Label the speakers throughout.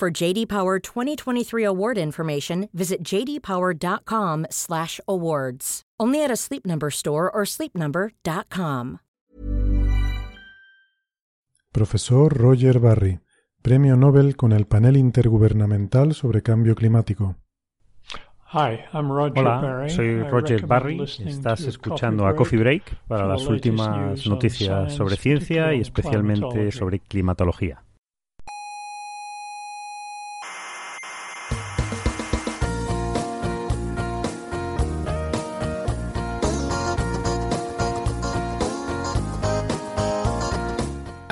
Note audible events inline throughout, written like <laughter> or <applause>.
Speaker 1: For JD Power 2023 award information, visit jdpower.com/awards. Only at a Sleep Number store or sleepnumber.com.
Speaker 2: Profesor Roger Barry, Premio Nobel con el Panel Intergubernamental sobre Cambio Climático.
Speaker 3: Hola, soy Roger Barry. Estás escuchando a Coffee Break para las últimas noticias sobre ciencia y especialmente sobre climatología.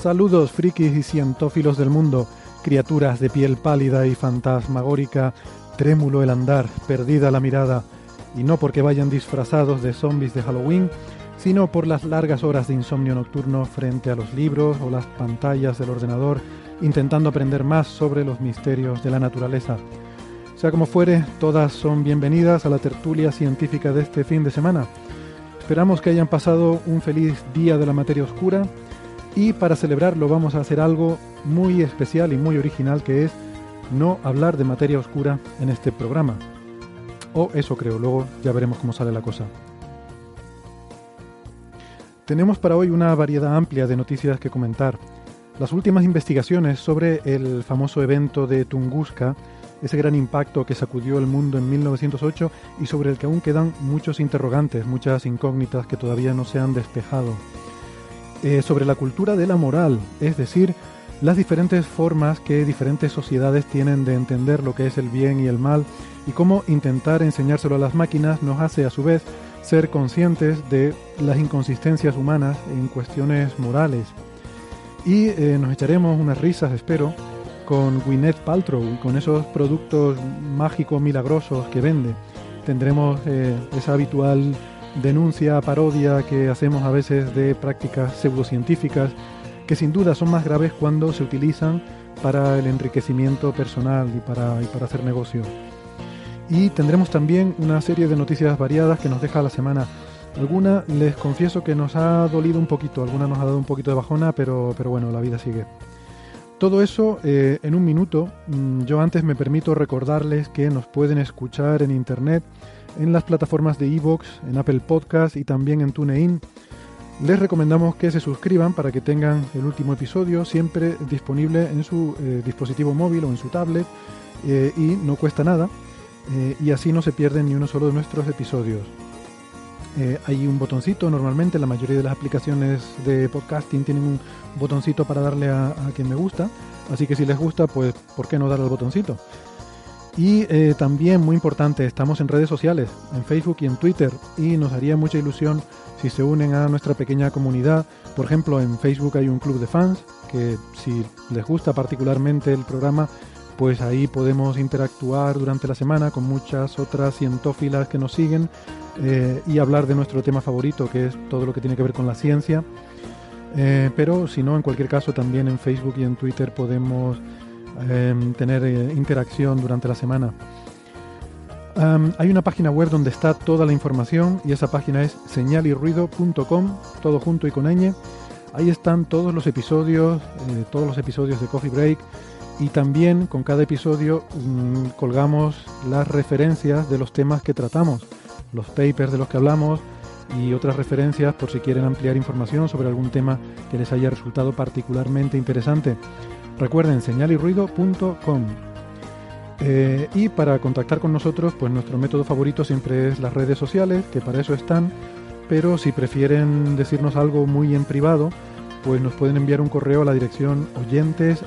Speaker 2: Saludos frikis y cientófilos del mundo, criaturas de piel pálida y fantasmagórica, trémulo el andar, perdida la mirada, y no porque vayan disfrazados de zombies de Halloween, sino por las largas horas de insomnio nocturno frente a los libros o las pantallas del ordenador, intentando aprender más sobre los misterios de la naturaleza. Sea como fuere, todas son bienvenidas a la tertulia científica de este fin de semana. Esperamos que hayan pasado un feliz día de la materia oscura y para celebrarlo vamos a hacer algo muy especial y muy original que es no hablar de materia oscura en este programa. O eso creo, luego ya veremos cómo sale la cosa. Tenemos para hoy una variedad amplia de noticias que comentar. Las últimas investigaciones sobre el famoso evento de Tunguska, ese gran impacto que sacudió el mundo en 1908 y sobre el que aún quedan muchos interrogantes, muchas incógnitas que todavía no se han despejado. Eh, sobre la cultura de la moral, es decir, las diferentes formas que diferentes sociedades tienen de entender lo que es el bien y el mal y cómo intentar enseñárselo a las máquinas nos hace a su vez ser conscientes de las inconsistencias humanas en cuestiones morales. Y eh, nos echaremos unas risas, espero, con Gwyneth Paltrow y con esos productos mágicos milagrosos que vende. Tendremos eh, esa habitual denuncia, parodia que hacemos a veces de prácticas pseudocientíficas que sin duda son más graves cuando se utilizan para el enriquecimiento personal y para, y para hacer negocio. Y tendremos también una serie de noticias variadas que nos deja la semana. Alguna les confieso que nos ha dolido un poquito, alguna nos ha dado un poquito de bajona, pero, pero bueno, la vida sigue. Todo eso eh, en un minuto. Mm, yo antes me permito recordarles que nos pueden escuchar en internet en las plataformas de iVoox, en Apple Podcast y también en TuneIn. Les recomendamos que se suscriban para que tengan el último episodio siempre disponible en su eh, dispositivo móvil o en su tablet eh, y no cuesta nada eh, y así no se pierden ni uno solo de nuestros episodios. hay un botoncito, normalmente la mayoría de las aplicaciones de podcasting tienen un botoncito para darle a, a quien me gusta, así que si les gusta, pues ¿por qué no darle al botoncito? Y eh, también, muy importante, estamos en redes sociales, en Facebook y en Twitter, y nos haría mucha ilusión si se unen a nuestra pequeña comunidad. Por ejemplo, en Facebook hay un club de fans, que si les gusta particularmente el programa, pues ahí podemos interactuar durante la semana con muchas otras cientófilas que nos siguen eh, y hablar de nuestro tema favorito, que es todo lo que tiene que ver con la ciencia. Eh, pero si no, en cualquier caso, también en Facebook y en Twitter podemos Em, tener eh, interacción durante la semana. hay una página web donde está toda la información y esa página es señalirruido.com, todo junto y con ñ. Ahí están todos los episodios, eh, todos los episodios de Coffee Break y también con cada episodio mm, colgamos las referencias de los temas que tratamos, los papers de los que hablamos y otras referencias por si quieren ampliar información sobre algún tema que les haya resultado particularmente interesante. Recuerden señalirruido.com. Eh, y para contactar con nosotros, pues nuestro método favorito siempre es las redes sociales, que para eso están, pero si prefieren decirnos algo muy en privado, pues nos pueden enviar un correo a la dirección oyentes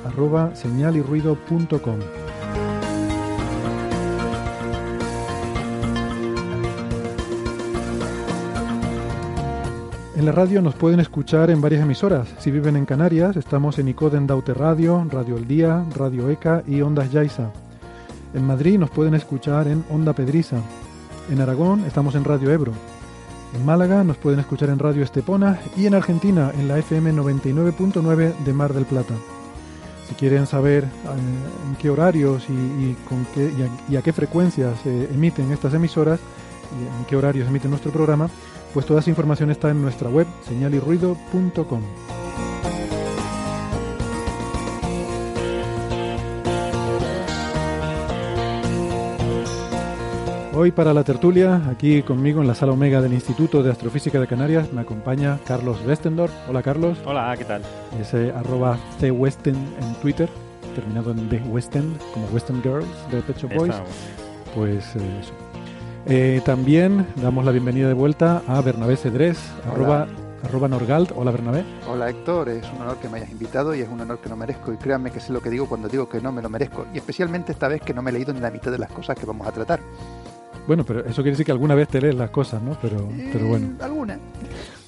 Speaker 2: En la radio nos pueden escuchar en varias emisoras. Si viven en Canarias, estamos en Icoden Daute Radio, Radio El Día, Radio ECA y Ondas Yaiza. En Madrid nos pueden escuchar en Onda Pedriza. En Aragón estamos en Radio Ebro. En Málaga nos pueden escuchar en Radio Estepona y en Argentina en la FM 99.9 de Mar del Plata. Si quieren saber eh, en qué horarios y, con qué, a, qué frecuencias se emiten estas emisoras y en qué horarios emiten nuestro programa, pues toda esa información está en nuestra web señalirruido.com. Hoy para la tertulia, aquí conmigo en la sala Omega del Instituto de Astrofísica de Canarias, me acompaña Carlos Westendorf. Hola Carlos.
Speaker 4: Hola, ¿qué tal?
Speaker 2: Ese arroba cwesten en Twitter, terminado en The Westend, como Western Girls de Pecho Boys. Pues eh. Eh, también damos la bienvenida de vuelta a Bernabé Cedrés, arroba, arroba, Norgalt. Hola Bernabé.
Speaker 5: Hola Héctor, es un honor que me hayas invitado y es un honor que no merezco. Y créanme que sé lo que digo cuando digo que no me lo merezco. Y especialmente esta vez que no me he leído ni la mitad de las cosas que vamos a tratar.
Speaker 2: Bueno, pero eso quiere decir que alguna vez te lees las cosas, ¿no? Pero, pero bueno.
Speaker 5: Eh, alguna.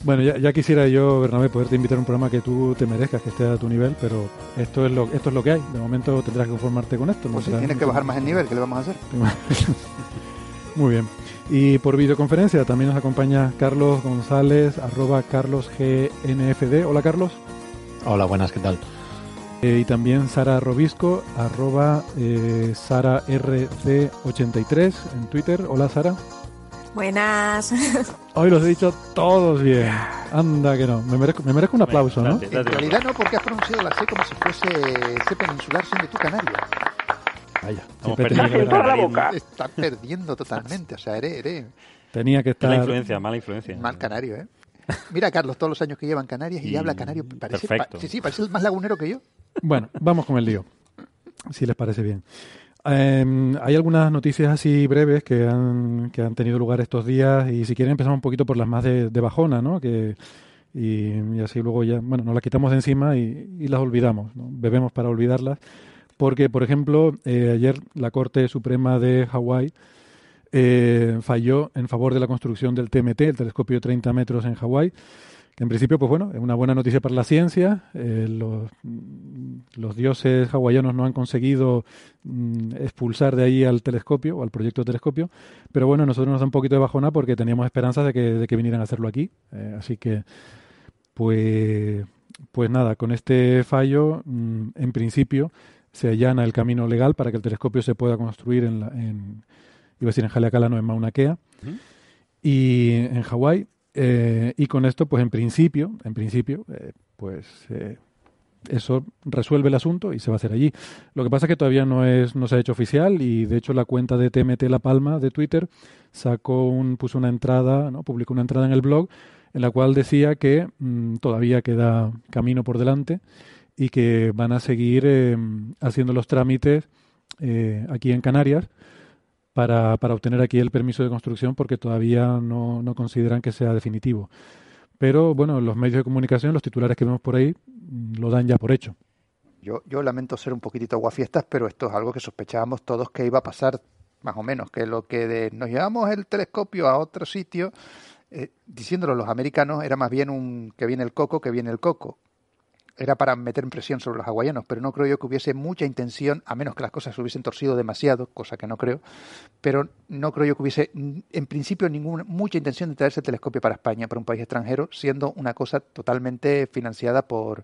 Speaker 2: Bueno, ya, quisiera yo, Bernabé, poderte invitar a un programa que tú te merezcas, que esté a tu nivel, pero esto es lo, esto es lo que hay. De momento tendrás que conformarte con esto.
Speaker 5: Pues tienes que bajar más el nivel, ¿qué le vamos a hacer? <laughs>
Speaker 2: Muy bien. Y por videoconferencia también nos acompaña Carlos González, arroba carlosgnfd. Hola Carlos.
Speaker 6: Hola, buenas, ¿qué tal?
Speaker 2: Eh, y también Sara Robisco, arroba eh, SaraRC83 en Twitter. Hola Sara.
Speaker 7: Buenas. <laughs>
Speaker 2: Hoy los he dicho todos bien. Anda que no. Me merezco, me merezco un aplauso, ¿no?
Speaker 5: En realidad no, porque has pronunciado la C como si fuese C peninsular siendo tu Canaria.
Speaker 2: Vaya,
Speaker 5: Está perdiendo totalmente, o sea, eres...
Speaker 2: Tenía que estar...
Speaker 4: Mala influencia, mala influencia.
Speaker 5: Mal canario, ¿eh? Mira, Carlos, todos los años que lleva en Canarias y, habla canario. Parece,
Speaker 4: perfecto.
Speaker 5: sí, sí, parece más lagunero que yo.
Speaker 2: Bueno, vamos con el lío, si les parece bien. Em, hay algunas noticias así breves que han, que han tenido lugar estos días y si quieren empezamos un poquito por las más de, bajona, ¿no? Que, y, así luego ya, bueno, nos las quitamos de encima y, las olvidamos, ¿no? Bebemos para olvidarlas porque, por ejemplo, eh, ayer la Corte Suprema de Hawái eh, falló en favor de la construcción del TMT, el telescopio de 30 metros en Hawái, en principio, pues bueno, es una buena noticia para la ciencia. Eh, los, dioses hawaianos no han conseguido mm, expulsar de ahí al telescopio o al proyecto telescopio, pero bueno, nosotros nos da un poquito de bajona porque teníamos esperanzas de que, de que vinieran a hacerlo aquí. así que, pues, pues nada, con este fallo, mm, en principio, se allana el camino legal para que el telescopio se pueda construir en, la, en iba a decir en Haleakala, no en Mauna Kea, y en Hawái. Eh, y con esto, pues en principio, en principio, eh, pues eh, eso resuelve el asunto y se va a hacer allí. Lo que pasa es que todavía no es, no se ha hecho oficial y de hecho la cuenta de TMT La Palma de Twitter sacó un, puso una entrada, ¿no? publicó una entrada en el blog en la cual decía que mm, todavía queda camino por delante y que van a seguir eh, haciendo los trámites eh, aquí en Canarias para, para, obtener aquí el permiso de construcción porque todavía no, no, consideran que sea definitivo. Pero bueno, los medios de comunicación, los titulares que vemos por ahí, mm, lo dan ya por hecho.
Speaker 5: Yo, yo lamento ser un poquitito aguafiestas, pero esto es algo que sospechábamos todos que iba a pasar, más o menos, que lo que de, nos llevamos el telescopio a otro sitio, eh, diciéndolo los americanos, era más bien un que viene el coco, que viene el coco era para meter presión sobre los hawaianos, pero no creo yo que hubiese mucha intención, a menos que las cosas se hubiesen torcido demasiado, cosa que no creo, pero no creo yo que hubiese en principio ninguna mucha intención de traerse el telescopio para España, para un país extranjero, siendo una cosa totalmente financiada por,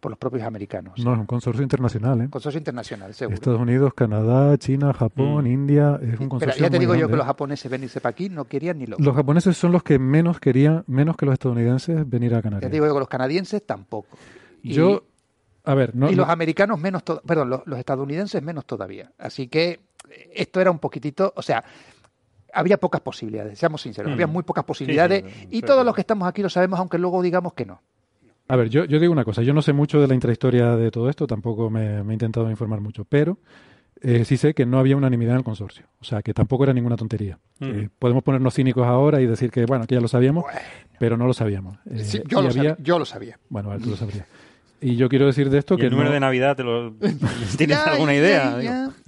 Speaker 5: por los propios americanos.
Speaker 2: No, es un consorcio internacional, ¿eh?
Speaker 5: Consorcio internacional, seguro.
Speaker 2: Estados Unidos, Canadá, China, Japón, mm. India, es un consorcio.
Speaker 5: Pero ya te digo yo que los japoneses venirse para aquí no querían ni lo.
Speaker 2: Los japoneses son los que menos querían, menos que los estadounidenses, venir a Canarias.
Speaker 5: Ya te digo yo que los canadienses tampoco.
Speaker 2: Yo, a ver,
Speaker 5: no, y los americanos menos, perdón, los, estadounidenses menos todavía. Así que eh, esto era un poquitito, o sea, había pocas posibilidades, seamos sinceros, había mm. muy pocas posibilidades y todos los que estamos aquí lo sabemos, aunque luego digamos que no.
Speaker 2: A ver, yo, yo digo una cosa, yo no sé mucho de la intrahistoria de todo esto, tampoco me, he intentado informar mucho, pero eh, sí sé que no había unanimidad en el consorcio, o sea, que tampoco era ninguna tontería. Mm. Eh, podemos ponernos cínicos ahora y decir que, bueno, que ya lo sabíamos, pero no lo sabíamos.
Speaker 5: Eh, yo, lo sabía, yo, lo sabía,
Speaker 2: Bueno, tú lo sabrías. Y yo quiero decir de esto que...
Speaker 3: el número de Navidad te lo... <laughs> ¿Tienes alguna idea? <laughs>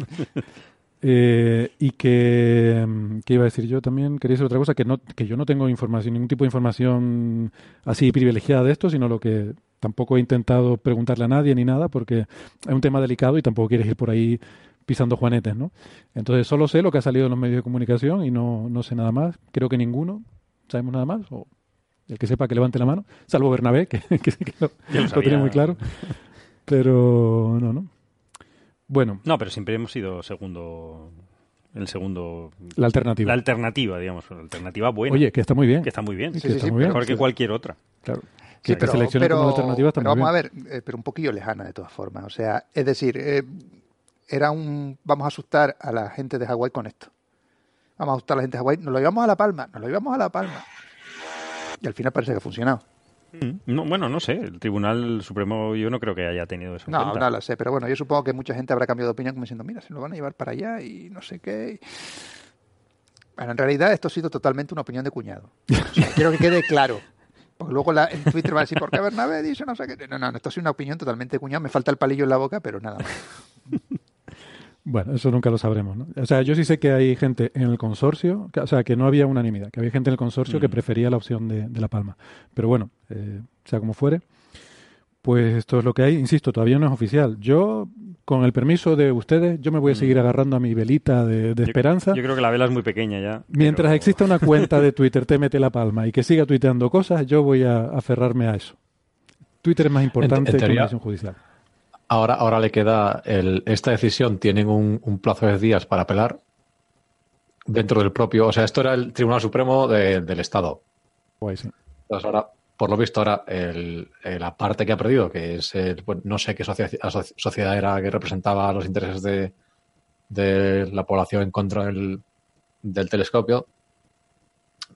Speaker 2: Eh, y que, mm, ¿qué iba a decir yo también? Quería decir otra cosa, que, no, que yo no tengo información, ningún tipo de información así privilegiada de esto, sino lo que tampoco he intentado preguntarle a nadie ni nada, porque es un tema delicado y tampoco quieres ir por ahí pisando juanetes, ¿no? Entonces solo sé lo que ha salido en los medios de comunicación y no, no sé nada más. Creo que ninguno sabemos nada más, o el que sepa que levante la mano, salvo Bernabé, que, <laughs> que, lo, lo tenía muy claro. Pero no, no. Bueno.
Speaker 3: No, pero siempre hemos sido segundo. El segundo.
Speaker 2: La alternativa.
Speaker 3: La alternativa, digamos. La alternativa buena.
Speaker 2: Oye, que está muy bien.
Speaker 3: Que está muy bien. Sí, sí, mejor que cualquier otra.
Speaker 2: Claro. Que te seleccione como alternativa
Speaker 5: pero vamos a ver, eh, pero un poquillo lejana de todas formas. O sea, es decir, eh, era un. Vamos a asustar a la gente de Hawái con esto. Vamos a asustar a la gente de Hawái. Nos lo llevamos a La Palma. Nos lo llevamos a La Palma. Y al final parece que ha funcionado.
Speaker 3: Mm. No, bueno, no sé. El Tribunal Supremo yo no creo que haya tenido eso.
Speaker 5: no, no lo sé. Pero bueno, yo supongo que mucha gente habrá cambiado de opinión como diciendo, mira, se lo van a llevar para allá y no sé qué. Bueno, en realidad esto ha sido totalmente una opinión de cuñado. <laughs> quiero que quede claro. Porque luego la, en Twitter va a decir, ¿por qué Bernabé dice no sé qué? No, no, esto ha sido una opinión totalmente de cuñado. Me falta el palillo en la boca, pero nada más. <laughs>
Speaker 2: Bueno, eso nunca lo sabremos, ¿no? O sea, yo sí sé que hay gente en el consorcio, o sea, que no había unanimidad, que había gente en el consorcio que mm. prefería la opción de, La Palma. Pero bueno, eh, sea como fuere, pues esto es lo que hay. Insisto, todavía no es oficial. Yo, con el permiso de ustedes, yo me voy a seguir mm. agarrando a mi velita de, esperanza.
Speaker 3: Yo creo que la vela es muy pequeña ya.
Speaker 2: Mientras exista una cuenta de Twitter, te mete La Palma, y que siga tuiteando cosas, yo voy a aferrarme a eso. Twitter es más importante que la decisión judicial.
Speaker 4: Ahora, ahora le queda el, esta decisión, tienen un, plazo de días para apelar dentro del propio, o sea, esto era el Tribunal Supremo del Estado.
Speaker 2: Sí.
Speaker 4: Entonces ahora, por lo visto, ahora la parte que ha perdido, que es, no sé qué sociedad, era que representaba los intereses de, de la población en contra del, del telescopio,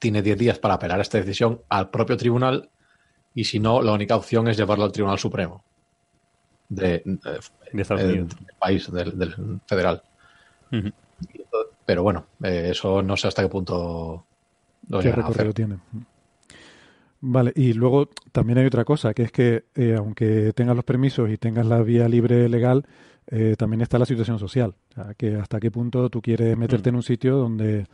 Speaker 4: tiene 10 días para apelar esta decisión al propio tribunal y si no, la única opción es llevarlo al Tribunal Supremo de, del país, del, federal. Pero bueno, eh, eso no sé hasta qué punto
Speaker 2: lo ¿Qué recorrido tiene? Vale, y luego también hay otra cosa, que es que eh, aunque tengas los permisos y tengas la vía libre legal, eh, también está la situación social. O sea, que hasta qué punto tú quieres meterte en un sitio donde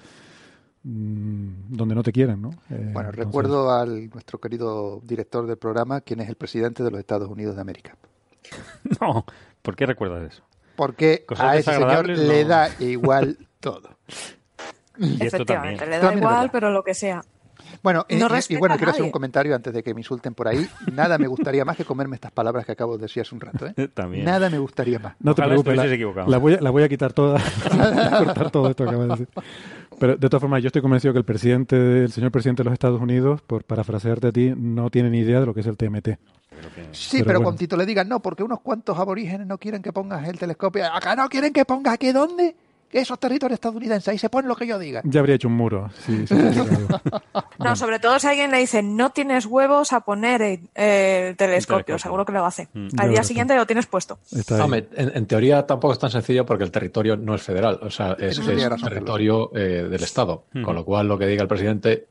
Speaker 2: mm, donde no te quieren, ¿no?
Speaker 5: bueno, recuerdo al nuestro querido director del programa, quien es el presidente de los Estados Unidos de América. <laughs>
Speaker 3: no, ¿por qué recuerdas eso?
Speaker 5: Porque a ese señor le da igual <laughs> todo.
Speaker 7: Y Efectivamente, le da igual, pero lo que sea.
Speaker 5: Bueno, y, bueno, quiero hacer un comentario antes de que me insulten por ahí. Nada me gustaría más que comerme estas palabras que acabo de decir hace un rato. ¿eh? <laughs>
Speaker 3: También.
Speaker 5: Nada me gustaría más.
Speaker 2: No te preocupes, la, voy a, la, voy a, quitar toda, cortar todo esto que acabas de decir. Pero de todas formas, yo estoy convencido que el presidente, el señor presidente de los Estados Unidos, por parafrasearte a ti, no tiene ni idea de lo que es el TMT.
Speaker 5: Sí, pero, con Tito le digan, no, porque unos cuantos aborígenes no quieren que pongas el telescopio. Acá no quieren que pongas, ¿qué dónde? esos territorios estadounidenses, ahí se pone lo que yo diga.
Speaker 2: Ya habría hecho un muro. Sí, <laughs>
Speaker 7: no, sobre todo si alguien le dice, no tienes huevos a poner el, telescopio, seguro que lo hace. Mm. Al día siguiente lo tienes puesto.
Speaker 4: en, teoría tampoco es tan sencillo porque el territorio no es federal, o sea, es, es territorio eh, del Estado, mm. con lo cual lo que diga el presidente...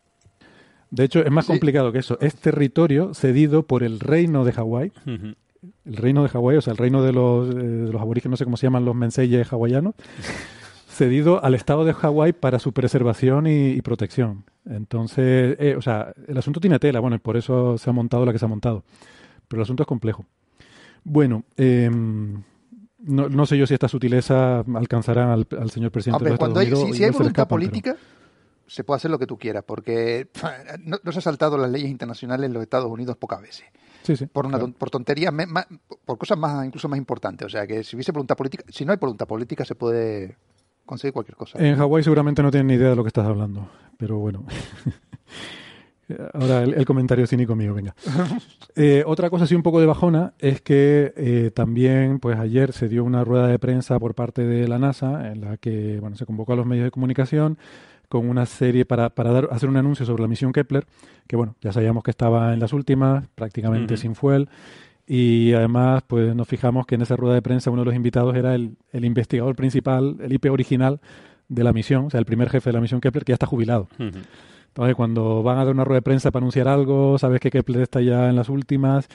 Speaker 2: De hecho, es más complicado que eso. Es territorio cedido por el reino de Hawái. El reino de Hawái, o sea, el reino de los, eh, de los aborígenes, no sé cómo se llaman los menseyes hawaianos <laughs> cedido al Estado de Hawái para su preservación y, protección. Entonces, eh, o sea, el asunto tiene tela, bueno, y por eso se ha montado la que se ha montado. Pero el asunto es complejo. Bueno, em, no, sé yo si esta sutileza alcanzará al, señor presidente de
Speaker 5: cuando hay, si, hay voluntad política, se puede hacer lo que tú quieras, porque <laughs> no, se ha saltado las leyes internacionales en los Estados Unidos pocas veces.
Speaker 2: Sí, sí,
Speaker 5: por, una, por tonterías, por cosas más incluso más importantes. O sea, que si hubiese voluntad política, si no hay voluntad política, se puede conseguir cualquier cosa.
Speaker 2: En Hawái seguramente no tienen ni idea de lo que estás hablando, pero bueno. <laughs> Ahora el, comentario cínico mío, venga. <laughs> Eh, otra cosa así un poco de bajona es que eh, también, pues ayer se dio una rueda de prensa por parte de la NASA en la que, bueno, se convocó a los medios de comunicación con una serie para, para dar, hacer un anuncio sobre la misión Kepler, que bueno, ya sabíamos que estaba en las últimas, prácticamente sin fuel, y además pues nos fijamos que en esa rueda de prensa uno de los invitados era el, el investigador principal, el IP original de la misión, o sea, el primer jefe de la misión Kepler, que ya está jubilado. Entonces, cuando van a dar una rueda de prensa para anunciar algo, sabes que Kepler está ya en las últimas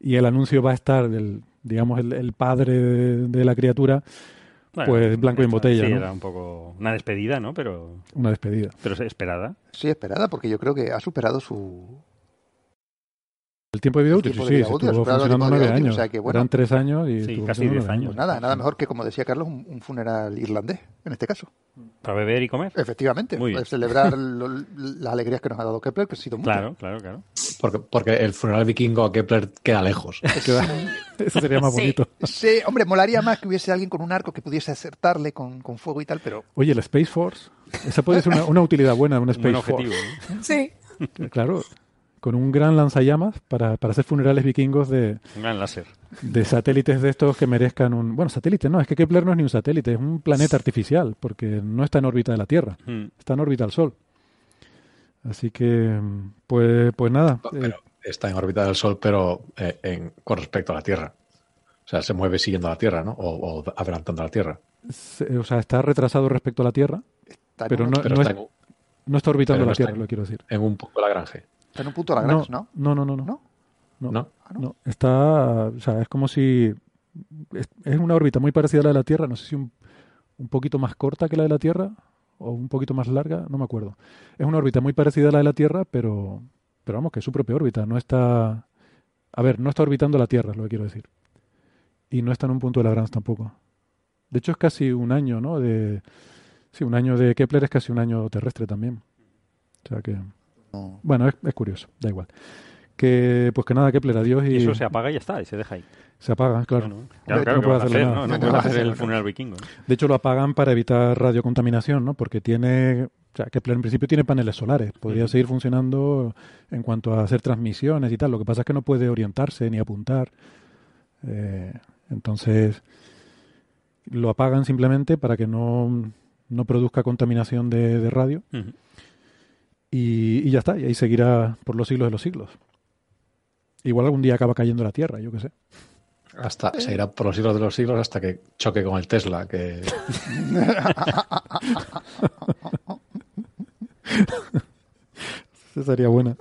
Speaker 2: y el anuncio va a estar del, digamos, el, padre de, la criatura, pues blanco y en botella.
Speaker 3: Sí, era un poco una despedida, ¿no? Pero
Speaker 2: una despedida.
Speaker 3: Pero esperada.
Speaker 5: Sí, esperada, porque yo creo que ha superado su
Speaker 2: el tiempo de vida útil, sí, sí, estuvo funcionando nueve años. Eran tres años y
Speaker 3: sí, casi diez años.
Speaker 5: Pues nada, nada mejor que, como decía Carlos, un, funeral irlandés, en este caso.
Speaker 3: Para beber y comer.
Speaker 5: Efectivamente, para celebrar <laughs> las alegrías que nos ha dado Kepler, que ha sido mucho.
Speaker 3: Claro, claro, claro.
Speaker 4: Porque, porque el funeral vikingo a Kepler queda lejos. <laughs>
Speaker 2: Eso sería más bonito.
Speaker 5: Sí, hombre, molaría más que hubiese alguien con un arco que pudiese acertarle con, con fuego y tal, pero...
Speaker 2: Oye, el Space Force, esa puede ser una, una utilidad buena, un <laughs> Space
Speaker 3: objetivo,
Speaker 2: Force.
Speaker 7: Sí.
Speaker 2: Claro, con un gran lanzallamas para, para hacer funerales vikingos de...
Speaker 3: Un gran láser.
Speaker 2: De satélites de estos que merezcan un... Bueno, satélite no, es que Kepler no es ni un satélite, es un planeta artificial, porque no está en órbita de la Tierra, hmm. está en órbita del Sol. Así que, pues, pues nada.
Speaker 4: Eh, está en órbita del Sol, pero eh, en, con respecto a la Tierra. O sea, se mueve siguiendo a la Tierra, ¿no? O, adelantando a la Tierra.
Speaker 2: o sea, está retrasado respecto a la Tierra, pero, no, está, no, está orbitando la Tierra, lo quiero decir.
Speaker 4: En un poco Lagrange.
Speaker 5: Está en un punto de la ¿no?
Speaker 2: ¿no? No, no, no,
Speaker 5: no.
Speaker 2: ¿No? No, Está, o sea, es como si es, una órbita muy parecida a la de la Tierra, no sé si un, un poquito más corta que la de la Tierra o un poquito más larga, no me acuerdo. Es una órbita muy parecida a la de la Tierra, pero pero vamos, que es su propia órbita, no está a ver, no está orbitando la Tierra, es lo que quiero decir. Y no está en un punto de Lagrange tampoco. De hecho es casi un año, ¿no? De sí, un año de Kepler es casi un año terrestre también. O sea que bueno, es, curioso, da igual. Que, pues que nada, Kepler, adiós. Y...
Speaker 3: eso se apaga y ya está, y se deja ahí.
Speaker 2: Se apaga, claro.
Speaker 3: claro, claro, no puede hacer, ¿no? no puede hacer el funeral vikingo.
Speaker 2: De hecho, lo apagan para evitar radiocontaminación, ¿no? Porque tiene, o sea, Kepler en principio tiene paneles solares. Podría seguir funcionando en cuanto a hacer transmisiones y tal. Lo que pasa es que no puede orientarse ni apuntar. Eh, entonces, lo apagan simplemente para que no, no produzca contaminación de, radio. Y, ya está, y ahí seguirá por los siglos de los siglos. Igual algún día acaba cayendo la Tierra, yo qué sé.
Speaker 4: Hasta, se irá por los siglos de los siglos hasta que choque con el Tesla, que... <laughs>
Speaker 2: Esa sería buena.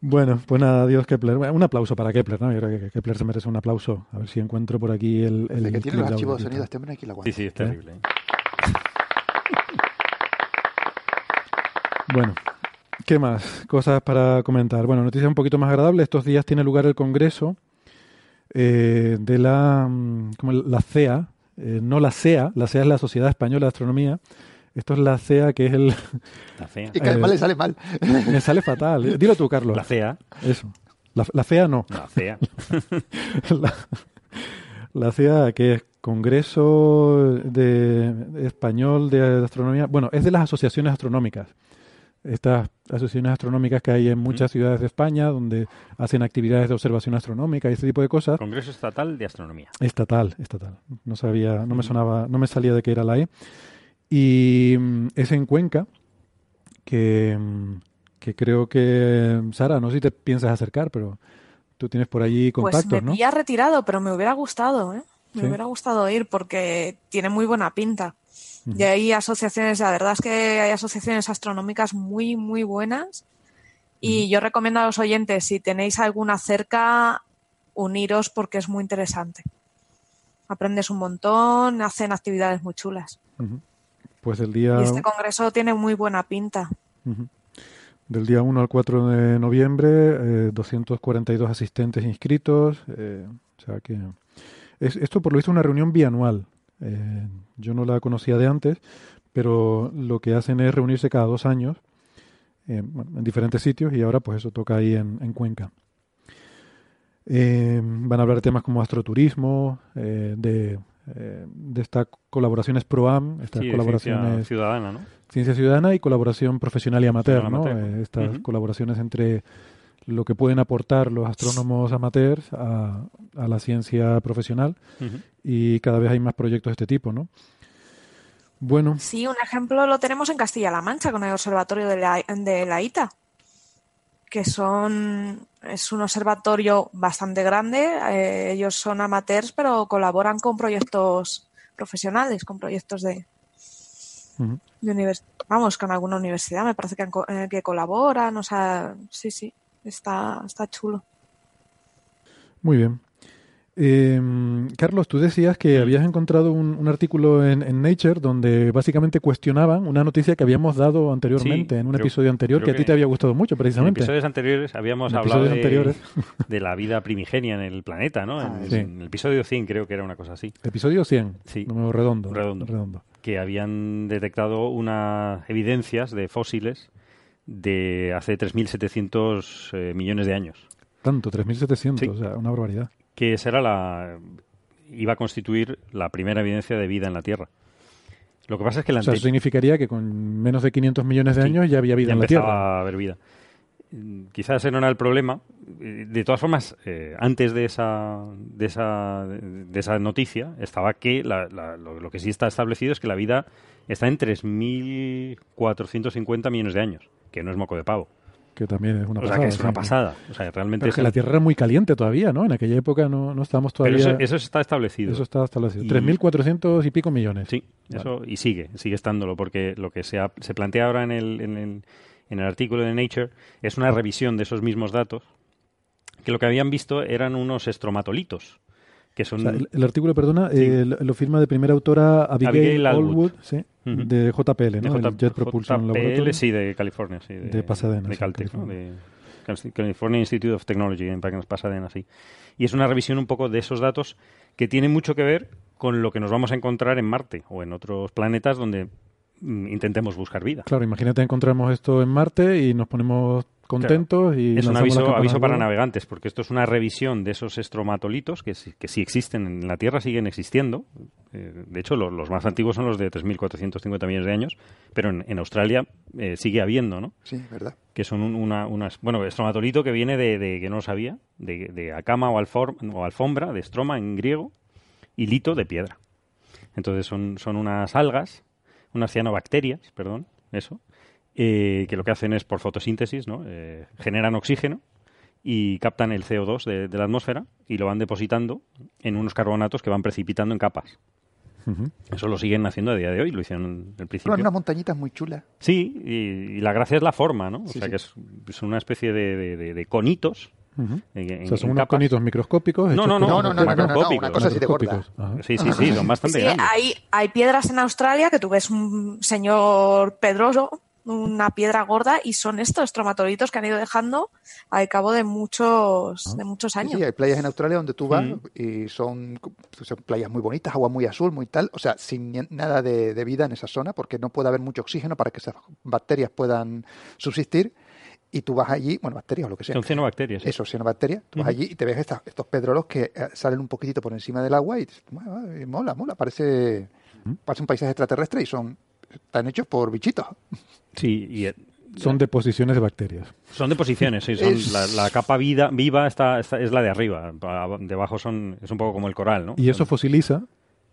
Speaker 2: Bueno, pues nada, adiós Kepler. Un aplauso para Kepler, ¿no? Yo creo que Kepler se merece un aplauso. A ver si encuentro por aquí el... el
Speaker 5: que tiene los archivos de sonido, este aquí la
Speaker 3: Sí, sí, es terrible. ¿Eh?
Speaker 2: Bueno, ¿qué más? Cosas para comentar. Bueno, noticias un poquito más agradables. Estos días tiene lugar el Congreso eh, de la, mm, como la CEA, eh, no la CEA, la CEA es la Sociedad Española de Astronomía. Esto es la CEA, que es el... <laughs>
Speaker 3: La CEA.
Speaker 5: Y que además le sale mal.
Speaker 2: Me sale fatal. <laughs> Dilo tú, Carlos.
Speaker 3: La CEA.
Speaker 2: Eso. La, la CEA no.
Speaker 3: La CEA. <laughs>
Speaker 2: la, CEA, que es Congreso de, Español de Astronomía. Bueno, es de las asociaciones astronómicas estas asociaciones astronómicas que hay en muchas ciudades de España, donde hacen actividades de observación astronómica y este tipo de cosas.
Speaker 3: Congreso Estatal de Astronomía.
Speaker 2: Estatal, estatal. No sabía, no me sonaba, no me salía de qué era la E. Y mm, es en Cuenca, que, mm, que creo que, Sara, no sé si te piensas acercar, pero tú tienes por allí contactos, pues
Speaker 7: me
Speaker 2: ¿no?
Speaker 7: retirado, pero me hubiera gustado, ¿eh? Me hubiera gustado ir porque tiene muy buena pinta. Y hay asociaciones, la verdad es que hay asociaciones astronómicas muy, muy buenas. Y yo recomiendo a los oyentes, si tenéis alguna cerca, uniros porque es muy interesante. Aprendes un montón, hacen actividades muy chulas.
Speaker 2: Pues el día...
Speaker 7: Y este congreso tiene muy buena pinta.
Speaker 2: Del día 1 al 4 de noviembre, 242 eh, asistentes inscritos. Eh, o sea que... esto por lo visto es una reunión bianual. Eh, yo no la conocía de antes, pero lo que hacen es reunirse cada dos años eh, en diferentes sitios y ahora pues eso toca ahí en, Cuenca. Eh, van a hablar de temas como astroturismo, de, de estas colaboraciones PROAM, estas colaboraciones...
Speaker 3: Ciencia ciudadana, ¿no?
Speaker 2: Ciencia ciudadana y colaboración profesional y amateur, ¿no? estas colaboraciones entre lo que pueden aportar los astrónomos amateurs a, la ciencia profesional y cada vez hay más proyectos de este tipo, ¿no? Bueno.
Speaker 7: Sí, un ejemplo lo tenemos en Castilla-La Mancha con el observatorio de la, de la ITA, que son es un observatorio bastante grande. Eh, ellos son amateurs, pero colaboran con proyectos profesionales, con proyectos de, de vamos, con alguna universidad. Me parece que, eh, que colaboran. O sea, sí, sí, está, está chulo.
Speaker 2: Muy bien. Eh, Carlos, tú decías que habías encontrado un, artículo en, Nature donde básicamente cuestionaban una noticia que habíamos dado anteriormente, en un episodio anterior, que a ti te había gustado mucho, precisamente.
Speaker 3: En episodios anteriores habíamos hablado <laughs> de, la vida primigenia en el planeta, ¿no? en, ah, el episodio 100 creo que era una cosa así.
Speaker 2: Episodio 100,
Speaker 3: sí.
Speaker 2: número redondo,
Speaker 3: redondo.
Speaker 2: redondo.
Speaker 3: Que habían detectado unas evidencias de fósiles de hace 3.700 eh, millones de años.
Speaker 2: Tanto, 3.700, o sea, una barbaridad
Speaker 3: que será la iba a constituir la primera evidencia de vida en la Tierra. Lo que pasa es que la
Speaker 2: o sea, eso significaría que con menos de 500 millones de años ya había vida en la Tierra.
Speaker 3: a haber vida. Quizás ese no era el problema. De todas formas, eh, antes de esa, de esa, de esa noticia estaba que lo, lo, que sí está establecido es que la vida está en 3.450 millones de años, que no es moco de pavo
Speaker 2: que también es una
Speaker 3: pasada.
Speaker 2: O sea,
Speaker 3: que es una pasada. O sea, realmente
Speaker 2: que la Tierra era muy caliente todavía, ¿no? En aquella época no, no estábamos todavía...
Speaker 3: Pero eso, está establecido.
Speaker 2: Eso está establecido. 3.400 y pico millones.
Speaker 3: Sí, eso y sigue, sigue estándolo, porque lo que se, se plantea ahora en el, en, el, en el artículo de Nature es una revisión de esos mismos datos, que lo que habían visto eran unos estromatolitos
Speaker 2: el, artículo, perdona, eh, lo, firma de primera autora Abigail, Allwood, de JPL, ¿no?
Speaker 3: el Jet Propulsion Laboratory. sí, de California, sí. De,
Speaker 2: Pasadena.
Speaker 3: De Caltech, de California Institute of Technology, en Pasadena, sí. Y es una revisión un poco de esos datos que tiene mucho que ver con lo que nos vamos a encontrar en Marte o en otros planetas donde intentemos buscar vida.
Speaker 2: Claro, imagínate encontramos esto en Marte y nos ponemos contentos y
Speaker 3: es un aviso, aviso para navegantes porque esto es una revisión de esos estromatolitos que, que sí existen en la Tierra siguen existiendo. Eh, de hecho los más antiguos son los de 3.450 millones de años pero en, Australia eh, sigue habiendo ¿no?
Speaker 5: sí verdad.
Speaker 3: Que son una, unas bueno estromatolito que viene de, que no lo sabía de, de acama o, o alfombra de estroma en griego y lito de piedra. Entonces son, son unas algas unas cianobacterias perdón eso eh, que lo que hacen es por fotosíntesis, ¿no? Eh, generan oxígeno y captan el CO2 de, la atmósfera y lo van depositando en unos carbonatos que van precipitando en capas. Eso lo siguen haciendo a día de hoy, lo hicieron en el principio.
Speaker 5: Son unas montañitas muy chulas.
Speaker 3: Sí, y, la gracia es la forma, ¿no? o sea, que es, una especie de, conitos.
Speaker 2: O sea, son unos conitos microscópicos.
Speaker 5: No, no, no, no, no, una cosa así de gorda.
Speaker 3: Sí, sí, sí, son bastante sí, grandes.
Speaker 7: Hay, hay piedras en Australia que tú ves un señor Pedroso una piedra gorda y son estos tromatolitos que han ido dejando al cabo de muchos, ah. de muchos años.
Speaker 5: Sí, hay playas en Australia donde tú vas mm. y son, son, playas muy bonitas, agua muy azul, muy tal, o sea, sin nada de, vida en esa zona porque no puede haber mucho oxígeno para que esas bacterias puedan subsistir y tú vas allí, bueno, bacterias o lo que sea.
Speaker 3: Son cianobacterias.
Speaker 5: ¿sí? Eso, cianobacterias. Tú vas allí y te ves estos pedrolos que eh, salen un poquitito por encima del agua y mola, mola, parece, parece un paisaje extraterrestre y son están hechos por bichitos.
Speaker 3: Sí, y eh,
Speaker 2: son deposiciones de bacterias.
Speaker 3: Son deposiciones, sí. Son la, capa vida, viva está, es la de arriba. Debajo son, es un poco como el coral, ¿no?
Speaker 2: ¿Y eso fosiliza?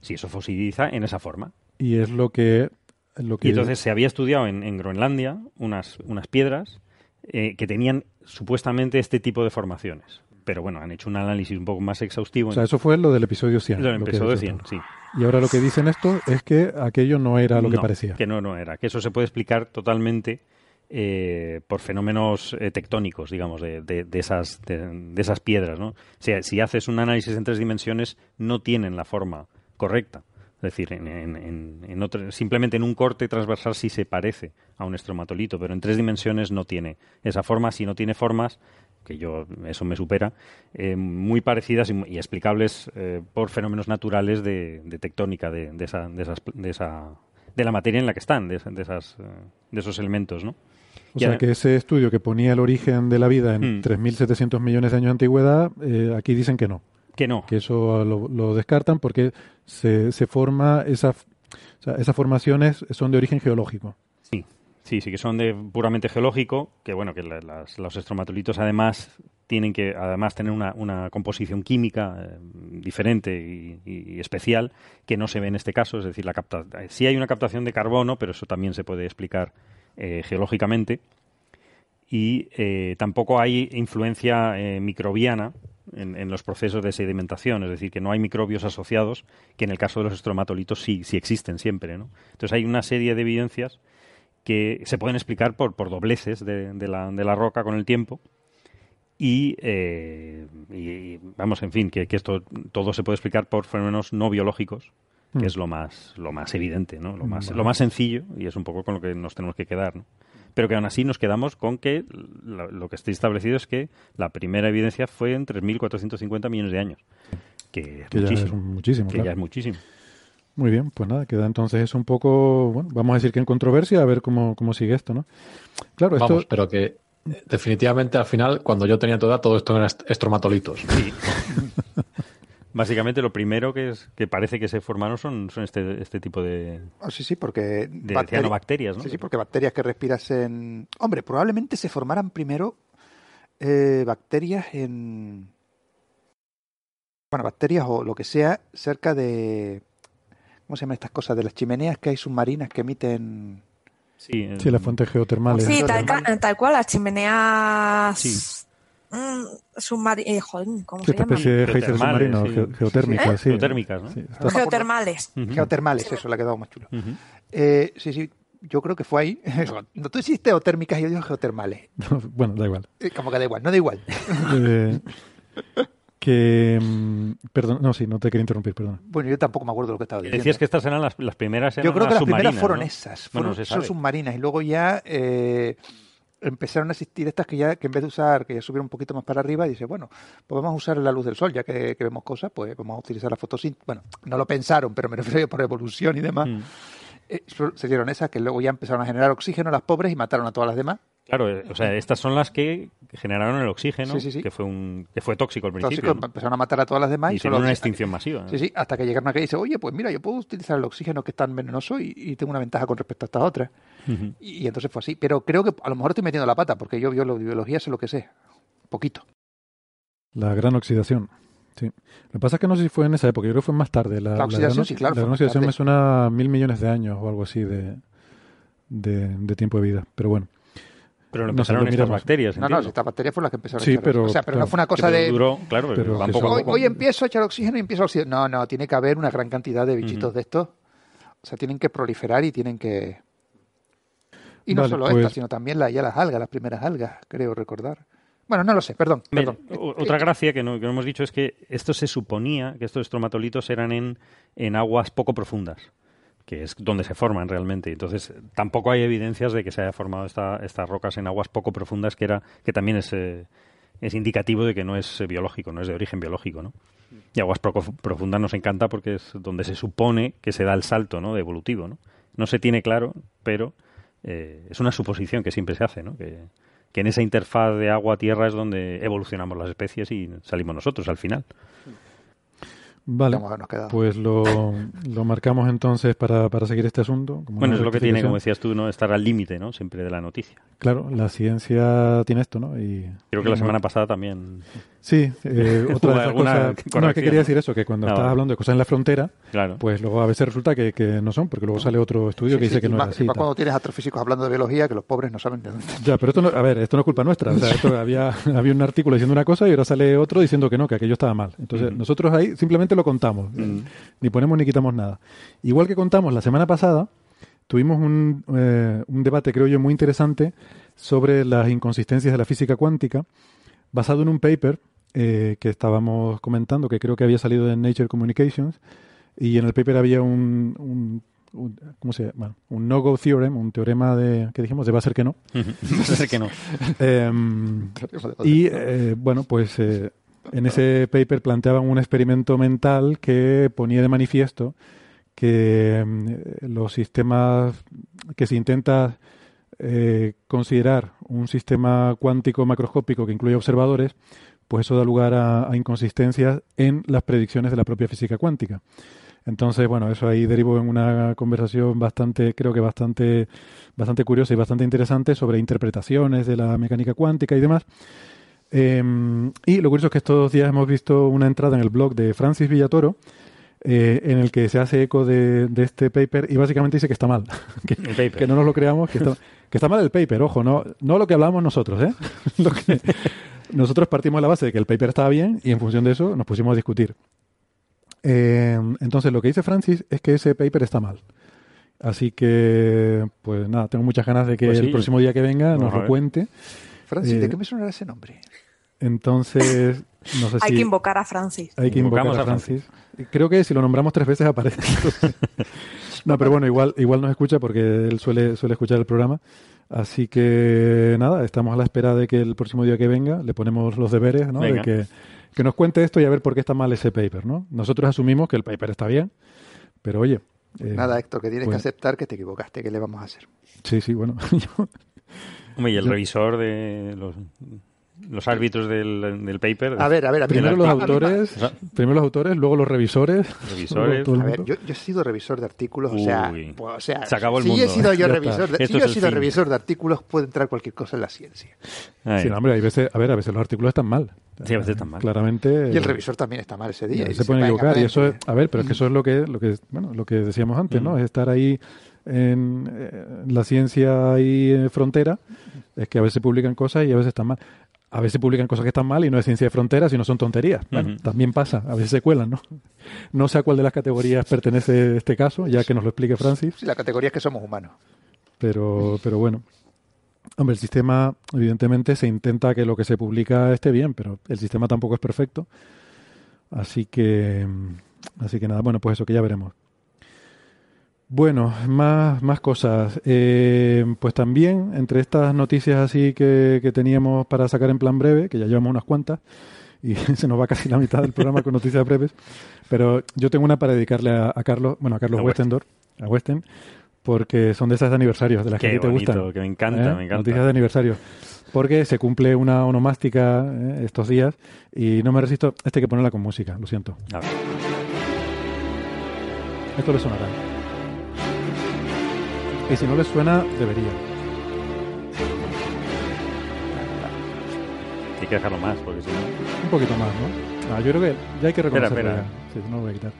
Speaker 3: Sí, eso fosiliza en esa forma.
Speaker 2: Y es lo que... Lo que...
Speaker 3: Y entonces se había estudiado en, Groenlandia unas, unas piedras eh, que tenían supuestamente este tipo de formaciones pero bueno, han hecho un análisis un poco más exhaustivo.
Speaker 2: O sea, eso fue lo del episodio 100.
Speaker 3: Lo del episodio 100, sí.
Speaker 2: Y ahora lo que dicen esto es que aquello no era lo que parecía.
Speaker 3: Que no, no era. Que eso se puede explicar totalmente eh, por fenómenos eh, tectónicos, digamos, de, de, esas, de, esas piedras, ¿no? O sea, si haces un análisis en tres dimensiones, no tienen la forma correcta. Es decir, en, en, en otro, simplemente en un corte transversal sí se parece a un estromatolito, pero en tres dimensiones no tiene esa forma. Si no tiene formas, que yo eso me supera, eh, muy parecidas y, explicables eh, por fenómenos naturales de, tectónica de, de, esa, de, esas, de, esa, de la materia en la que están, de, esas, eh, de esos elementos, ¿no?
Speaker 2: O sea, que ese estudio que ponía el origen de la vida en 3.700 hmm. millones de años de antigüedad, aquí dicen que no.
Speaker 3: Que no.
Speaker 2: Que eso lo, descartan porque se, se forma esa, esas formaciones son de origen geológico.
Speaker 3: Sí, Sí, sí que son de puramente geológico, que bueno, que los estromatolitos además tienen que además tener una, una composición química eh, diferente y, especial que no se ve en este caso. Es decir, la capta sí hay una captación de carbono, pero eso también se puede explicar eh, geológicamente. Y eh, tampoco hay influencia microbiana en, los procesos de sedimentación, es decir, que no hay microbios asociados, que en el caso de los estromatolitos sí, sí existen siempre. ¿no? Entonces hay una serie de evidencias que se pueden explicar por, por dobleces de, de, la, de la roca con el tiempo eh, y, vamos, en fin, que, esto todo se puede explicar por fenómenos no biológicos, que mm. es lo más, lo más evidente, ¿no? Lo más, lo más sencillo, y es un poco con lo que nos tenemos que quedar, ¿no? Pero que aún así nos quedamos con que lo, que está establecido es que la primera evidencia fue en 3.450 millones de años. Que,
Speaker 2: es muchísimo. Ya es muchísimo,
Speaker 3: que ya es muchísimo.
Speaker 2: Muy bien, pues nada, queda entonces es un poco, bueno, vamos a decir que en controversia, a ver cómo, cómo sigue esto, ¿no?
Speaker 4: Claro, esto... Vamos, pero que definitivamente al final, cuando yo tenía toda, todo esto eran estromatolitos.
Speaker 3: Sí. <laughs> Básicamente lo primero que es que parece que se formaron son, son este, este tipo de
Speaker 5: oh, sí sí porque
Speaker 3: de
Speaker 5: sí sí porque bacterias que respiras en hombre probablemente se formaran primero eh, bacterias en bueno bacterias o lo que sea cerca de cómo se llaman estas cosas de las chimeneas que hay submarinas que emiten
Speaker 2: Sí, sí las fuentes geotermales.
Speaker 7: Sí, tal, cual, las chimeneas. Sí. Mm, submarinas. Eh, ¿cómo se llama?
Speaker 2: especie de geysers submarinos, geotérmicas, sí.
Speaker 3: Geotérmicas, ¿no?
Speaker 7: Geotermales.
Speaker 5: Geotermales, eso le ha quedado más chulo. eh, sí, sí, yo creo que fue ahí. <laughs> No, tú hiciste geotérmicas y yo digo geotermales. <laughs>
Speaker 2: bueno, da igual.
Speaker 5: Eh, como que da igual, no da igual. <laughs>
Speaker 2: eh, que mm, perdón no sí no te quería interrumpir perdón
Speaker 5: bueno yo tampoco me acuerdo de lo que estaba diciendo
Speaker 3: decías que estas eran las, las primeras
Speaker 5: yo creo que
Speaker 3: las,
Speaker 5: primeras fueron esas fueron son submarinas y luego ya eh, empezaron a existir estas que ya que en vez de usar que ya subieron un poquito más para arriba dice bueno pues vamos a usar la luz del sol ya que, vemos cosas pues vamos a utilizar la fotosíntesis bueno no lo pensaron pero me <laughs> refiero por evolución y demás. Mm. eh, se dieron esas que luego ya empezaron a generar oxígeno las pobres y mataron a todas las demás
Speaker 3: Claro, eh, o sea, estas son las que generaron el oxígeno, que fue un que fue tóxico al principio.
Speaker 5: empezaron a matar a todas las demás
Speaker 3: y, y una extinción masiva.
Speaker 5: Sí, sí, hasta que llegaron a que dice, oye, pues mira, yo puedo utilizar el oxígeno que es tan venenoso y, tengo una ventaja con respecto a estas otras. y, entonces fue así. Pero creo que a lo mejor estoy metiendo la pata, porque yo biología sé lo que sé, poquito.
Speaker 2: La gran oxidación. Sí. Lo que pasa es que no sé si fue en esa época, yo creo que fue más tarde.
Speaker 5: La, oxidación, sí, claro.
Speaker 2: La gran oxidación me suena mil millones de años o algo así de, de tiempo de vida. Pero bueno.
Speaker 3: Pero no empezaron estas bacterias.
Speaker 5: No, no, estas bacterias fueron las que empezaron
Speaker 2: sí, a pero,
Speaker 5: O sea, pero no fue una cosa de.
Speaker 3: Duró, claro,
Speaker 2: pero
Speaker 5: hoy, empiezo a echar oxígeno y empiezo a oxígeno. No, no, tiene que haber una gran cantidad de bichitos de estos. O sea, tienen que proliferar y tienen que. Y no solo estas, pues sino también la, ya las algas, las primeras algas, creo recordar. Bueno, no lo sé, perdón. perdón.
Speaker 3: Otra gracia que no, que no hemos dicho es que esto se suponía que estos estromatolitos eran en, en aguas poco profundas que es donde se forman realmente. Entonces, tampoco hay evidencias de que se haya formado esta, estas rocas en aguas poco profundas, que era que también es, eh, es indicativo de que no es biológico, no es de origen biológico, ¿no? Y aguas poco profundas nos encanta porque es donde se supone que se da el salto, ¿no? De evolutivo, ¿no? No se tiene claro, pero eh, es una suposición que siempre se hace, ¿no? Que, que en esa interfaz de agua-tierra es donde evolucionamos las especies y salimos nosotros al final.
Speaker 2: Vale, pues lo, lo, marcamos entonces para, para seguir este asunto.
Speaker 3: bueno, es lo que tiene, como decías tú, no estar al límite, ¿no? Siempre de la noticia.
Speaker 2: Claro, la ciencia tiene esto, ¿no?
Speaker 3: Y, Creo que la semana pasada también
Speaker 2: Sí, eh, <laughs> otra de las cosas. No, es que quería decir eso, que cuando estás hablando de cosas en la frontera, pues luego a veces resulta que, que no son, porque luego sale otro estudio que dice que no es así.
Speaker 5: Más cuando tienes astrofísicos hablando de biología, que los pobres no saben de dónde.
Speaker 2: Ya, pero esto no, a ver, esto no es culpa nuestra. O sea, esto <laughs> había, había un artículo diciendo una cosa y ahora sale otro diciendo que no, que aquello estaba mal. Entonces, nosotros ahí simplemente lo contamos, ni ponemos ni quitamos nada. Igual que contamos la semana pasada, tuvimos un, eh, un debate, creo yo, muy interesante sobre las inconsistencias de la física cuántica, basado en un paper eh, que estábamos comentando, que creo que había salido de Nature Communications, y en el paper había un, ¿cómo se llama? un no-go theorem, un teorema de, que dijimos, de va a ser que no. <laughs>
Speaker 3: va a ser que no. <laughs>
Speaker 2: Em, y eh, bueno, pues eh, en ese paper planteaban un experimento mental que ponía de manifiesto que em, los sistemas que se intenta considerar un sistema cuántico macroscópico que incluye observadores, pues eso da lugar a, inconsistencias en las predicciones de la propia física cuántica. Entonces, bueno, eso ahí derivó en una conversación bastante, creo que bastante, bastante curiosa y bastante interesante sobre interpretaciones de la mecánica cuántica y demás. Eh, y lo curioso es que estos días hemos visto una entrada en el blog de Francis Villatoro eh, en el que se hace eco de, de este paper y básicamente dice que está mal. <laughs> que, no nos lo creamos, que está, que está mal el paper, ojo, no, no lo que hablamos nosotros, ¿eh? <laughs> Lo que- nosotros partimos de la base de que el paper estaba bien y en función de eso nos pusimos a discutir. Eh, entonces, lo que dice Francis es que ese paper está mal. Así que, pues nada, tengo muchas ganas de que
Speaker 3: Pues sí.
Speaker 2: el próximo día que venga
Speaker 3: Vamos
Speaker 2: nos lo cuente.
Speaker 5: Francis,
Speaker 2: Eh,
Speaker 5: ¿de qué me sonará ese nombre?
Speaker 2: Entonces, no sé
Speaker 7: Hay
Speaker 2: si
Speaker 7: que invocar a Francis.
Speaker 2: hay que invocar
Speaker 3: Invocamos
Speaker 2: a
Speaker 3: a
Speaker 2: Francis. Creo que si lo nombramos tres veces aparece. <laughs> no, pero bueno, igual, igual nos escucha porque él suele, suele escuchar el programa. Así que nada, estamos a la espera de que el próximo día que venga le ponemos los deberes, ¿no? De
Speaker 3: Venga.
Speaker 2: que, que nos cuente esto y a ver por qué está mal ese paper, ¿no? Nosotros asumimos que el paper está bien, pero oye. eh,
Speaker 5: Nada, Héctor, que tienes
Speaker 2: pues-
Speaker 5: que aceptar que te equivocaste. ¿Qué le vamos a hacer?
Speaker 2: Sí, sí, bueno. yo- <laughs>
Speaker 3: Hombre, y el
Speaker 2: Yo-
Speaker 3: revisor de los, los árbitros del, del paper.
Speaker 5: A ver, a ver, a
Speaker 2: primero
Speaker 5: me-
Speaker 2: los
Speaker 5: a mí me-
Speaker 2: autores, primero los autores, luego los revisores.
Speaker 3: Revisores.
Speaker 5: A ver, yo, yo he sido revisor de artículos, o sea,
Speaker 3: Uy.
Speaker 5: pues, o sea,
Speaker 3: Se acabó el
Speaker 5: si
Speaker 3: mundo,
Speaker 5: he sido yo <laughs> revisor, de, si yo he sido
Speaker 3: fin.
Speaker 5: revisor de artículos, puede entrar cualquier cosa en la ciencia.
Speaker 3: Ay,
Speaker 2: Sí, no, hombre, hay veces, a ver, a veces los artículos están mal.
Speaker 3: Sí, a veces están mal.
Speaker 2: Claramente.
Speaker 5: Y el revisor también está mal ese día. y
Speaker 2: se pueden
Speaker 5: venga,
Speaker 2: equivocar y eso es,
Speaker 5: vente.
Speaker 2: a ver, pero es que eso es lo que, lo que, bueno, lo que decíamos antes, ¿no? Es estar ahí en, eh, la ciencia ahí en frontera, es que a veces publican cosas y a veces están mal. A veces publican cosas que están mal y no es ciencia de frontera, sino son tonterías. Bueno, también pasa, a veces se cuelan, ¿no? No sé a cuál de las categorías pertenece este caso, ya que nos lo explique Francis,
Speaker 5: Sí, la categoría es que somos humanos.
Speaker 2: pero, pero bueno. Hombre, el sistema, evidentemente, se intenta que lo que se publica esté bien, pero el sistema tampoco es perfecto. Así que, así que nada, bueno, pues eso que ya veremos. Bueno, más, más cosas. Eh, pues también, entre estas noticias así que, que teníamos para sacar en plan breve, que ya llevamos unas cuantas, y <laughs> se nos va casi la mitad del programa con noticias breves, pero yo tengo una para dedicarle a, a Carlos, bueno, a Carlos
Speaker 3: A
Speaker 2: Westendorf, a Westen, porque son de esas de aniversarios, de las que
Speaker 3: Qué
Speaker 2: te
Speaker 3: bonito,
Speaker 2: gustan.
Speaker 3: que me encanta,
Speaker 2: ¿eh?
Speaker 3: me encanta.
Speaker 2: Noticias de aniversario. Porque se cumple una onomástica ¿eh? estos días y no me resisto. Este hay que ponerla con música, lo siento.
Speaker 3: A ver.
Speaker 2: Esto le sonará. Y si no le suena, debería.
Speaker 3: Hay que dejarlo más, porque si no.
Speaker 2: Un poquito más, ¿no? Ah, yo creo que ya hay que
Speaker 3: Espera,
Speaker 2: reconocerlo.
Speaker 3: espera.
Speaker 2: ya. Sí, no lo voy a quitar.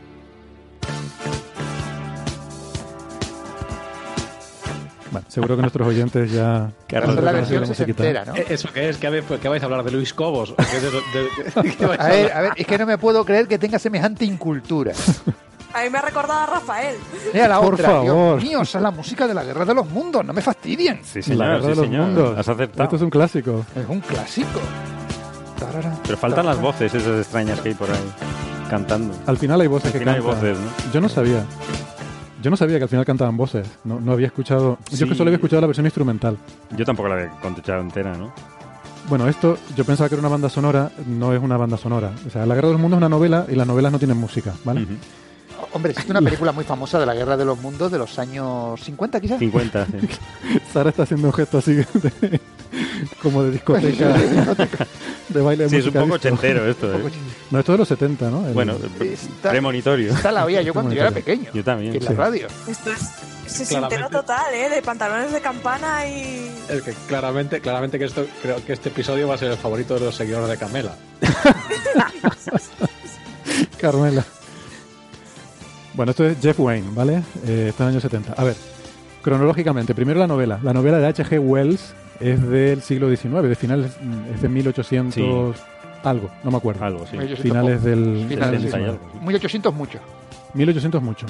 Speaker 2: Bueno, seguro que nuestros oyentes ya...
Speaker 5: Es la
Speaker 2: no
Speaker 5: versión
Speaker 2: la musiquita.
Speaker 5: sesentera, ¿no?
Speaker 4: Eh, ¿Eso qué es? ¿Qué, qué vais a hablar de Luis Cobos? ¿O qué de- de- de- <laughs> qué vais a
Speaker 5: A ver, a ver, es que no me puedo creer que tenga semejante incultura. <laughs>
Speaker 7: A mí me ha recordado a Rafael.
Speaker 5: Mira la
Speaker 2: Por
Speaker 5: otra,
Speaker 2: favor.
Speaker 5: Dios mío, esa es la música de la Guerra de los Mundos, no me fastidien.
Speaker 3: Sí,
Speaker 2: la
Speaker 3: señor,
Speaker 2: guerra
Speaker 3: sí,
Speaker 2: de los
Speaker 3: señor.
Speaker 2: mundos.
Speaker 3: Has acertado.
Speaker 2: Esto es un clásico.
Speaker 5: Es un clásico. Tarara,
Speaker 3: Pero faltan las
Speaker 5: tarara.
Speaker 3: voces esas extrañas que hay por ahí cantando.
Speaker 2: Al final hay voces
Speaker 3: Al
Speaker 2: que
Speaker 3: final hay
Speaker 2: cantan.
Speaker 3: voces, ¿no?
Speaker 2: Yo no sabía. Yo no sabía que al final cantaban voces. No, no había escuchado... Yo es
Speaker 3: Sí.
Speaker 2: que solo había escuchado la versión instrumental.
Speaker 3: Yo tampoco la había contestado entera, ¿no?
Speaker 2: Bueno, esto yo pensaba que era una banda sonora, no es una banda sonora. O sea, La Guerra de los Mundos es una novela y las novelas no tienen música, ¿vale?
Speaker 3: Ujú.
Speaker 5: Hombre, existe una <laughs> película muy famosa de la Guerra de los Mundos de los años 50 quizás.
Speaker 3: 50, <laughs> sí.
Speaker 2: Sara está haciendo un gesto así <laughs> de- como de discoteca, de baile de
Speaker 3: Sí, es un
Speaker 2: música
Speaker 3: poco ochentero esto, ¿eh?
Speaker 2: No, esto es de los 70, ¿no? El-
Speaker 3: Bueno,
Speaker 5: Está-
Speaker 3: premonitorio.
Speaker 5: Esta la oía yo cuando yo era pequeño.
Speaker 3: Yo también.
Speaker 5: En la radio.
Speaker 7: Esto es se
Speaker 4: Claramente.
Speaker 7: entero total, ¿eh? De pantalones de campana y...
Speaker 4: Es que claramente, claramente que esto, creo que este episodio va a ser el favorito de los seguidores de Camela.
Speaker 2: Carmela. Bueno, esto es Jeff Wayne, ¿vale? Eh, esto es en años 70. A ver, cronológicamente, primero la novela. La novela de H.G. Wells es del siglo XIX, de finales, es de 1800
Speaker 3: Sí.
Speaker 2: algo, no me acuerdo.
Speaker 3: Algo, sí.
Speaker 5: 1800
Speaker 2: Finales del,
Speaker 5: Finales,
Speaker 2: del
Speaker 3: sí.
Speaker 2: 19.
Speaker 5: Muy 800 mucho.
Speaker 2: 1800 mucho.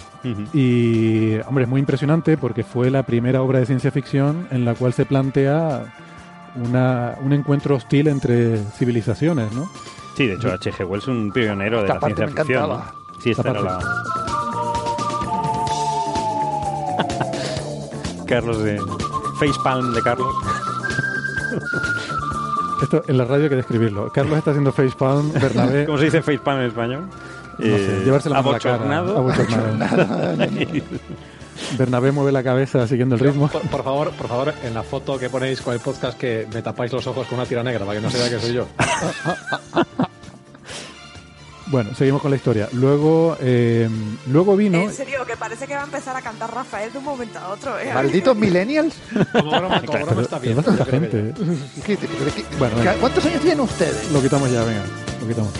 Speaker 2: Y, hombre, es muy impresionante porque fue la primera obra de ciencia ficción en la cual se plantea una, un encuentro hostil entre civilizaciones, ¿no?
Speaker 3: Sí, de hecho, H.G. Wells es un pionero de
Speaker 5: Esta
Speaker 3: la
Speaker 5: parte
Speaker 3: ciencia
Speaker 5: me
Speaker 3: ficción. Sí, esta
Speaker 2: Esta
Speaker 3: era la. <laughs> Carlos de. Facepalm de Carlos. <laughs>
Speaker 2: Esto en la radio hay que describirlo. Carlos está haciendo facepalm, Bernabé... <laughs>
Speaker 3: ¿Cómo se dice facepalm en español?
Speaker 2: no sé, llevarse la mano a la cara.
Speaker 3: abochornado.
Speaker 2: Abochornado. Bernabé mueve la cabeza siguiendo el ritmo.
Speaker 4: Por, por favor, por favor, en la foto que ponéis con el podcast que me tapáis los ojos con una tira negra para que no se vea que soy yo.
Speaker 2: Bueno, seguimos con la historia. Luego, eh, luego vino.
Speaker 7: En serio, que parece que va a empezar a cantar Rafael de un momento a otro, ¿eh?
Speaker 5: Malditos <laughs> millennials.
Speaker 4: Como broma, como broma está bien. <laughs>
Speaker 2: es bastante
Speaker 4: yo creo que
Speaker 2: gente. ¿eh?
Speaker 5: ¿Qué- qué- qué-
Speaker 2: Bueno.
Speaker 5: ¿Cuántos años tienen ustedes?
Speaker 2: Lo quitamos ya, venga. Lo quitamos.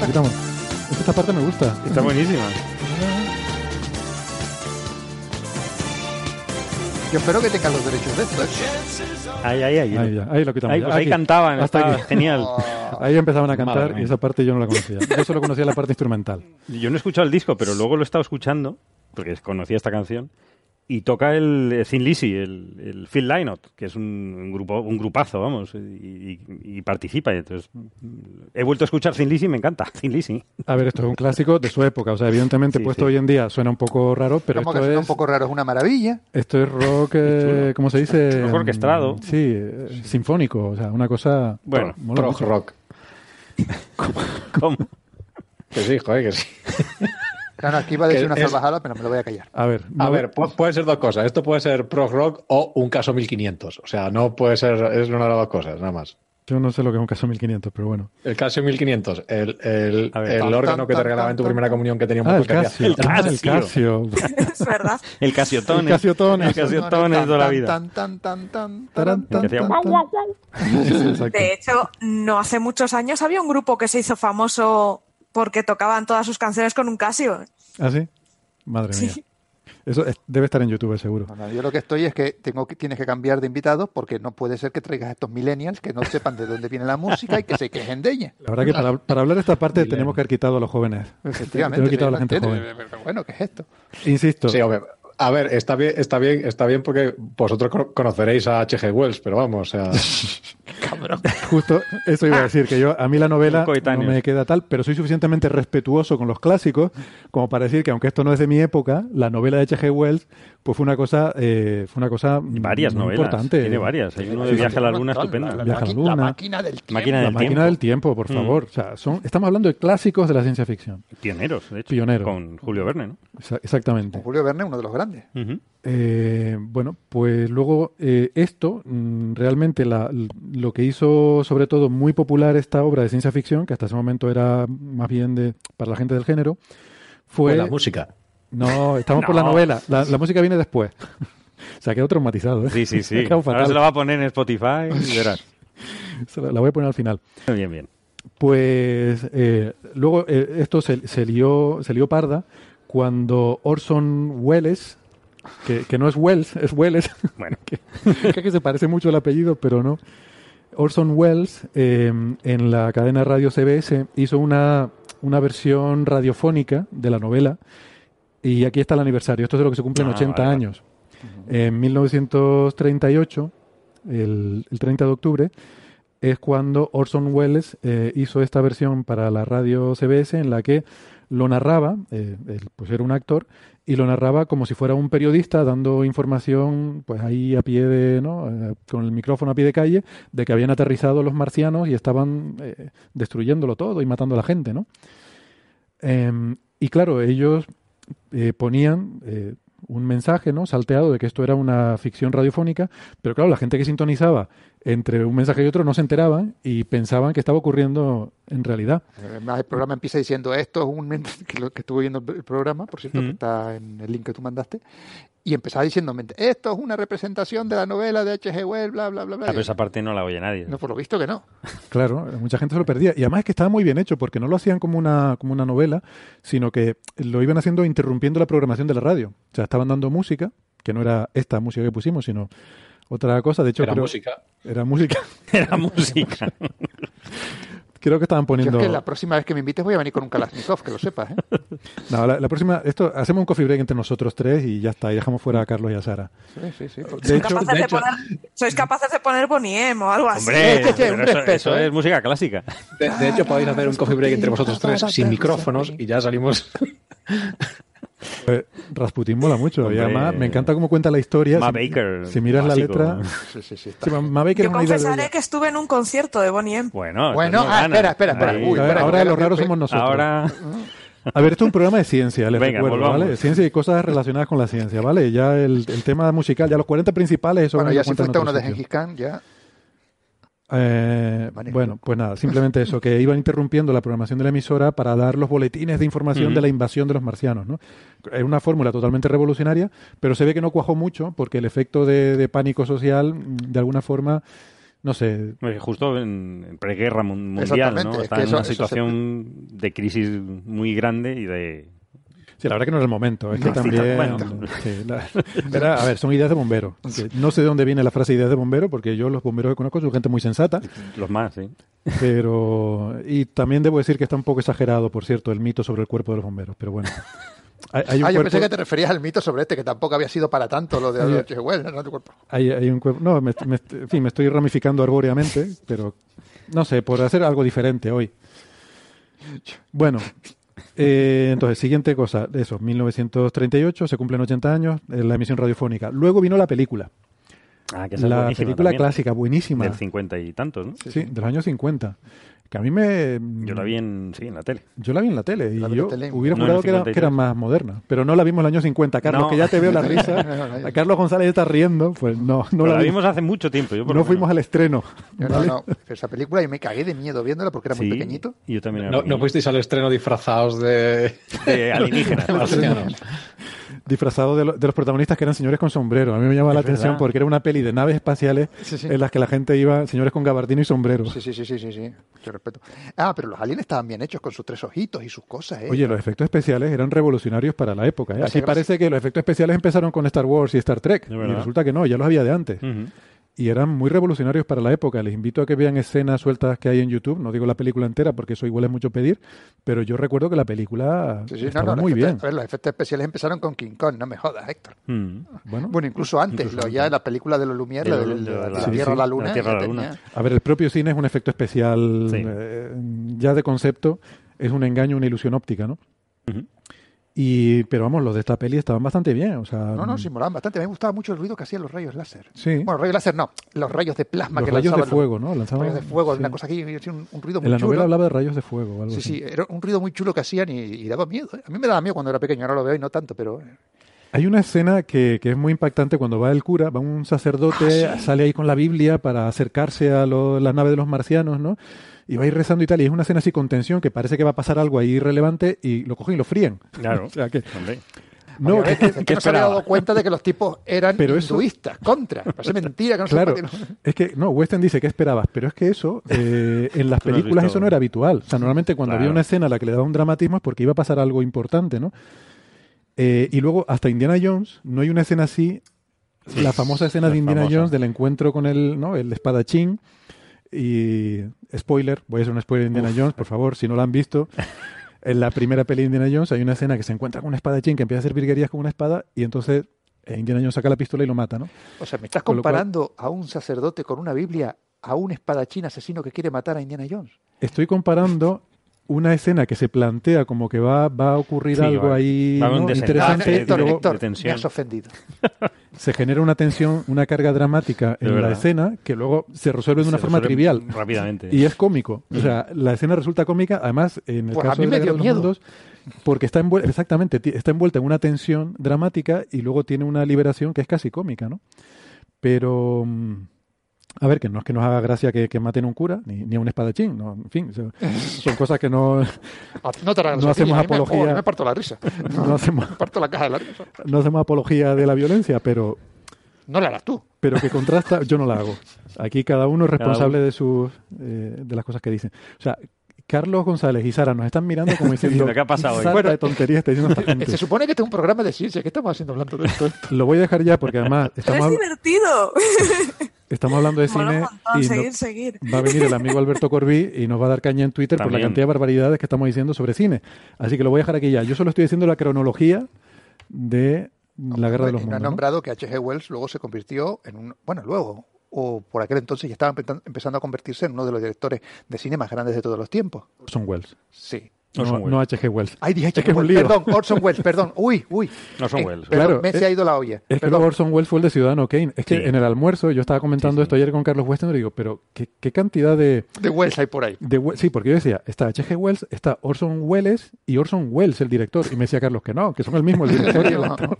Speaker 2: Lo quitamos. Es que esta parte me gusta.
Speaker 3: Está buenísima.
Speaker 5: Yo espero que tengan los derechos de esto. ¿eh?
Speaker 3: Ahí, ahí, ahí.
Speaker 2: Ahí, ya, ahí lo quitamos.
Speaker 3: Ahí, pues ahí cantaban,
Speaker 2: Hasta
Speaker 3: estaba
Speaker 2: aquí.
Speaker 3: genial. <laughs>
Speaker 2: Ahí empezaban a cantar y esa parte yo no la conocía. Yo solo conocía la parte instrumental. <laughs>
Speaker 3: Yo no he escuchado el disco, pero luego lo he estado escuchando, porque conocía esta canción, y toca el Thin Lizzy, el, el Phil Lynott, que es un, un grupo, un grupazo, vamos, y, y- y participa. Y entonces, he vuelto a escuchar Thin Lizzy y me encanta, <laughs> Thin Lizzy.
Speaker 2: A ver, esto es un clásico de su época. O sea, evidentemente
Speaker 3: Sí,
Speaker 2: puesto
Speaker 3: sí.
Speaker 2: hoy en día suena un poco raro, pero
Speaker 5: Como que
Speaker 2: esto
Speaker 5: suena
Speaker 2: es,
Speaker 5: un poco raro, es una maravilla.
Speaker 2: esto es rock, eh, ¿cómo se dice?
Speaker 3: Rock orquestado.
Speaker 2: Mm, Sí, eh, sinfónico. O sea, una cosa...
Speaker 3: Bueno,
Speaker 2: mucho.
Speaker 4: rock. <laughs>
Speaker 3: ¿Cómo?
Speaker 4: Que sí, joder, que sí. <laughs>
Speaker 5: Claro, aquí iba a decir una
Speaker 4: es-
Speaker 5: salvajada, pero me lo voy a callar.
Speaker 2: A ver,
Speaker 4: A ver, pu- puede ser dos cosas. Esto puede ser prog rock o un caso 1500. O sea, no puede ser, es una de las dos cosas, nada más.
Speaker 2: yo no sé lo que es un caso 1500, pero bueno.
Speaker 4: El Casio 1500, el, el,
Speaker 3: ver.
Speaker 4: el
Speaker 5: Tan,
Speaker 4: órgano
Speaker 5: tan,
Speaker 4: que te regalaban en tu
Speaker 5: tan,
Speaker 4: primera
Speaker 5: tan.
Speaker 4: comunión que tenía un
Speaker 2: Ah, el
Speaker 4: que hacía-
Speaker 2: Casio.
Speaker 3: El
Speaker 2: Ah, el
Speaker 3: Casio.
Speaker 2: Casio. <laughs>
Speaker 7: Es verdad.
Speaker 3: El Casiotone.
Speaker 2: El Casiotone.
Speaker 3: El de toda la vida.
Speaker 7: De hecho, no hace muchos años había un grupo que se hizo famoso porque tocaban todas sus canciones con un Casio.
Speaker 2: ¿Ah, sí? Madre
Speaker 7: Sí.
Speaker 2: mía. Eso es- debe estar en YouTube, seguro.
Speaker 5: Bueno, yo lo que estoy es que tengo que tienes que cambiar de invitados porque no puede ser que traigas a estos millennials que no sepan de dónde viene la música y que se quejen de ella.
Speaker 2: La verdad que para, para hablar de esta parte tenemos que haber quitado a los jóvenes.
Speaker 5: Efectivamente.
Speaker 2: Tenemos que quitar a la gente joven.
Speaker 5: pero Bueno, ¿qué es esto?
Speaker 2: Insisto,
Speaker 4: Sí, hombre. A ver, está bien, está bien, está bien porque vosotros cono- conoceréis a H.G. Wells, pero vamos, o sea, <laughs>
Speaker 2: justo eso iba a decir, que yo a mí la novela no me queda tal, pero soy suficientemente respetuoso con los clásicos como para decir que aunque esto no es de mi época, la novela de H.G. Wells pues fue una cosa, eh, fue una cosa
Speaker 3: varias
Speaker 2: muy
Speaker 3: novelas.
Speaker 2: importante.
Speaker 3: Tiene varias. Hay uno de
Speaker 2: Sí,
Speaker 3: Viaje a la
Speaker 5: Un
Speaker 3: Luna
Speaker 5: montón,
Speaker 3: estupenda.
Speaker 5: La, la
Speaker 2: Viaje a la
Speaker 5: la máquina del tiempo.
Speaker 3: Máquina
Speaker 2: La máquina
Speaker 3: tiempo.
Speaker 2: del tiempo, por
Speaker 3: Mm.
Speaker 2: favor. O sea, son, estamos hablando de clásicos de la ciencia ficción.
Speaker 3: Pioneros, de hecho.
Speaker 2: Pionero.
Speaker 3: Con Julio Verne, ¿no?
Speaker 2: Exa- Exactamente.
Speaker 5: Con Julio Verne, uno de los grandes.
Speaker 2: Eh, bueno, pues luego eh, esto, mm, realmente la- lo que hizo sobre todo muy popular esta obra de ciencia ficción, que hasta ese momento era más bien de, para la gente del género, fue...
Speaker 4: pues la música.
Speaker 2: No, estamos por la
Speaker 3: No.
Speaker 2: novela. La, la música viene después. <laughs> Se ha quedado traumatizado. ¿eh?
Speaker 3: Sí, sí, sí. <laughs> Ahora se lo va a poner en Spotify y <laughs> verás.
Speaker 2: Se la, la voy a poner al final.
Speaker 3: Bien, bien.
Speaker 2: Pues eh, luego eh, esto se, se lió, se lió parda cuando Orson Welles, que, que no es Wells, es Welles,
Speaker 3: Bueno,
Speaker 2: que, que se parece mucho el apellido, pero no. Orson Welles eh, en la cadena radio CBS hizo una, una versión radiofónica de la novela y aquí está el aniversario. Esto es de lo que se cumplen
Speaker 3: Ah,
Speaker 2: 80
Speaker 3: vale, vale.
Speaker 2: años. En 1938, el, el 30 de octubre, es cuando Orson Welles eh, hizo esta versión para la radio CBS en la que lo narraba, eh, él, pues era un actor, y lo narraba como si fuera un periodista dando información, pues ahí a pie de, ¿no? Eh, con el micrófono a pie de calle, de que habían aterrizado los marcianos y estaban destruyéndolo todo y matando a la gente, ¿no? Em, y claro, ellos eh, ponían eh, un mensaje, ¿no? Salteado de que esto era una ficción radiofónica, pero claro, la gente que sintonizaba entre un mensaje y otro no se enteraban y pensaban que estaba ocurriendo en realidad.
Speaker 5: Además, el programa empieza diciendo esto es un <laughs> que, lo, que estuve viendo el programa, por cierto, que está en el link que tú mandaste, y empezaba diciendo esto es una representación de la novela de H.G. Wells, bla, bla, bla, bla.
Speaker 3: Ah, pero esa parte no la oye nadie.
Speaker 5: No, por lo visto que no. <laughs>
Speaker 2: Claro, mucha gente se lo perdía. Y además es que estaba muy bien hecho, porque no lo hacían como una, como una novela, sino que lo iban haciendo interrumpiendo la programación de la radio. O sea, estaban dando música, que no era esta música que pusimos, sino otra cosa. De hecho,
Speaker 4: Era
Speaker 2: creo-
Speaker 4: música.
Speaker 2: Era música. <laughs>
Speaker 3: Era música. <laughs>
Speaker 2: creo que estaban
Speaker 5: Yo
Speaker 2: poniendo...
Speaker 5: es que la próxima vez que me invites voy a venir con un Kalashnikov, que lo sepas. ¿eh? <laughs>
Speaker 2: No, la, la próxima... Esto, hacemos un coffee break entre nosotros tres y ya está. Y dejamos fuera a Carlos y a Sara.
Speaker 5: Sí, sí, sí.
Speaker 2: De
Speaker 7: ¿Sois,
Speaker 2: hecho,
Speaker 7: capaces
Speaker 4: de
Speaker 7: de
Speaker 4: hecho-
Speaker 7: poner, sois capaces de poner Bonnie M o algo así.
Speaker 3: Hombre,
Speaker 5: Sí, sí, sí,
Speaker 3: pero
Speaker 5: un
Speaker 3: eso,
Speaker 5: respeto,
Speaker 3: eso
Speaker 5: ¿eh?
Speaker 3: es música clásica.
Speaker 4: De, de hecho, podéis hacer un coffee break entre vosotros tres sin micrófonos y ya salimos.
Speaker 2: Eh, Rasputin mola mucho. Y además me encanta cómo cuenta la historia.
Speaker 3: Ma
Speaker 2: Si-
Speaker 3: Baker,
Speaker 2: Si miras
Speaker 3: básico.
Speaker 2: la letra... <laughs>
Speaker 5: Sí, sí, sí. está.
Speaker 2: Sí, Ma- Baker
Speaker 7: Yo confesaré que estuve en un concierto de Bonnie M.
Speaker 3: Bueno,
Speaker 5: Bueno, ah, espera, espera, espera.
Speaker 3: Ahí.
Speaker 5: Uy,
Speaker 2: ver,
Speaker 5: espera,
Speaker 2: ahora los raros somos nosotros.
Speaker 3: Ahora,
Speaker 2: A ver, esto es un programa de ciencia, les
Speaker 3: Venga,
Speaker 2: recuerdo,
Speaker 3: volvamos.
Speaker 2: ¿vale? Ciencia y cosas relacionadas con la ciencia, ¿vale? Ya el, el tema musical, ya los 40 principales, eso
Speaker 5: Bueno, ya si
Speaker 2: otro
Speaker 5: uno de. Gengis Khan, ya.
Speaker 2: Eh, bueno, pues nada, simplemente eso, que iban interrumpiendo la programación de la emisora para dar los boletines de información de la invasión de los marcianos. ¿no? Es una fórmula totalmente revolucionaria, pero se ve que no cuajó mucho porque el efecto de, de pánico social, de alguna forma, no sé,
Speaker 3: Justo en, en preguerra mun- mundial, ¿no? Está en una
Speaker 5: eso se-
Speaker 3: situación de crisis muy grande y de...
Speaker 2: Sí, la verdad que no era el momento. Es que
Speaker 3: No,
Speaker 2: también.
Speaker 3: bueno.
Speaker 2: sí, la- era- a ver, son ideas de bombero. que no sé de dónde viene la frase ideas de bombero, porque yo los bomberos que conozco son gente muy sensata,
Speaker 3: Los más, sí.
Speaker 2: pero. Y también debo decir que está un poco exagerado, por cierto, el mito sobre el cuerpo de los bomberos. Pero bueno. Hay, hay un
Speaker 5: Ah, yo
Speaker 2: cuerpo-
Speaker 5: pensé que te referías al mito sobre este, que tampoco había sido para tanto lo de. H.G. Wells, ¿no? Tu cuerpo.
Speaker 2: hay- hay un cuerpo- No, me, me- en fin, me estoy ramificando arbóreamente, pero. No sé, por hacer algo diferente hoy. Bueno. Eh, entonces, siguiente cosa, eso, 1938, se cumplen 80 años, eh, la emisión radiofónica. Luego vino la película.
Speaker 3: Ah, que
Speaker 2: La película
Speaker 3: también.
Speaker 2: clásica, buenísima.
Speaker 3: Del 50 y tantos, ¿no?
Speaker 2: Sí, de los años 50. Que a mí me.
Speaker 3: Yo la vi en, sí, en la tele.
Speaker 2: Yo la vi en la tele y
Speaker 5: La vi en
Speaker 2: yo
Speaker 5: la tele.
Speaker 2: hubiera jurado que era,
Speaker 3: 53.
Speaker 2: que era más moderna. Pero no la vimos en el año 50, Carlos,
Speaker 3: No.
Speaker 2: que ya te veo la <laughs> risa. A Carlos González está riendo. Pues no, no
Speaker 3: Pero
Speaker 2: la,
Speaker 3: la
Speaker 2: vimos.
Speaker 3: vimos hace mucho tiempo. Yo por
Speaker 2: No fuimos al estreno.
Speaker 5: Yo no, no, pero esa película y me cagué de miedo viéndola porque era muy pequeñito.
Speaker 3: Y yo también era
Speaker 4: No, no fuisteis al estreno disfrazados de,
Speaker 3: De <laughs> alienígenas.
Speaker 4: Marcianos.
Speaker 2: Disfrazado de, lo- de los protagonistas que eran señores con sombrero. A mí me llama la atención porque era una peli de naves espaciales
Speaker 5: Sí, sí.
Speaker 2: en las que la gente iba, señores con gabardina y sombrero.
Speaker 5: Sí, sí, sí, sí, sí, sí. Yo respeto. Ah, pero los aliens estaban bien hechos con sus tres ojitos y sus cosas, ¿eh?
Speaker 2: Oye, los efectos especiales eran revolucionarios para la época. ¿eh?
Speaker 5: Gracias.
Speaker 2: parece que los efectos especiales empezaron con Star Wars y Star Trek. Y resulta que no, ya los había de antes. Y eran muy revolucionarios para la época. Les invito a que vean escenas sueltas que hay en YouTube. No digo la película entera porque eso igual es mucho pedir, pero yo recuerdo que la película
Speaker 5: Sí, sí, no,
Speaker 2: estaba
Speaker 5: no, los
Speaker 2: muy
Speaker 5: efectos-
Speaker 2: bien.
Speaker 5: a ver, los efectos especiales empezaron con King Kong, no me jodas, Héctor.
Speaker 3: Mm.
Speaker 2: Bueno,
Speaker 5: Bueno, incluso antes,
Speaker 3: Incluso
Speaker 5: lo, ya en la película de los Lumière,
Speaker 3: De
Speaker 5: la
Speaker 3: lo-
Speaker 5: del-
Speaker 3: de
Speaker 5: de,
Speaker 3: la-
Speaker 5: la
Speaker 2: Sí,
Speaker 5: Tierra a
Speaker 2: sí,
Speaker 5: la
Speaker 3: la
Speaker 5: Luna,
Speaker 3: Tierra a
Speaker 5: ya
Speaker 3: la Luna.
Speaker 5: tenía-
Speaker 2: a ver, el propio cine es un efecto especial
Speaker 3: Sí.
Speaker 2: eh, ya de concepto, es un engaño, una ilusión óptica, ¿no? Y, pero vamos, los de esta peli estaban bastante bien. O sea,
Speaker 5: No, no, sí, molaban bastante. Me gustaba mucho el ruido que hacían los rayos láser.
Speaker 2: Sí.
Speaker 5: Bueno, rayos láser no, los rayos de plasma
Speaker 2: los
Speaker 5: que
Speaker 2: rayos de
Speaker 5: lanzaban los-
Speaker 2: fuego, ¿no? Lanzaban-
Speaker 5: rayos de fuego,
Speaker 2: sí.
Speaker 5: una cosa así, un, un ruido muy
Speaker 2: En la
Speaker 5: chulo.
Speaker 2: novela hablaba de rayos de fuego algo
Speaker 5: Sí,
Speaker 2: así.
Speaker 5: sí, era un ruido muy chulo que hacían y, y daba miedo. ¿eh? A mí me daba miedo cuando era pequeño, ahora lo veo y no tanto, pero... eh,
Speaker 2: Hay una escena que, que es muy impactante cuando va el cura, va un sacerdote,
Speaker 5: Ah,
Speaker 2: sale ahí con la Biblia para acercarse a lo- la nave de los marcianos, ¿no? Y va a ir rezando y tal, y es una escena así con tensión que parece que va a pasar algo ahí irrelevante y lo cogen y lo fríen.
Speaker 3: Claro. <laughs>
Speaker 2: O sea que,
Speaker 3: Hombre.
Speaker 2: no, que-
Speaker 5: ver, es que no se había dado cuenta de que los tipos eran
Speaker 2: Pero eso-
Speaker 5: hinduistas, contra. Parece mentira que no
Speaker 2: Claro,
Speaker 5: no-
Speaker 2: es que, no, Western dice, ¿qué esperabas? Pero es que eso, <laughs> eh, en las películas eso no era habitual. O sea, normalmente cuando había una escena a la que le daba un dramatismo es porque iba a pasar algo importante, ¿no? Eh, y luego, hasta Indiana Jones, no hay una escena así,
Speaker 3: Sí,
Speaker 2: la famosa escena de Indiana
Speaker 3: famosa.
Speaker 2: Jones del encuentro con el, ¿no? el espadachín. Y, spoiler, voy a hacer un spoiler de Indiana Jones, por favor, si no la han visto. <laughs> En la primera peli de Indiana Jones hay una escena que se encuentra con un espadachín que empieza a hacer virguerías con una espada y entonces eh, Indiana Jones saca la pistola y lo mata, ¿no?
Speaker 5: O sea, me estás
Speaker 2: Con lo cual-
Speaker 5: comparando a un sacerdote con una Biblia a un espadachín asesino que quiere matar a Indiana Jones.
Speaker 2: Estoy comparando una escena que se plantea como que va, va a ocurrir
Speaker 3: Sí,
Speaker 2: algo
Speaker 3: va-
Speaker 2: ahí
Speaker 3: va a haber un
Speaker 2: ¿no?
Speaker 3: desenlace
Speaker 5: Ah,
Speaker 2: interesante
Speaker 5: Héctor,
Speaker 2: y luego
Speaker 5: Héctor,
Speaker 3: de tensión.
Speaker 5: me has ofendido. <laughs>
Speaker 2: se genera una tensión, una carga dramática en la escena que luego se resuelve de una
Speaker 3: Se
Speaker 2: forma trivial.
Speaker 3: Rápidamente.
Speaker 2: Y es cómico. O sea, la escena resulta cómica, además, en el
Speaker 5: Pues a
Speaker 2: caso
Speaker 5: mí
Speaker 2: de
Speaker 5: me
Speaker 2: la
Speaker 5: dio
Speaker 2: Guerra de los
Speaker 5: miedo.
Speaker 2: Mundos, porque está envuelta, exactamente, está envuelta en una tensión dramática y luego tiene una liberación que es casi cómica, ¿no? Pero, mm, a ver, que no es que nos haga gracia que, que maten a un cura, ni, ni a un espadachín, no, en fin, son, son cosas que no,
Speaker 5: Ah, No, te
Speaker 2: No hacemos
Speaker 5: a mí me-
Speaker 2: apología.
Speaker 5: joder, me parto la risa. <laughs>
Speaker 2: no hacemos,
Speaker 5: Me parto la caja de la risa.
Speaker 2: no hacemos apología de la violencia, pero,
Speaker 5: No la harás tú.
Speaker 2: pero que contrasta, yo no la hago. Aquí cada uno es responsable
Speaker 3: uno.
Speaker 2: de sus eh, de las cosas que dicen. O sea, Carlos González y Sara nos están mirando como <laughs> diciendo
Speaker 3: ¿qué ha pasado hoy?
Speaker 2: "Sarta
Speaker 5: Bueno,
Speaker 2: de tonterías está diciendo esta <laughs> gente".
Speaker 5: Se supone que este es un programa de ciencia. ¿Qué estamos haciendo hablando de esto? <laughs>
Speaker 2: Lo voy a dejar ya porque además
Speaker 7: Pero
Speaker 2: estamos,
Speaker 7: es divertido.
Speaker 2: estamos hablando de cine
Speaker 7: montón,
Speaker 2: y no-
Speaker 7: seguir, seguir.
Speaker 2: va a venir el amigo Alberto Corbí y nos va a dar caña en Twitter por la cantidad de barbaridades que estamos diciendo sobre cine. Así que lo voy a dejar aquí ya. Yo solo estoy diciendo la cronología de la Guerra de los
Speaker 5: no
Speaker 2: Mundos.
Speaker 5: han
Speaker 2: ¿no?
Speaker 5: nombrado que H.G. Wells luego se convirtió en un. Bueno, luego. O por aquel entonces ya estaba empe- empezando a convertirse en uno de los directores de cine más grandes de todos los tiempos.
Speaker 2: Orson Welles.
Speaker 5: Sí.
Speaker 2: No,
Speaker 3: Orson
Speaker 2: no H.G. Wells.
Speaker 5: Ay, dije H.G. Wells. Perdón, Orson Welles, perdón. <laughs> Uy, uy.
Speaker 3: Orson
Speaker 5: Eh,
Speaker 3: Welles.
Speaker 2: Claro,
Speaker 5: me se
Speaker 2: es-
Speaker 5: ha ido la olla.
Speaker 2: Es
Speaker 5: Perdón.
Speaker 2: Orson Welles fue el de Ciudadano Kane. Es que
Speaker 3: Sí.
Speaker 2: en el almuerzo yo estaba comentando
Speaker 3: Sí, sí.
Speaker 2: esto ayer con Carlos Weston y digo, pero ¿qué, qué cantidad de,
Speaker 5: De Wells hay por ahí.
Speaker 2: de Sí, porque yo decía, está H.G. Wells, está Orson Welles y Orson Welles, el director. Y me decía Carlos que no, que son el mismo, el director y el <laughs> actor.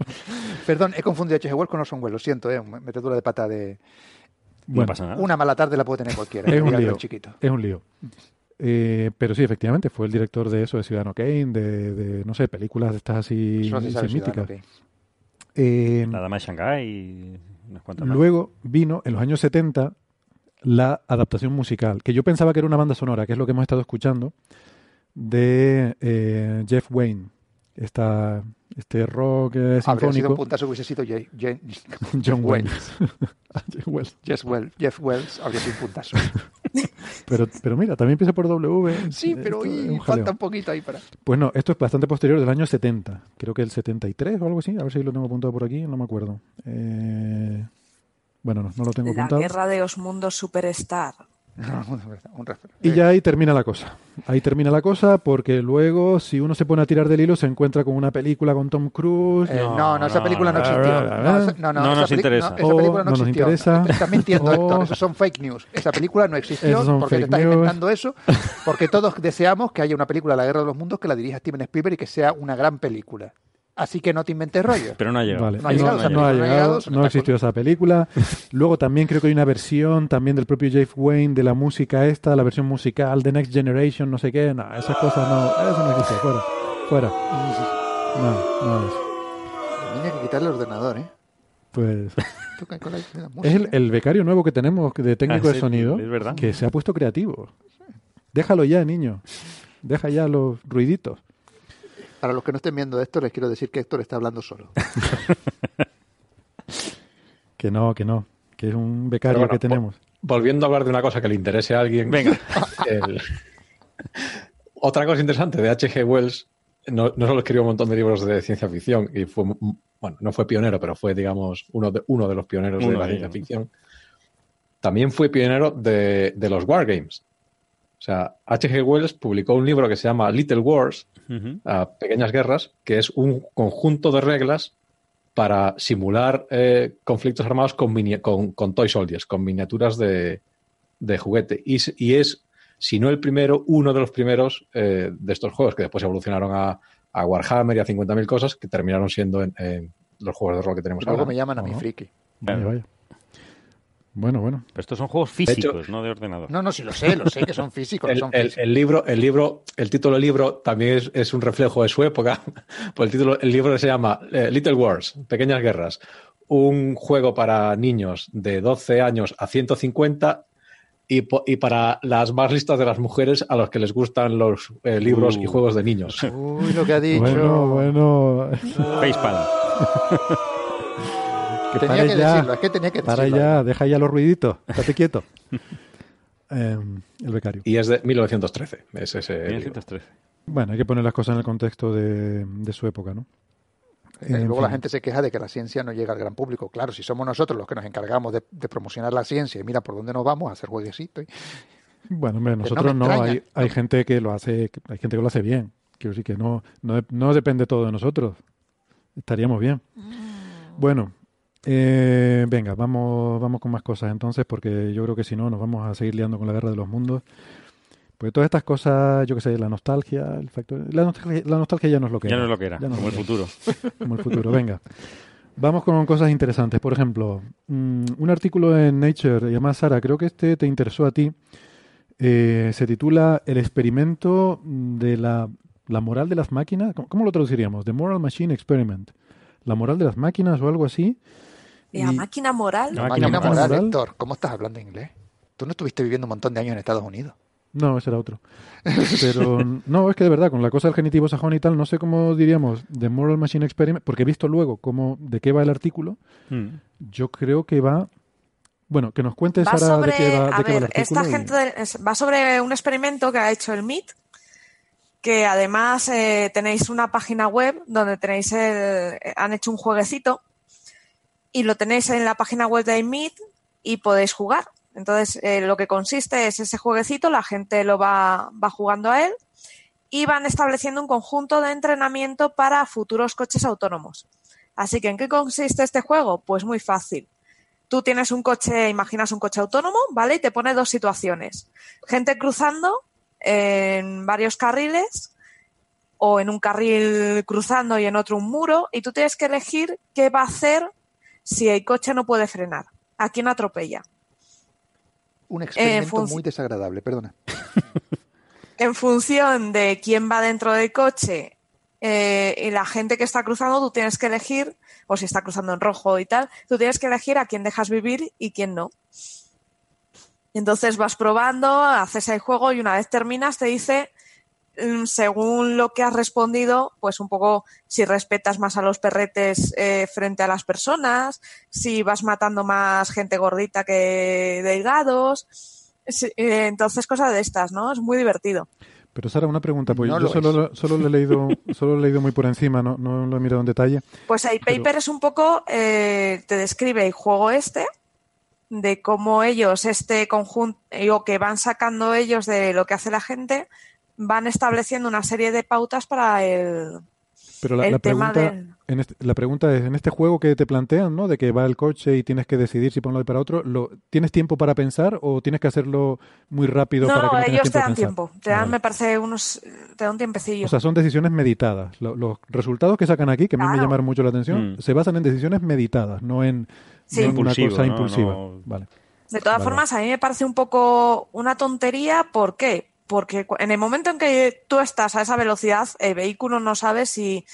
Speaker 5: Perdón, he confundido H.G. Wells con Orson Welles. Lo siento, eh, metedura de pata de.
Speaker 3: No pasa nada.
Speaker 5: Una mala tarde la puede tener cualquiera. <laughs>
Speaker 2: Es un lío.
Speaker 5: los chiquitos.
Speaker 2: Es un lío. Eh, pero sí, efectivamente, fue el director de eso, de Ciudadano Kane, de, de, no sé, películas de estas así,
Speaker 5: no
Speaker 2: míticas. Eh,
Speaker 3: La dama de Shanghái y unas cuantas más.
Speaker 2: luego vino, en los años 70, la adaptación musical, que yo pensaba que era una banda sonora, que es lo que hemos estado escuchando, de eh, Jeff Wayne. Esta, este rock eh,
Speaker 5: Habría sido un
Speaker 2: sinfónico.
Speaker 5: puntazo que hubiese sido Jay- <laughs> Jay-
Speaker 2: John Wayne.
Speaker 5: Wells.
Speaker 2: Jeff Wells. <laughs>
Speaker 5: Jeff Wells, Jeff Wells habría sido un puntazo. <laughs>
Speaker 2: Pero, pero mira, también empieza por W.
Speaker 5: Sí,
Speaker 2: Esto
Speaker 5: pero
Speaker 2: un
Speaker 5: falta un poquito ahí para.
Speaker 2: Pues no, esto es bastante posterior del año 70. Creo que el 73 o algo así. A ver si lo tengo apuntado por aquí, no me acuerdo. Eh, bueno, no, no lo tengo
Speaker 7: La
Speaker 2: apuntado.
Speaker 7: guerra de los mundos superstar. <laughs>
Speaker 2: Y ya ahí termina la cosa. Ahí termina la cosa porque luego, si uno se pone a tirar del hilo, se encuentra con una película con Tom Cruise.
Speaker 5: Eh, no, no, esa película no existió.
Speaker 2: no, no,
Speaker 5: No, esa- no, no,
Speaker 3: no
Speaker 5: esa
Speaker 3: nos interesa.
Speaker 5: no, esa película no,
Speaker 2: nos
Speaker 5: existió.
Speaker 2: interesa.
Speaker 5: Estás mintiendo, Héctor. Esos son fake news. Esa película no existió porque te estás
Speaker 2: news.
Speaker 5: inventando eso. Porque todos deseamos que haya una película la Guerra de los Mundos que la dirija Steven Spielberg y que sea una gran película. Así que no te inventes rollo.
Speaker 3: Pero no ha llegado.
Speaker 2: Vale,
Speaker 5: No ha llegado,
Speaker 2: no ha
Speaker 5: no
Speaker 2: llegado, no existió esa película. Luego también creo que hay una versión también del propio Jeff Wayne de la música esta, la versión musical de Next Generation, no sé qué. No, esas cosas no, eso no existe, fuera, fuera. No, de eso.
Speaker 5: Tenía que quitarle el ordenador, ¿eh?
Speaker 2: Pues es el, el becario nuevo que tenemos de técnico
Speaker 3: Ah,
Speaker 2: de sonido
Speaker 3: es verdad.
Speaker 2: que se ha puesto creativo. Déjalo ya, niño. Deja ya los ruiditos.
Speaker 5: Para los que no estén viendo esto, les quiero decir que Héctor está hablando solo. <laughs>
Speaker 2: Que no, que no. Que es un becario
Speaker 4: bueno,
Speaker 2: que tenemos.
Speaker 4: Volviendo a hablar de una cosa que le interese a alguien.
Speaker 3: Venga. <laughs>
Speaker 4: el- Otra cosa interesante de H.G. Wells, no, no solo escribió un montón de libros de ciencia ficción y fue, bueno, no fue pionero, pero fue, digamos, uno de, uno de los pioneros
Speaker 3: Uno
Speaker 4: de la ciencia
Speaker 3: ellos.
Speaker 4: ficción. También fue pionero de, de los wargames. O sea, H.G. Wells publicó un libro que se llama Little Wars, A Pequeñas Guerras, que es un conjunto de reglas para simular eh, conflictos armados con, mini- con, con toy soldiers, con miniaturas de, de juguete. Y, y es, si no el primero, uno de los primeros eh, de estos juegos, que después evolucionaron a, a Warhammer y a 50.000 cosas, que terminaron siendo en, en los juegos de rol que tenemos
Speaker 5: Luego
Speaker 4: ahora.
Speaker 5: me llaman a mi friki.
Speaker 2: Vaya. Bueno, bueno.
Speaker 3: Pero estos son juegos
Speaker 4: hecho-
Speaker 3: físicos, no de ordenador.
Speaker 5: No, no, sí lo sé, lo sé que son físicos.
Speaker 4: El,
Speaker 5: son
Speaker 4: el-
Speaker 5: físicos.
Speaker 4: el libro, el libro, el título del libro también es, es un reflejo de su época. <laughs> Pues el título, el libro se llama eh, Little Wars, Pequeñas Guerras, un juego para niños de 12 años a 150 y, para las más listas de las mujeres a los que les gustan los eh, libros
Speaker 3: Uh.
Speaker 4: y juegos de niños.
Speaker 5: Uy, lo que ha dicho.
Speaker 2: Bueno, bueno.
Speaker 3: Facepalm. <laughs>
Speaker 2: Que
Speaker 5: Tenía
Speaker 2: pare
Speaker 5: que
Speaker 2: ya.
Speaker 5: decirlo, es que tenía que
Speaker 2: Para
Speaker 5: decirlo.
Speaker 2: ya, deja ya los ruiditos. Estate quieto. <laughs> Eh, el becario.
Speaker 4: Y es de 1913. Es ese libro.
Speaker 3: 1913.
Speaker 2: Bueno, hay que poner las cosas en el contexto de, de su época, ¿no?
Speaker 5: Eh, luego la gente se queja de que la ciencia no llega al gran público. Claro, si somos nosotros los que nos encargamos de, de promocionar la ciencia y mira por dónde nos vamos a hacer jueguecitos. y- <laughs>
Speaker 2: Bueno, hombre,
Speaker 5: no
Speaker 2: nosotros no, hay, hay gente que lo hace, hay gente que lo hace bien. Quiero decir que no, no, no depende todo de nosotros. Estaríamos bien. Bueno, eh, venga, vamos, vamos con más cosas entonces, porque yo creo que si no nos vamos a seguir liando con la guerra de los mundos. Porque todas estas cosas, yo qué sé, la nostalgia, el factor, la nostalgia, la nostalgia ya no es lo que
Speaker 3: Ya
Speaker 2: era.
Speaker 3: no es lo que era,
Speaker 2: Ya
Speaker 3: como el
Speaker 2: que
Speaker 3: futuro. <laughs>
Speaker 2: como el futuro. Venga. Vamos con cosas interesantes. Por ejemplo, mm, un artículo en Nature, y además Sara, creo que este te interesó a ti. Eh, se titula El experimento de la, la moral de las máquinas. ¿Cómo, cómo lo traduciríamos? The Moral Machine Experiment. La moral de las máquinas o algo así.
Speaker 7: La
Speaker 2: Y-
Speaker 7: máquina moral.
Speaker 3: La máquina
Speaker 5: máquina
Speaker 2: moral.
Speaker 5: moral, Héctor, ¿cómo estás hablando inglés? Tú no estuviste viviendo un montón de años en Estados Unidos.
Speaker 2: No, ese era otro. Pero <laughs> no, es que de verdad, con la cosa del genitivo sajón y tal, no sé cómo diríamos The Moral Machine Experiment, porque he visto luego cómo, de qué va el artículo.
Speaker 3: Mm.
Speaker 2: Yo creo que va. Bueno, que nos cuente
Speaker 7: Va
Speaker 2: Sara
Speaker 7: sobre,
Speaker 2: de qué va,
Speaker 7: a
Speaker 2: de qué va el
Speaker 7: ver, esta
Speaker 2: y-
Speaker 7: gente va sobre un experimento que ha hecho el MIT, que además eh, tenéis una página web donde tenéis el, han hecho un jueguecito y lo tenéis en la página web de MIT y podéis jugar. Entonces, eh, lo que consiste es ese jueguecito, la gente lo va, va jugando a él y van estableciendo un conjunto de entrenamiento para futuros coches autónomos. Así que, ¿en qué consiste este juego? Pues muy fácil. Tú tienes un coche, imaginas un coche autónomo, ¿vale? Y te pone dos situaciones. Gente cruzando en varios carriles o en un carril cruzando y en otro un muro y tú tienes que elegir qué va a hacer si el coche no puede frenar, a quién atropella.
Speaker 5: Un experimento muy desagradable, perdona. <laughs>
Speaker 7: en función de quién va dentro del coche eh, y la gente que está cruzando, tú tienes que elegir, o si está cruzando en rojo y tal, tú tienes que elegir a quién dejas vivir y quién no. Entonces vas probando, haces el juego y una vez terminas te dice, según lo que has respondido, pues un poco si respetas más a los perretes eh, frente a las personas, si vas matando más gente gordita que delgados. Eh, entonces, cosas de estas, ¿no? Es muy divertido.
Speaker 2: Pero Sara, una pregunta, pues yo solo, solo, lo he leído, <laughs> solo lo he leído muy por encima, no, no lo he mirado en detalle.
Speaker 7: Pues el paper es un poco, eh, te describe el juego este, de cómo ellos, este conjunto, o que van sacando ellos de lo que hace la gente, van estableciendo una serie de pautas para el,
Speaker 2: pero la, pregunta, en este, la pregunta es, en este juego que te plantean, ¿no? De que va el coche y tienes que decidir si ponerlo de para otro, ¿lo, ¿tienes tiempo para pensar o tienes que hacerlo muy rápido?
Speaker 7: No,
Speaker 2: para que no
Speaker 7: ellos
Speaker 2: te
Speaker 7: dan tiempo. Te dan, me parece, unos, te dan un tiempecillo.
Speaker 2: O sea, son decisiones meditadas. Los, resultados que sacan aquí, que a mí me llamaron mucho la atención, mm. se basan en decisiones meditadas, no en, una cosa impulsiva. Vale.
Speaker 7: De todas formas, a mí me parece un poco una tontería. ¿Por qué? Porque en el momento en que tú estás a esa velocidad, el vehículo no sabe si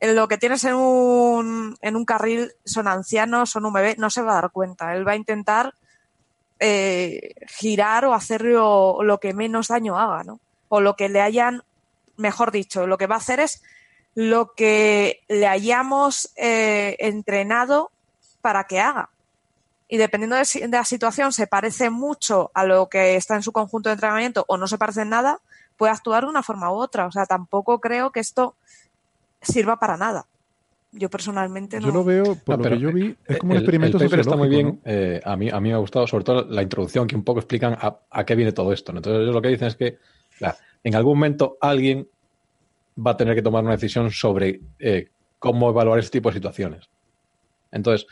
Speaker 7: lo que tienes en un, en un carril son ancianos, son un bebé, no se va a dar cuenta. Él va a intentar eh, girar o hacer lo, que menos daño haga, ¿no? O lo que le hayan, mejor dicho, lo que va a hacer es lo que le hayamos eh, entrenado para que haga. Y dependiendo de, de, la situación, se parece mucho a lo que está en su conjunto de entrenamiento o no se parece en nada, puede actuar de una forma u otra. O sea, tampoco creo que esto sirva para nada. Yo personalmente no.
Speaker 2: Yo lo veo, por lo que yo vi, es como un experimento
Speaker 4: el está muy bien. Eh, a, mí, a mí me ha gustado, sobre todo la introducción, que un poco explican a, qué viene todo esto. Entonces, ellos lo que dicen es que en algún momento alguien va a tener que tomar una decisión sobre eh, cómo evaluar este tipo de situaciones. Entonces,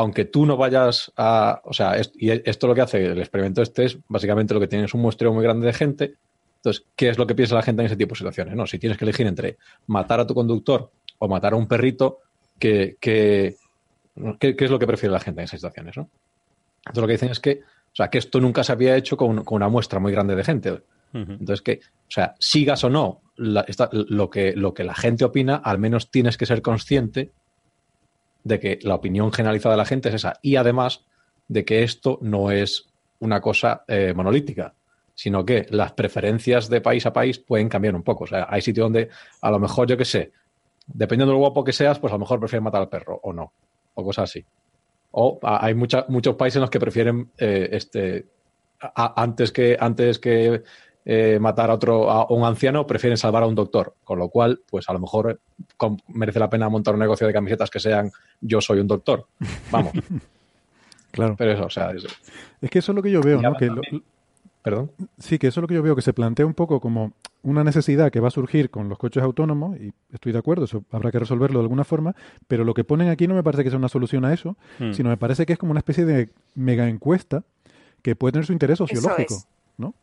Speaker 4: aunque tú no vayas a. O sea, y esto lo que hace el experimento este es básicamente lo que tienes un muestreo muy grande de gente entonces, ¿qué es lo que piensa la gente en ese tipo de situaciones? No, si tienes que elegir entre matar a tu conductor o matar a un perrito, ¿qué, qué, es lo que prefiere la gente en esas situaciones? ¿no? Entonces, lo que dicen es que, o sea, que esto nunca se había hecho con, una muestra muy grande de gente. Entonces, que, o sea, sigas o no lo, que, lo que la gente opina, al menos tienes que ser consciente de que la opinión generalizada de la gente es esa. Y además de que esto no es una cosa eh, monolítica sino que las preferencias de país a país pueden cambiar un poco. O sea, hay sitios donde a lo mejor, yo qué sé, dependiendo de lo guapo que seas, pues a lo mejor prefieres matar al perro o no, o cosas así. O hay muchos países en los que prefieren eh, este antes que antes que eh, matar a otro a un anciano prefieren salvar a un doctor, con lo cual pues a lo mejor merece la pena montar un negocio de camisetas que sean yo soy un doctor. Vamos. <laughs>
Speaker 2: claro.
Speaker 4: Pero eso, o sea, es,
Speaker 2: es que eso es lo que yo veo, ¿no? Que
Speaker 4: Perdón.
Speaker 2: Sí, que eso es lo que yo veo, que se plantea un poco como una necesidad que va a surgir con los coches autónomos, y estoy de acuerdo, eso habrá que resolverlo de alguna forma, pero lo que ponen aquí no me parece que sea una solución a eso, hmm. sino me parece que es como una especie de mega encuesta que puede tener su interés sociológico, ¿no?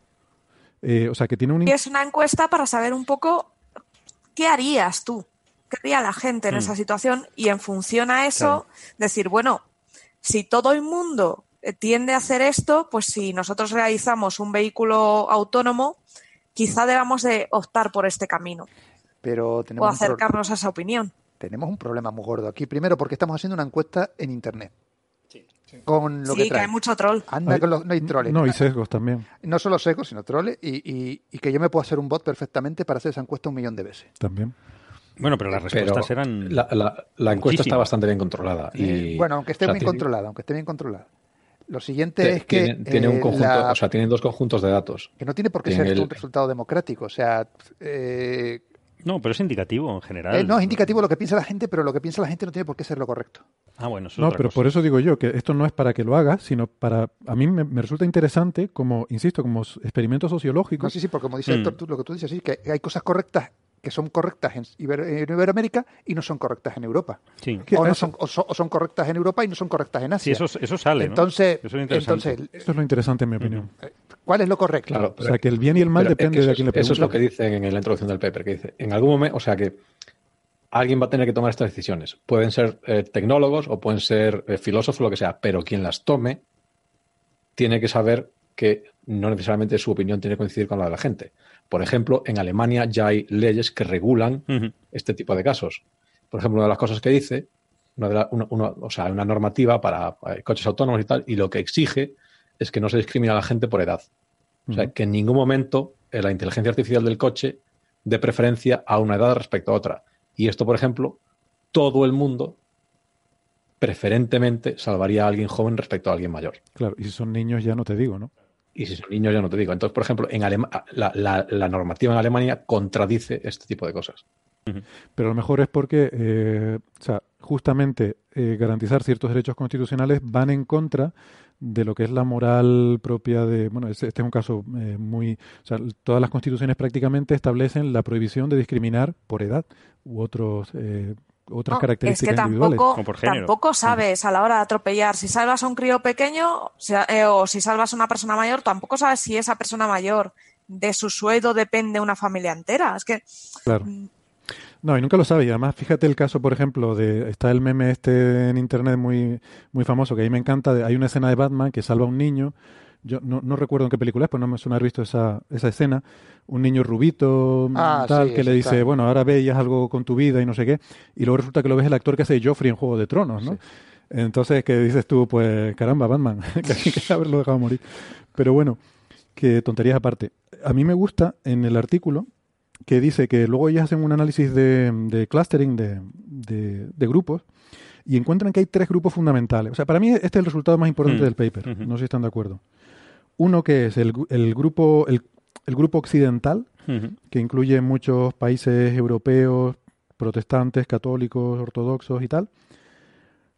Speaker 2: Eh, o sea, que tiene un...
Speaker 7: Y es una encuesta para saber un poco qué harías tú, qué haría la gente en hmm. esa situación, y en función a eso, decir, bueno, si todo el mundo tiende a hacer esto, pues si nosotros realizamos un vehículo autónomo, quizá debamos de optar por este camino.
Speaker 5: Pero tenemos
Speaker 7: o acercarnos a esa opinión.
Speaker 5: Tenemos un problema muy gordo aquí. Primero, porque estamos haciendo una encuesta en Internet.
Speaker 7: Sí, Con lo que, hay mucho troll.
Speaker 5: Anda, con los, no hay troles.
Speaker 2: No, y sesgos también.
Speaker 5: No solo sesgos, sino troles. Y, que yo me puedo hacer un bot perfectamente para hacer esa encuesta un millón de veces.
Speaker 2: También.
Speaker 3: Bueno, pero las respuestas eran.
Speaker 4: La, encuesta está bastante bien controlada. Y,
Speaker 5: bueno, aunque esté bien controlada, aunque esté bien controlada. Lo siguiente es que.
Speaker 4: Tiene, un eh, conjunto, o sea, tienen dos conjuntos de datos.
Speaker 5: Que no tiene por qué ser un resultado democrático. O sea. Eh,
Speaker 3: no, pero es indicativo en general.
Speaker 5: Eh, no, es indicativo lo que piensa la gente, pero lo que piensa la gente no tiene por qué ser lo correcto.
Speaker 3: Ah, bueno, eso
Speaker 2: No, pero por eso digo yo que esto no es para que lo hagas, sino para. A mí me, resulta interesante, como, insisto, como experimento sociológico.
Speaker 5: No, sí, sí, porque como dice mm. lo que tú dices, sí, que hay cosas correctas que son correctas en, Iberoamérica y no son correctas en Europa. O, son, correctas en Europa y no son correctas en Asia.
Speaker 3: Sí, eso, eso sale.
Speaker 5: Entonces,
Speaker 3: Eso es
Speaker 5: entonces,
Speaker 2: esto es lo interesante en mi opinión.
Speaker 5: Eh, ¿Cuál es lo correcto?
Speaker 2: Claro, o sea, que el bien y el mal depende de a quién le
Speaker 4: Eso es lo que dicen en la introducción del paper, que dice, en algún momento, o sea que alguien va a tener que tomar estas decisiones. Pueden ser eh, tecnólogos o pueden ser eh, filósofos, lo que sea, pero quien las tome tiene que saber que no necesariamente su opinión tiene que coincidir con la de la gente. Por ejemplo, en Alemania ya hay leyes que regulan este tipo de casos. Por ejemplo, una de las cosas que dice, una, o sea, una normativa para coches autónomos y tal, y lo que exige es que no se discrimine a la gente por edad. O sea, que en ningún momento eh, la inteligencia artificial del coche dé preferencia a una edad respecto a otra. Y esto, por ejemplo, todo el mundo preferentemente salvaría a alguien joven respecto a alguien mayor.
Speaker 2: Claro, y si son niños ya no te digo, ¿no?
Speaker 4: Y si son niños ya no te digo. Entonces, por ejemplo, en la, normativa en Alemania contradice este tipo de cosas.
Speaker 2: Pero a lo mejor es porque, eh, o sea, justamente eh, garantizar ciertos derechos constitucionales van en contra de lo que es la moral propia de, bueno, este, es un caso eh, muy, o sea, todas las constituciones prácticamente establecen la prohibición de discriminar por edad u otros otras características
Speaker 7: es que
Speaker 2: individuales.
Speaker 7: Tampoco, tampoco sabes a la hora de atropellar si salvas a un crío pequeño eh, o si salvas a una persona mayor, tampoco sabes si esa persona mayor de su sueldo depende una familia entera. Es que.
Speaker 2: Claro. Mm. No, y nunca lo sabes. Además, fíjate el caso, por ejemplo, de está el meme este en internet muy, muy famoso, que a mí me encanta. hay una escena de Batman que salva a un niño yo no, no, recuerdo en qué película es, pues no me suena haber visto esa, esa escena, un niño rubito, ah, tal, que le dice, bueno, ahora veías algo con tu vida y no sé qué, y luego resulta que lo ves el actor que hace Joffrey en Juego de Tronos, ¿no? Entonces, que dices tú, pues caramba, Batman, <laughs> que hay que haberlo dejado morir. Pero bueno, que tonterías aparte. A mí me gusta en el artículo que dice que luego ellos hacen un análisis de, de clustering de, de, grupos y encuentran que hay tres grupos fundamentales. O sea, para mí este es el resultado más importante mm. del paper. No sé si están de acuerdo. Uno que es el, grupo, el, grupo occidental, que incluye muchos países europeos, protestantes, católicos, ortodoxos y tal.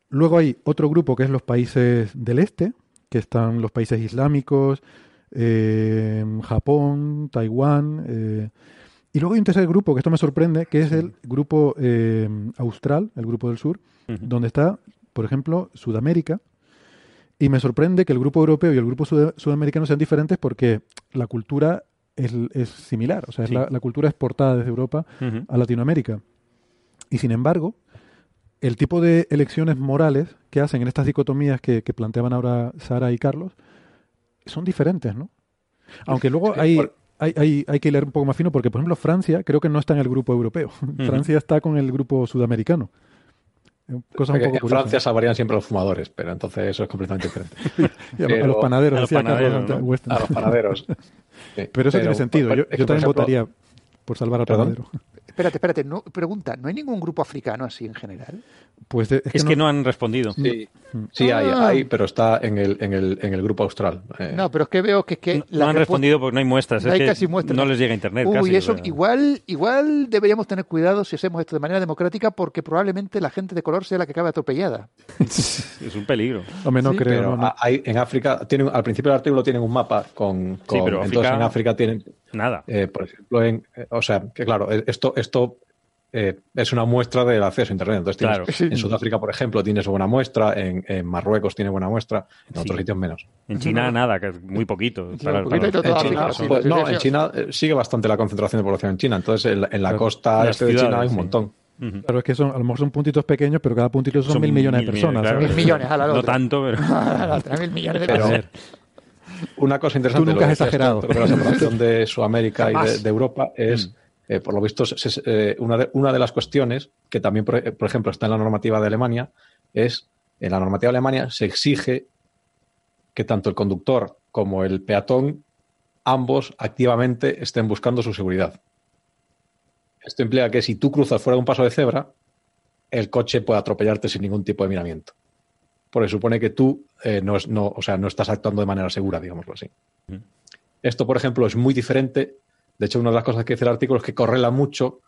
Speaker 2: Luego hay otro grupo que es los países del este, que están los países islámicos, eh, Japón, Taiwán. Eh, y luego hay un tercer grupo, que esto me sorprende, que es el grupo eh, austral, el grupo del sur, donde está, por ejemplo, Sudamérica, y me sorprende que el grupo europeo y el grupo sudamericano sean diferentes porque la cultura es, similar, o sea, es la, cultura exportada desde Europa a Latinoamérica. Y sin embargo, el tipo de elecciones morales que hacen en estas dicotomías que, planteaban ahora Sara y Carlos son diferentes, ¿no? Aunque luego hay, hay, hay, que leer un poco más fino porque, por ejemplo, Francia creo que no está en el grupo europeo. Francia está con el grupo sudamericano
Speaker 4: en Francia salvarían siempre a los fumadores, pero entonces eso es completamente diferente. <laughs>
Speaker 2: a, los panaderos, a
Speaker 4: los panaderos.
Speaker 2: pero eso tiene sentido. Yo, también votaría por salvar al panadero.
Speaker 5: Espérate, espérate. No, pregunta, ¿no hay ningún grupo africano así en general?
Speaker 3: Pues es, que, no... han respondido.
Speaker 4: Sí, sí hay, ah. hay, pero está en el, en el, en el grupo austral.
Speaker 5: Eh. No, pero es que veo que... que
Speaker 3: no, han respondido porque no hay muestras. No hay casi muestras. No les llega internet.
Speaker 5: Uy, eso igual, igual deberíamos tener cuidado si hacemos esto de manera democrática porque probablemente la gente de color sea la que acabe atropellada. <laughs>
Speaker 3: es un peligro.
Speaker 2: Hombre, no creo.
Speaker 4: Pero Hay, en África, tienen, al principio del artículo tienen un mapa con... sí, pero entonces en África tienen...
Speaker 3: Nada.
Speaker 4: Eh, por ejemplo, en, eh, o sea, que claro, esto, esto eh, es una muestra del acceso a Internet. Entonces, en Sudáfrica, por ejemplo, tienes buena muestra, en, Marruecos tiene buena muestra, en otros sitios menos.
Speaker 3: En China nada, que es muy poquito.
Speaker 4: en China, no, en China sigue bastante la concentración de población en China. Entonces, en, la costa este de China hay un montón.
Speaker 2: Claro, es que son, a lo mejor son puntitos pequeños, pero cada puntito son, mil millones de personas.
Speaker 5: Mil millones, a la
Speaker 3: No tanto, pero. <laughs>
Speaker 5: mil millones de personas.
Speaker 4: Una cosa interesante
Speaker 2: Tú nunca has exagerado.
Speaker 4: de la <laughs> separación de Sudamérica y de, Europa es. Eh, por lo visto, eh, una, de, una, de, las cuestiones que también, por, ejemplo, está en la normativa de Alemania, es en la normativa de Alemania se exige que tanto el conductor como el peatón, ambos activamente estén buscando su seguridad. Esto implica que si tú cruzas fuera de un paso de cebra, el coche puede atropellarte sin ningún tipo de miramiento. Porque supone que tú eh, no, no, o sea, no estás actuando de manera segura, digámoslo así. Esto, por ejemplo, es muy diferente de hecho, una de las cosas que dice el artículo es que correla mucho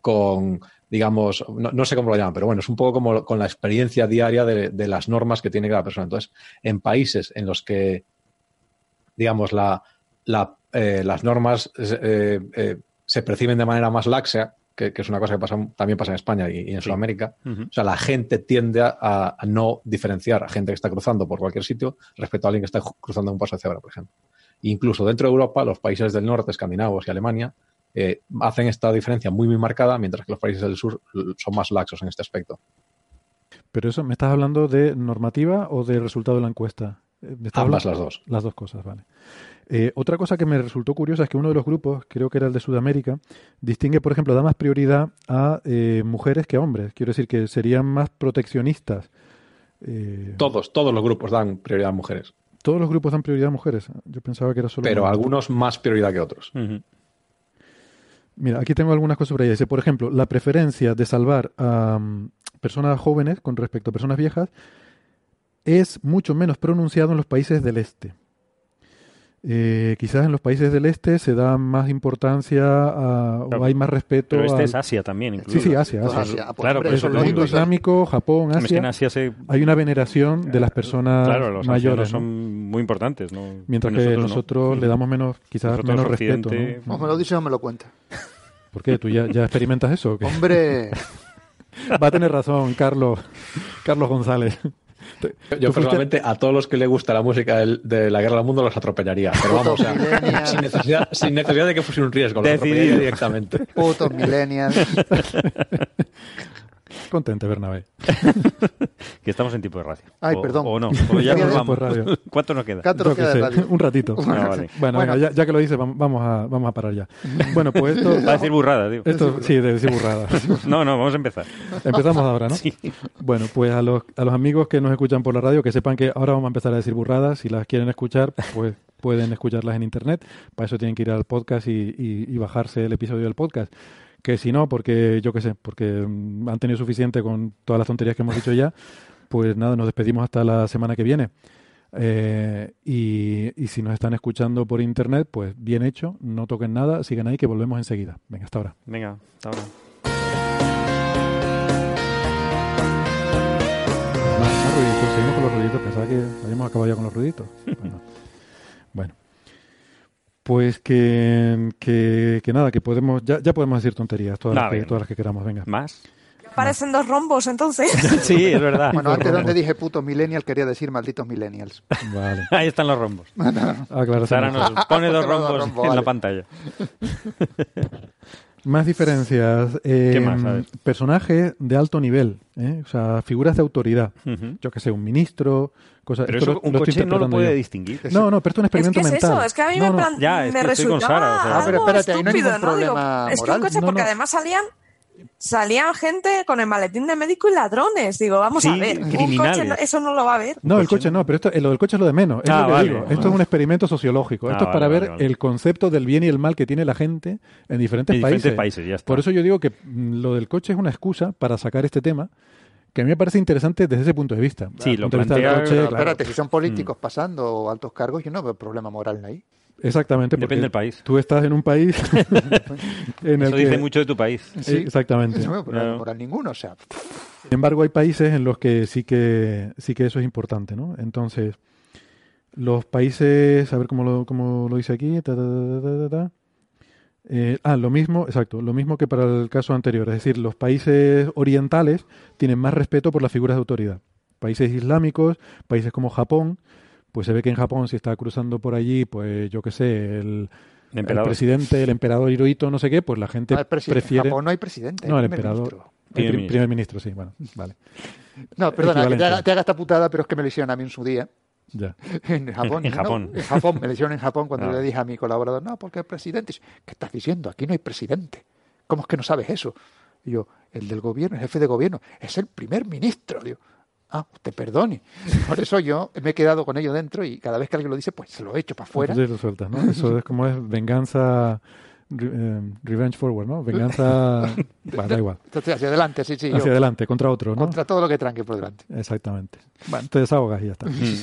Speaker 4: con, digamos, no, sé cómo lo llaman, pero bueno, es un poco como con la experiencia diaria de, las normas que tiene cada persona. Entonces, en países en los que, digamos, la, eh, las normas eh, eh, se perciben de manera más laxa, que, es una cosa que pasa, también pasa en España y, en Sudamérica, o sea, la gente tiende a, a, no diferenciar a gente que está cruzando por cualquier sitio respecto a alguien que está cruzando un paso de cebra, por ejemplo. Incluso dentro de Europa, los países del norte, escandinavos y Alemania, eh, hacen esta diferencia muy, muy marcada, mientras que los países del sur son más laxos en este aspecto.
Speaker 2: Pero eso, ¿me estás hablando de normativa o de resultado de la encuesta? Eh, me
Speaker 4: Ambas
Speaker 2: hablando-
Speaker 4: las dos.
Speaker 2: Las dos cosas, vale. Eh, otra cosa que me resultó curiosa es que uno de los grupos, creo que era el de Sudamérica, distingue, por ejemplo, da más prioridad a eh, mujeres que a hombres. Quiero decir que serían más proteccionistas. Eh,
Speaker 4: Todos, todos los grupos dan prioridad a mujeres,
Speaker 2: todos los grupos dan prioridad a mujeres. Yo pensaba que era solo.
Speaker 4: pero algunos más prioridad que otros.
Speaker 2: Mira, aquí tengo algunas cosas sobre ella. Dice, por ejemplo, la preferencia de salvar a mm, personas jóvenes con respecto a personas viejas es mucho menos pronunciado en los países del este. Eh, quizás en los países del este se da más importancia a-
Speaker 3: Claro.
Speaker 2: o hay más respeto.
Speaker 3: Pero este
Speaker 2: al-
Speaker 3: es Asia también, incluso.
Speaker 2: Sí, sí, Asia, Asia.
Speaker 5: Asia, pues,
Speaker 3: Claro, por
Speaker 5: eso
Speaker 3: eso
Speaker 5: es
Speaker 2: el mundo islámico, Japón,
Speaker 3: en
Speaker 2: Asia,
Speaker 3: se...
Speaker 2: hay una veneración de las personas
Speaker 3: Claro, los
Speaker 2: mayores. ¿no?
Speaker 3: son muy importantes, ¿no?
Speaker 2: Mientras que
Speaker 3: no.
Speaker 2: nosotros le damos menos, quizás
Speaker 3: Nosotros,
Speaker 2: menos respeto. ¿no?
Speaker 5: O me lo dices o me lo cuentas. <laughs>
Speaker 2: ¿Por qué? ¿Tú ya, ya experimentas eso? o qué?
Speaker 5: Hombre, <laughs>
Speaker 2: Va a tener razón, Carlos. Carlos González.
Speaker 4: Yo
Speaker 2: fuiste-
Speaker 4: personalmente a todos los que le gusta la música del- de la Guerra del Mundo los atropellaría. Pero vamos, o sea, sin, necesidad, sin necesidad de que fuese un riesgo, los atropellaría directamente.
Speaker 5: putos millennials. <laughs>
Speaker 2: Contente, Bernabé. <laughs>
Speaker 3: Que estamos en tipo de radio.
Speaker 5: Ay,
Speaker 3: O-
Speaker 5: perdón.
Speaker 3: O no, o ya <laughs> nos vamos.
Speaker 2: radio. <laughs>
Speaker 3: ¿Cuánto nos queda?
Speaker 5: ¿Cuánto nos queda de
Speaker 2: sé,
Speaker 5: radio?
Speaker 2: un ratito.
Speaker 3: Vale.
Speaker 2: Bueno,
Speaker 5: Bueno.
Speaker 2: venga, ya, ya que lo dices, vamos, a, vamos a parar ya. Bueno, pues esto...
Speaker 3: Va a decir burrada, tío.
Speaker 2: esto sí, de decir burrada.
Speaker 3: No, no, vamos a empezar.
Speaker 2: Empezamos ahora, ¿no?
Speaker 3: Sí.
Speaker 2: Bueno, pues a los, a los amigos que nos escuchan por la radio, que sepan que ahora vamos a empezar a decir burradas. Si las quieren escuchar, pues pueden escucharlas en internet. Para eso tienen que ir al podcast y, y- y bajarse el episodio del podcast. Que si no, porque yo qué sé, porque mm, han tenido suficiente con todas las tonterías que hemos dicho ya, pues nada, nos despedimos hasta la semana que viene. Eh, y, y si nos están escuchando por internet, pues bien hecho, no toquen nada, sigan ahí que volvemos enseguida. Venga, hasta ahora.
Speaker 3: Venga, hasta ahora.
Speaker 2: Más, más ruiditos, seguimos con los ruiditos. Pensaba que habíamos acabado ya con los ruiditos. <laughs> Bueno, bueno. Pues que, que, que nada, que podemos, ya, ya podemos decir tonterías, todas,
Speaker 3: Nah,
Speaker 2: las que,
Speaker 3: venga.
Speaker 2: todas las que queramos, venga.
Speaker 3: ¿Más?
Speaker 7: Parecen dos rombos, entonces. <laughs>
Speaker 3: Sí, es verdad.
Speaker 5: Bueno, antes donde dije putos millennials, quería decir malditos millennials.
Speaker 2: Vale, <laughs>
Speaker 3: Ahí están los rombos. <laughs> Sara nos pone dos
Speaker 5: Porque los
Speaker 3: rombos
Speaker 5: rombos,
Speaker 3: en la pantalla.
Speaker 2: Más diferencias. eh,
Speaker 3: ¿Qué más?
Speaker 2: Personajes de alto nivel, ¿eh? o sea, figuras de autoridad. Yo que sé, un ministro, cosas.
Speaker 3: Pero
Speaker 2: esto
Speaker 3: eso
Speaker 2: lo-
Speaker 3: un
Speaker 2: lo
Speaker 3: coche no lo puede
Speaker 2: yo.
Speaker 3: distinguir.
Speaker 2: No, no, pero esto es un
Speaker 7: Es que
Speaker 2: experimento
Speaker 7: es
Speaker 2: mental.
Speaker 7: eso, es que a mí
Speaker 2: No,
Speaker 7: me,
Speaker 2: no,
Speaker 7: plan-
Speaker 3: ya, es
Speaker 7: me
Speaker 3: que estoy con
Speaker 7: resultaba
Speaker 3: Sara, o sea.
Speaker 5: Ah, pero
Speaker 7: algo
Speaker 5: espérate, ahí no hay
Speaker 7: estúpido,
Speaker 5: ningún
Speaker 7: Digo,
Speaker 5: problema
Speaker 7: es que un coche,
Speaker 2: No,
Speaker 7: porque
Speaker 2: no.
Speaker 7: además salían salían gente con el maletín de médico y ladrones. Digo, vamos
Speaker 3: Sí,
Speaker 7: a ver, un
Speaker 3: criminales.
Speaker 7: coche no- eso no lo va a ver.
Speaker 2: No, el
Speaker 3: coche
Speaker 2: no, pero esto, eh, lo del coche es lo de menos. Es
Speaker 3: Ah,
Speaker 2: lo que
Speaker 3: vale,
Speaker 2: digo.
Speaker 3: vale.
Speaker 2: Esto es un experimento sociológico.
Speaker 3: Ah,
Speaker 2: Esto es para
Speaker 3: vale,
Speaker 2: ver
Speaker 3: vale, vale.
Speaker 2: el concepto del bien y el mal que tiene la gente en diferentes,
Speaker 3: En
Speaker 2: países.
Speaker 3: diferentes países, ya está.
Speaker 2: Por eso yo digo que mm, lo del coche es una excusa para sacar este tema, que a mí me parece interesante desde ese punto de vista.
Speaker 3: Sí, lo
Speaker 2: de vista
Speaker 3: plantea-
Speaker 2: coche,
Speaker 5: Pero
Speaker 2: claro.
Speaker 5: espérate, si son políticos pasando o altos cargos, yo no veo problema moral ahí.
Speaker 2: Exactamente. porque
Speaker 3: Depende del país.
Speaker 2: Tú estás en un país <laughs> en el
Speaker 3: Eso
Speaker 2: que...
Speaker 3: dice mucho de tu país.
Speaker 2: Sí, Exactamente.
Speaker 5: No veo problema
Speaker 3: Claro.
Speaker 5: moral ninguno. O sea,
Speaker 2: Sin embargo, hay países en los que sí que sí que eso es importante, ¿no? Entonces, los países, a ver cómo lo, cómo lo dice aquí. ta, ta, ta, ta, ta, ta. Eh, ah, lo mismo, exacto, lo mismo que para el caso anterior. Es decir, los países orientales tienen más respeto por las figuras de autoridad. Países islámicos, países como Japón, pues se ve que en Japón si está cruzando por allí, pues yo qué sé, el,
Speaker 3: El
Speaker 2: el
Speaker 3: emperador.
Speaker 2: presidente, el emperador Hirohito, no sé qué, pues la gente
Speaker 5: no
Speaker 2: prefiere...
Speaker 5: En Japón no hay presidente.
Speaker 2: No, el
Speaker 5: primer
Speaker 2: emperador.
Speaker 5: ministro.
Speaker 2: El
Speaker 3: Primer
Speaker 2: pri-
Speaker 3: ministro.
Speaker 2: primer ministro, sí, bueno, vale.
Speaker 5: No, perdona, que te haga, te haga esta putada, pero es que me lo hicieron a mí en su día.
Speaker 2: Ya. <laughs>
Speaker 5: En Japón.
Speaker 3: En
Speaker 5: ¿no?
Speaker 3: Japón.
Speaker 5: En Japón. Me lo hicieron en Japón cuando <laughs>
Speaker 3: Ah.
Speaker 5: le dije a mi colaborador, no, porque el presidente. ¿Qué estás diciendo? Aquí no hay presidente. ¿Cómo es que no sabes eso? Y yo, el del gobierno, el jefe de gobierno, es el primer ministro. Digo, ah, usted perdone. <laughs> Por eso yo me he quedado con ello dentro y cada vez que alguien lo dice, pues se lo echo para afuera.
Speaker 2: Entonces lo sueltas, ¿no? Eso es como es venganza, eh, revenge forward, ¿no? Venganza, bueno, da igual.
Speaker 5: Entonces, hacia adelante, sí, sí.
Speaker 2: Hacia
Speaker 5: yo,
Speaker 2: adelante, contra otro, ¿no?
Speaker 5: contra todo lo que tranque por delante.
Speaker 2: Exactamente. Bueno, te desahogas y ya está.
Speaker 3: Mm.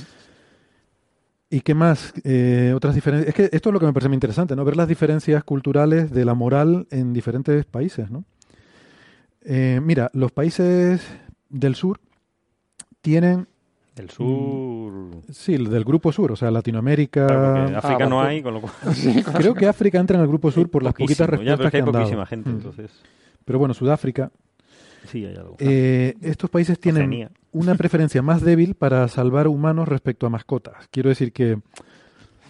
Speaker 2: ¿Y qué más? Eh, otras diferencias. Es que esto es lo que me parece muy interesante, ¿no? Ver las diferencias culturales de la moral en diferentes países, ¿no? Eh, mira, los países del sur tienen,
Speaker 3: El sur.
Speaker 2: sí, del grupo sur, o sea, Latinoamérica.
Speaker 3: Claro, porque África
Speaker 5: ah,
Speaker 3: no hay, con lo cual. <laughs>
Speaker 2: Creo que África entra en el grupo sur por las poquitas
Speaker 3: Poquísimo, ya,
Speaker 2: respuestas
Speaker 3: pero que hay
Speaker 2: han dado.
Speaker 3: poquísima gente,
Speaker 2: Mm.
Speaker 3: entonces.
Speaker 2: Pero bueno, Sudáfrica,
Speaker 3: Sí, hay algo.
Speaker 2: Eh, estos países tienen
Speaker 3: Oceanía.
Speaker 2: Una preferencia más débil para salvar humanos respecto a mascotas. Quiero decir que,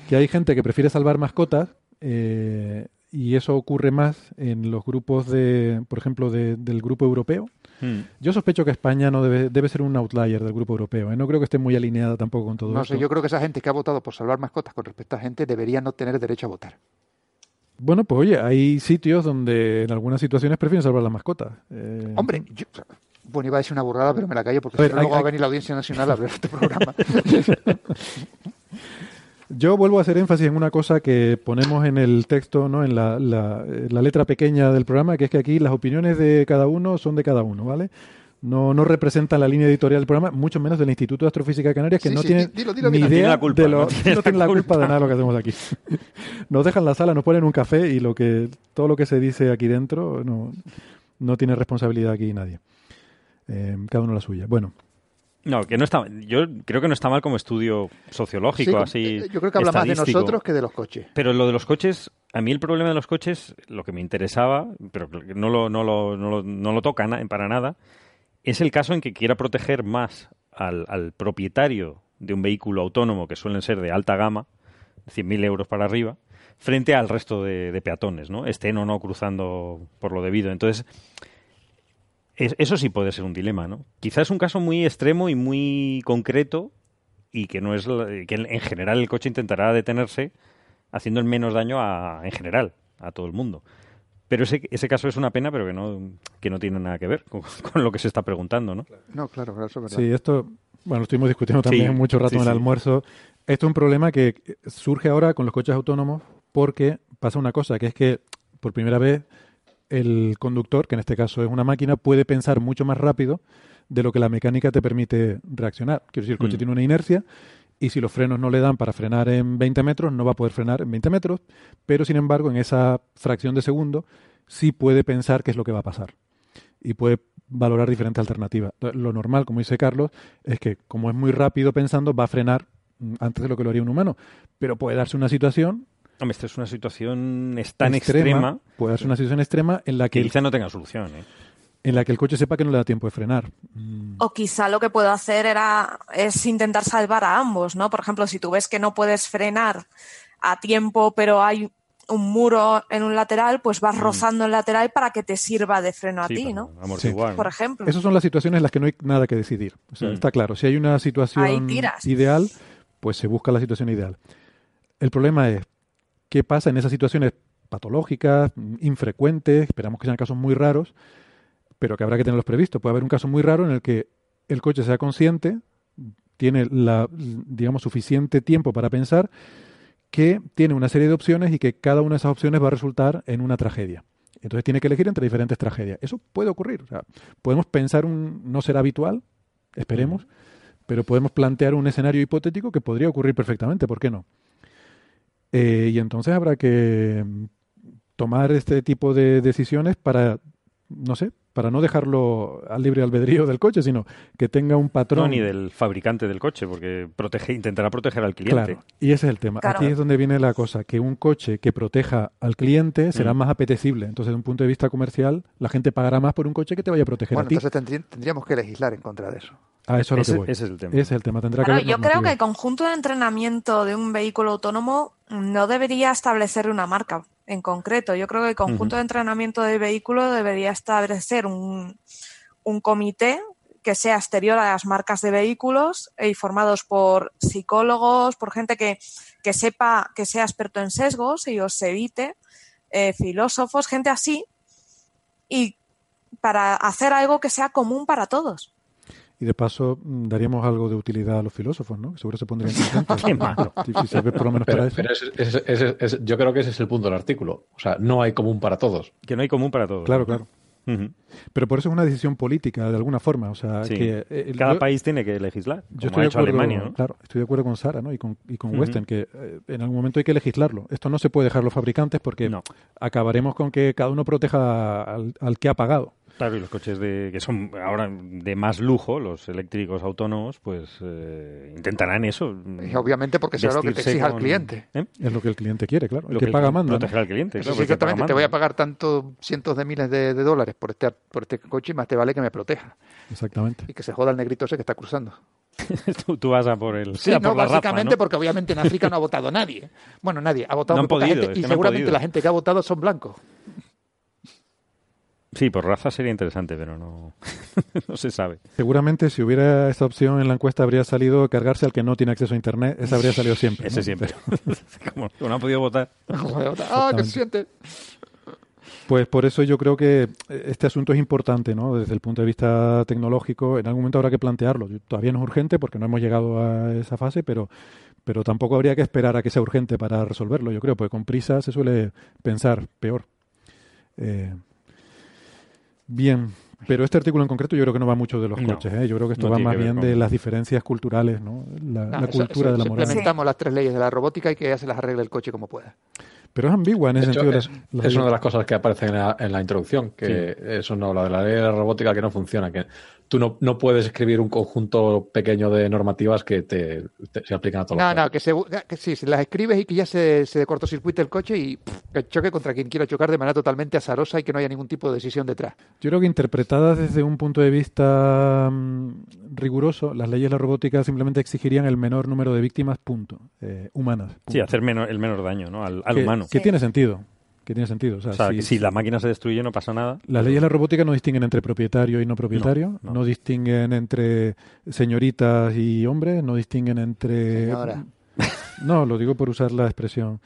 Speaker 2: que hay gente que prefiere salvar mascotas eh, y eso ocurre más en los grupos de, por ejemplo, de- del grupo europeo,
Speaker 3: Mm.
Speaker 2: Yo sospecho que España no debe, debe ser un outlier del grupo europeo. ¿eh? No creo que esté muy alineada tampoco con todo
Speaker 5: No
Speaker 2: esto.
Speaker 5: sé, yo creo que esa gente que ha votado por salvar mascotas con respecto a gente debería no tener derecho a votar.
Speaker 2: Bueno, pues oye, hay sitios donde en algunas situaciones prefieren salvar las mascotas. Eh,
Speaker 5: Hombre, yo, bueno, iba a decir una burrada, pero me la callo porque
Speaker 2: A ver,
Speaker 5: si no, luego
Speaker 2: hay-
Speaker 5: va a venir la Audiencia Nacional a ver este programa. <laughs>
Speaker 2: Yo vuelvo a hacer énfasis en una cosa que ponemos en el texto, ¿no? en la, la- la letra pequeña del programa, que es que aquí las opiniones de cada uno son de cada uno, ¿vale? No, no representan la línea editorial del programa, mucho menos del Instituto de Astrofísica de Canarias, que
Speaker 5: Sí,
Speaker 2: no
Speaker 5: sí,
Speaker 2: tiene
Speaker 5: di- dilo, dilo
Speaker 2: ni
Speaker 5: bien.
Speaker 3: No tiene
Speaker 2: idea
Speaker 3: la culpa,
Speaker 2: de lo,
Speaker 3: no tiene
Speaker 2: no
Speaker 3: la
Speaker 2: tiene la culpa
Speaker 3: culpa.
Speaker 2: de nada de lo que hacemos aquí. <laughs> Nos dejan la sala, nos ponen un café y lo que todo lo que se dice aquí dentro no, no tiene responsabilidad aquí nadie. Eh, cada uno la suya. Bueno,
Speaker 3: No, que no está. Yo creo que no está mal como estudio sociológico,
Speaker 5: Sí,
Speaker 3: así.
Speaker 5: eh, yo creo que habla más de nosotros que de los coches.
Speaker 3: Pero lo de los coches, a mí el problema de los coches, lo que me interesaba, pero no lo, no lo, no lo, no lo toca na- para nada, es el caso en que quiera proteger más al, al propietario de un vehículo autónomo, que suelen ser de alta gama, 100.000 euros para arriba, frente al resto de, de peatones, ¿no? Estén o no cruzando por lo debido. Entonces, es- eso sí puede ser un dilema, ¿no? Quizás es un caso muy extremo y muy concreto y que no es la- que en en general el coche intentará detenerse haciendo el menos daño a, en general a todo el mundo. Pero ese, ese caso es una pena, pero que no, que no tiene nada que ver con, <laughs> con lo que se está preguntando, ¿no?
Speaker 5: No, claro, claro, eso es verdad.
Speaker 2: Sí, esto, bueno, lo estuvimos discutiendo también
Speaker 3: Sí,
Speaker 2: mucho rato
Speaker 3: sí,
Speaker 2: en el
Speaker 3: sí.
Speaker 2: almuerzo. Esto es un problema que surge ahora con los coches autónomos porque pasa una cosa, que es que por primera vez el conductor, que en este caso es una máquina, puede pensar mucho más rápido de lo que la mecánica te permite reaccionar. Quiero decir, el coche
Speaker 3: Mm.
Speaker 2: tiene una inercia y si los frenos no le dan para frenar en 20 metros, no va a poder frenar en 20 metros, pero sin embargo en esa fracción de segundo sí puede pensar qué es lo que va a pasar y puede valorar diferentes alternativas. Lo normal, como dice Carlos, es que como es muy rápido pensando, va a frenar mm, antes de lo que lo haría un humano, pero puede darse una situación
Speaker 3: Hombre, esta es una situación es tan extrema,
Speaker 2: extrema, puede darse una situación extrema en la
Speaker 3: que
Speaker 2: que, el,
Speaker 3: quizá no tenga solución. ¿eh?
Speaker 2: en la que el coche sepa que no le da tiempo de frenar. Mm,
Speaker 7: O quizá lo que puedo hacer era es intentar salvar a ambos, ¿no? Por ejemplo, si tú ves que no puedes frenar a tiempo, pero hay un muro en un lateral, pues vas rozando el lateral para que te sirva de freno a
Speaker 3: Sí,
Speaker 7: ti, ¿no?
Speaker 3: amortiguar,
Speaker 7: Por ejemplo.
Speaker 2: Esas son las situaciones en las que no hay nada que decidir. O sea,
Speaker 3: Mm.
Speaker 2: está claro, si hay una situación ideal, pues se busca la situación ideal. El problema es qué pasa en esas situaciones patológicas, mm, infrecuentes, esperamos que sean casos muy raros, pero que habrá que tenerlos previstos. Puede haber un caso muy raro en el que el coche sea consciente, tiene la, digamos, suficiente tiempo para pensar que tiene una serie de opciones y que cada una de esas opciones va a resultar en una tragedia. Entonces tiene que elegir entre diferentes tragedias. Eso puede ocurrir. O sea, podemos pensar un no será habitual, esperemos, pero podemos plantear un escenario hipotético que podría ocurrir perfectamente. ¿Por qué no? Eh, y entonces habrá que mm, tomar este tipo de decisiones para, no sé, para no dejarlo al libre albedrío del coche, sino que tenga un patrón.
Speaker 3: No, ni del fabricante del coche, porque protege, intentará proteger al cliente.
Speaker 2: Claro, y ese es el tema.
Speaker 7: Claro.
Speaker 2: Aquí es donde viene la cosa, que un coche que proteja al cliente será
Speaker 3: Mm.
Speaker 2: más apetecible. Entonces, desde un punto de vista comercial, la gente pagará más por un coche que te vaya a proteger
Speaker 5: Bueno,
Speaker 2: a ti.
Speaker 5: entonces tendrí- tendríamos que legislar en contra de eso.
Speaker 2: A eso es lo
Speaker 3: ese,
Speaker 2: que voy.
Speaker 3: ese es el tema.
Speaker 2: Ese es el tema. Tendrá que
Speaker 7: yo creo que el conjunto de entrenamiento de un vehículo autónomo no debería establecer una marca en concreto. Yo creo que el conjunto de entrenamiento del vehículo debería establecer un, un comité que sea exterior a las marcas de vehículos y formados por psicólogos, por gente que, que sepa, que sea experto en sesgos y os evite, eh, filósofos, gente así, y para hacer algo que sea común para todos.
Speaker 2: Y de paso, mm, daríamos algo de utilidad a los filósofos, ¿no? Que seguro se pondrían <laughs> contentos.
Speaker 3: Qué malo.
Speaker 2: Si, si se ve por lo menos
Speaker 4: Pero,
Speaker 2: para eso.
Speaker 4: pero ese- ese- ese- ese- yo creo que ese es el punto del artículo. O sea, no hay común para todos.
Speaker 3: Que no hay común para todos.
Speaker 2: Claro, claro. Pero por eso es una decisión política, de alguna forma. O sea,
Speaker 3: Sí.
Speaker 2: que, eh,
Speaker 3: Cada
Speaker 2: yo-
Speaker 3: país tiene que legislar,
Speaker 2: Yo estoy
Speaker 3: ha
Speaker 2: de acuerdo,
Speaker 3: Alemania, ¿no?
Speaker 2: claro, estoy de acuerdo con Sara ¿no? y con, y con. Western, que eh, en algún momento hay que legislarlo. Esto no se puede dejar los fabricantes porque
Speaker 3: No.
Speaker 2: acabaremos con que cada uno proteja al, al que ha pagado.
Speaker 3: Claro, y los coches de, que son ahora de más lujo, los eléctricos autónomos, pues eh, intentarán eso.
Speaker 5: Y obviamente porque será lo que te exija el
Speaker 3: con-
Speaker 5: cliente.
Speaker 3: ¿Eh?
Speaker 2: Es lo que el cliente quiere, claro. El
Speaker 3: Lo
Speaker 2: que,
Speaker 3: el
Speaker 2: paga manda. ¿no?
Speaker 3: Proteger al cliente, claro.
Speaker 5: sí,
Speaker 3: el que
Speaker 5: exactamente. Te voy a pagar tantos cientos de miles de, de dólares por este, por este coche y más te vale que me proteja.
Speaker 2: Exactamente.
Speaker 5: Y que se joda el negrito ese que está cruzando. <laughs>
Speaker 3: tú, tú vas a por el.
Speaker 5: Sí,
Speaker 3: a
Speaker 5: no,
Speaker 3: por
Speaker 5: básicamente
Speaker 3: ¿no?
Speaker 5: porque obviamente en África no ha <laughs> votado nadie. Bueno, nadie. Ha votado
Speaker 3: No han
Speaker 5: poca
Speaker 3: podido,
Speaker 5: gente
Speaker 3: es
Speaker 5: y
Speaker 3: que no han
Speaker 5: seguramente
Speaker 3: podido.
Speaker 5: la gente que ha votado son blancos.
Speaker 3: Sí, por raza sería interesante, pero no, <laughs> no se sabe.
Speaker 2: Seguramente si hubiera esta opción en la encuesta habría salido cargarse al que no tiene acceso a Internet. Esa habría salido <laughs> siempre.
Speaker 3: Ese
Speaker 2: ¿no?
Speaker 3: siempre. <laughs> Como no ha podido votar.
Speaker 5: ah, que se siente.
Speaker 2: Pues por eso yo creo que este asunto es importante, ¿no? Desde el punto de vista tecnológico, en algún momento habrá que plantearlo. Todavía no es urgente porque no hemos llegado a esa fase, pero, pero tampoco habría que esperar a que sea urgente para resolverlo, yo creo, porque con prisa se suele pensar peor. Eh, bien, pero este artículo en concreto yo creo que no va mucho de los
Speaker 3: No,
Speaker 2: coches, ¿eh? yo creo que esto
Speaker 3: no
Speaker 2: va más bien
Speaker 3: con-
Speaker 2: de las diferencias culturales, ¿no? La,
Speaker 5: No,
Speaker 2: la
Speaker 5: eso-
Speaker 2: cultura
Speaker 5: eso-
Speaker 2: de la moral.
Speaker 5: Implementamos las tres leyes de la robótica y que ya se las arregle el coche como pueda.
Speaker 2: Pero es ambigua en ese
Speaker 4: hecho,
Speaker 2: sentido.
Speaker 4: es,
Speaker 2: las- las
Speaker 4: es una de las cosas que aparecen en la, en la introducción, que eso no, la de la ley de la robótica que no funciona, que tú no, no puedes escribir un conjunto pequeño de normativas que te, te- se aplican a todos
Speaker 5: No,
Speaker 4: los
Speaker 5: no, que, se, que sí, se las escribes y que ya se, se cortocircuite el coche y pff, que choque contra quien quiera chocar de manera totalmente azarosa y que no haya ningún tipo de decisión detrás.
Speaker 2: Yo creo que interpretadas desde un punto de vista mm, riguroso, las leyes de la robótica simplemente exigirían el menor número de víctimas, punto, eh, humanas.
Speaker 3: Sí, hacer menor- el menor daño ¿no? al, al
Speaker 2: que,
Speaker 3: humano.
Speaker 2: Que
Speaker 7: Sí.
Speaker 2: tiene sentido. Que tiene sentido. O sea,
Speaker 3: O sea,
Speaker 2: si,
Speaker 3: que si la máquina se destruye no pasa nada.
Speaker 2: Las leyes de la robótica no distinguen entre propietario y no propietario, no,
Speaker 3: No, no.
Speaker 2: distinguen entre señoritas y hombres, no distinguen entre...
Speaker 5: Señora.
Speaker 2: No, lo digo por usar la expresión.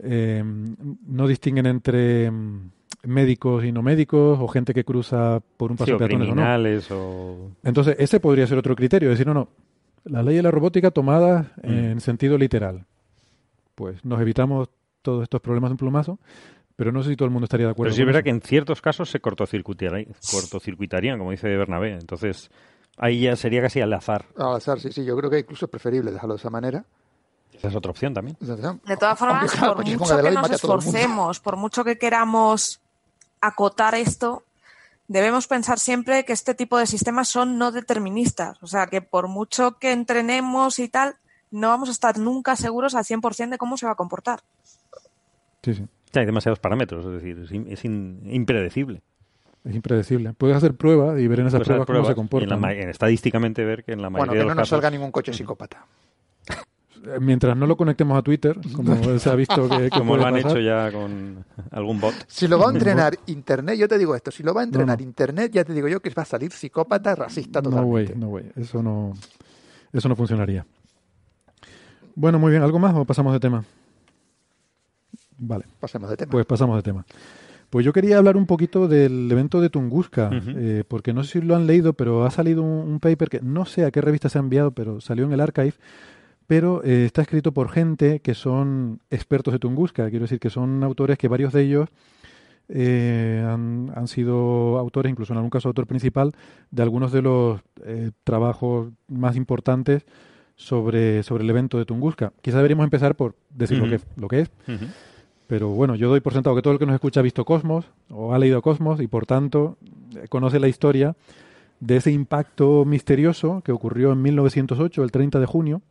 Speaker 2: Eh, no distinguen entre mm, médicos y no médicos o gente que cruza por un paso
Speaker 3: Sí, o
Speaker 2: de peatones o no.
Speaker 3: criminales o...
Speaker 2: Entonces, ese podría ser otro criterio, decir, no, no, la ley de la robótica tomada
Speaker 3: Mm.
Speaker 2: en sentido literal. Pues nos evitamos todos estos problemas de un plumazo, pero no sé si todo el mundo estaría de acuerdo.
Speaker 3: Pero sí es
Speaker 2: con
Speaker 3: verdad
Speaker 2: eso.
Speaker 3: que en ciertos casos se cortocircuitarían, cortocircuitarían, como dice Bernabé. Entonces, ahí ya sería casi al azar.
Speaker 5: Al azar, sí, sí, yo creo que incluso es preferible dejarlo de esa manera.
Speaker 3: Esa es otra opción también.
Speaker 7: De todas formas,
Speaker 5: Aunque, claro,
Speaker 7: por mucho que nos esforcemos, por mucho que queramos acotar esto, debemos pensar siempre que este tipo de sistemas son no deterministas. O sea, que por mucho que entrenemos y tal, no vamos a estar nunca seguros al 100% de cómo se va a comportar.
Speaker 2: Sí, sí.
Speaker 3: Ya hay demasiados parámetros, es decir, es, in- es in- impredecible.
Speaker 2: Es impredecible. Puedes hacer pruebas y ver en esas
Speaker 3: hacer
Speaker 2: pruebas, cómo se
Speaker 3: pruebas y en la en estadísticamente ver que en la mayoría
Speaker 5: Bueno, que
Speaker 3: de
Speaker 5: no
Speaker 3: los
Speaker 5: nos
Speaker 3: casos...
Speaker 5: salga ningún coche psicópata.
Speaker 2: Mientras no lo conectemos a Twitter, como se ha visto que, que
Speaker 3: Como lo han
Speaker 2: pasar,
Speaker 3: hecho ya con algún bot.
Speaker 5: Si lo va a entrenar Internet, yo te digo esto, si lo va a entrenar
Speaker 2: No, no.
Speaker 5: Internet, ya te digo yo que va a salir psicópata, racista
Speaker 2: No
Speaker 5: totalmente.
Speaker 2: way, no way. Eso no, eso no funcionaría. Bueno, muy bien. ¿Algo más o pasamos de tema? Vale,
Speaker 5: Pasemos de tema.
Speaker 2: pues pasamos de tema. Pues yo quería hablar un poquito del evento de Tunguska, eh, porque no sé si lo han leído, pero ha salido un, un paper que no sé a qué revista se ha enviado, pero salió en el archive, pero eh, está escrito por gente que son expertos de Tunguska, quiero decir que son autores que varios de ellos eh, han, han sido autores, incluso en algún caso autor principal, de algunos de los eh, trabajos más importantes sobre, sobre el evento de Tunguska. Quizá deberíamos empezar por decir lo, que, lo que es. Pero bueno, yo doy por sentado que todo el que nos escucha ha visto Cosmos o ha leído Cosmos y por tanto eh, conoce la historia de ese impacto misterioso que ocurrió en 1908, el 30 de junio.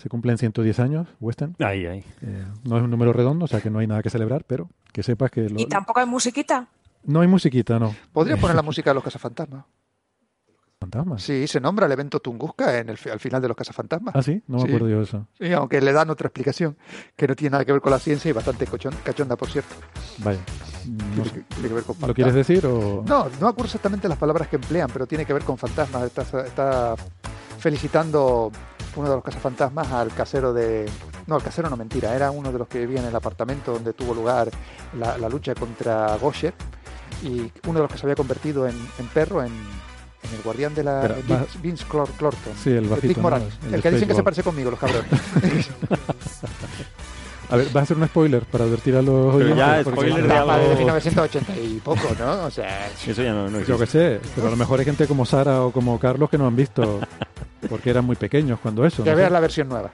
Speaker 2: Se cumplen 110 años, Western.
Speaker 3: Ahí, ahí.
Speaker 2: Eh, no es un número redondo, o sea que no hay nada que celebrar, pero que sepas que... Lo,
Speaker 7: Y tampoco hay musiquita.
Speaker 2: no hay musiquita, no.
Speaker 5: ¿Podría poner la <laughs> música de los cazafantasmas?
Speaker 2: Fantasmas.
Speaker 5: Sí, se nombra el evento Tunguska en el, al final de los cazafantasmas.
Speaker 2: Ah, sí, no me
Speaker 5: Sí.
Speaker 2: acuerdo yo de eso.
Speaker 5: Sí, aunque le dan otra explicación que no tiene nada que ver con la ciencia y bastante cochon- cachonda, por cierto.
Speaker 2: Vaya. No
Speaker 5: Tiene que, tiene que ver con
Speaker 2: ¿Lo quieres decir o...?
Speaker 5: No, no me acuerdo exactamente las palabras que emplean, pero tiene que ver con fantasmas. Está, está felicitando uno de los cazafantasmas al casero de... No, el casero no, mentira. Era uno de los que vivía en el apartamento donde tuvo lugar la, la lucha contra Gosher. Y uno de los que se había convertido en, en perro, en, en el guardián de la... Vince, Vince Clor- Clorton.
Speaker 2: Sí, el bajito,
Speaker 5: Dick
Speaker 2: ¿no?
Speaker 5: Morales.
Speaker 2: El
Speaker 5: El, que dicen que se parece conmigo, los cabrones. <laughs> <laughs>
Speaker 2: A ver, ¿vas a hacer un spoiler para advertir a los
Speaker 3: Pero
Speaker 2: oyentes?
Speaker 3: ya, spoiler de
Speaker 5: de
Speaker 3: algo-
Speaker 5: 1980 y poco, ¿no? O sea... <laughs>
Speaker 3: Eso ya no, no
Speaker 2: Yo
Speaker 3: existe.
Speaker 2: que sé, pero a lo mejor hay gente como Sara o como Carlos que no han visto, porque eran muy pequeños cuando eso.
Speaker 5: Que
Speaker 2: no
Speaker 5: veas la versión nueva.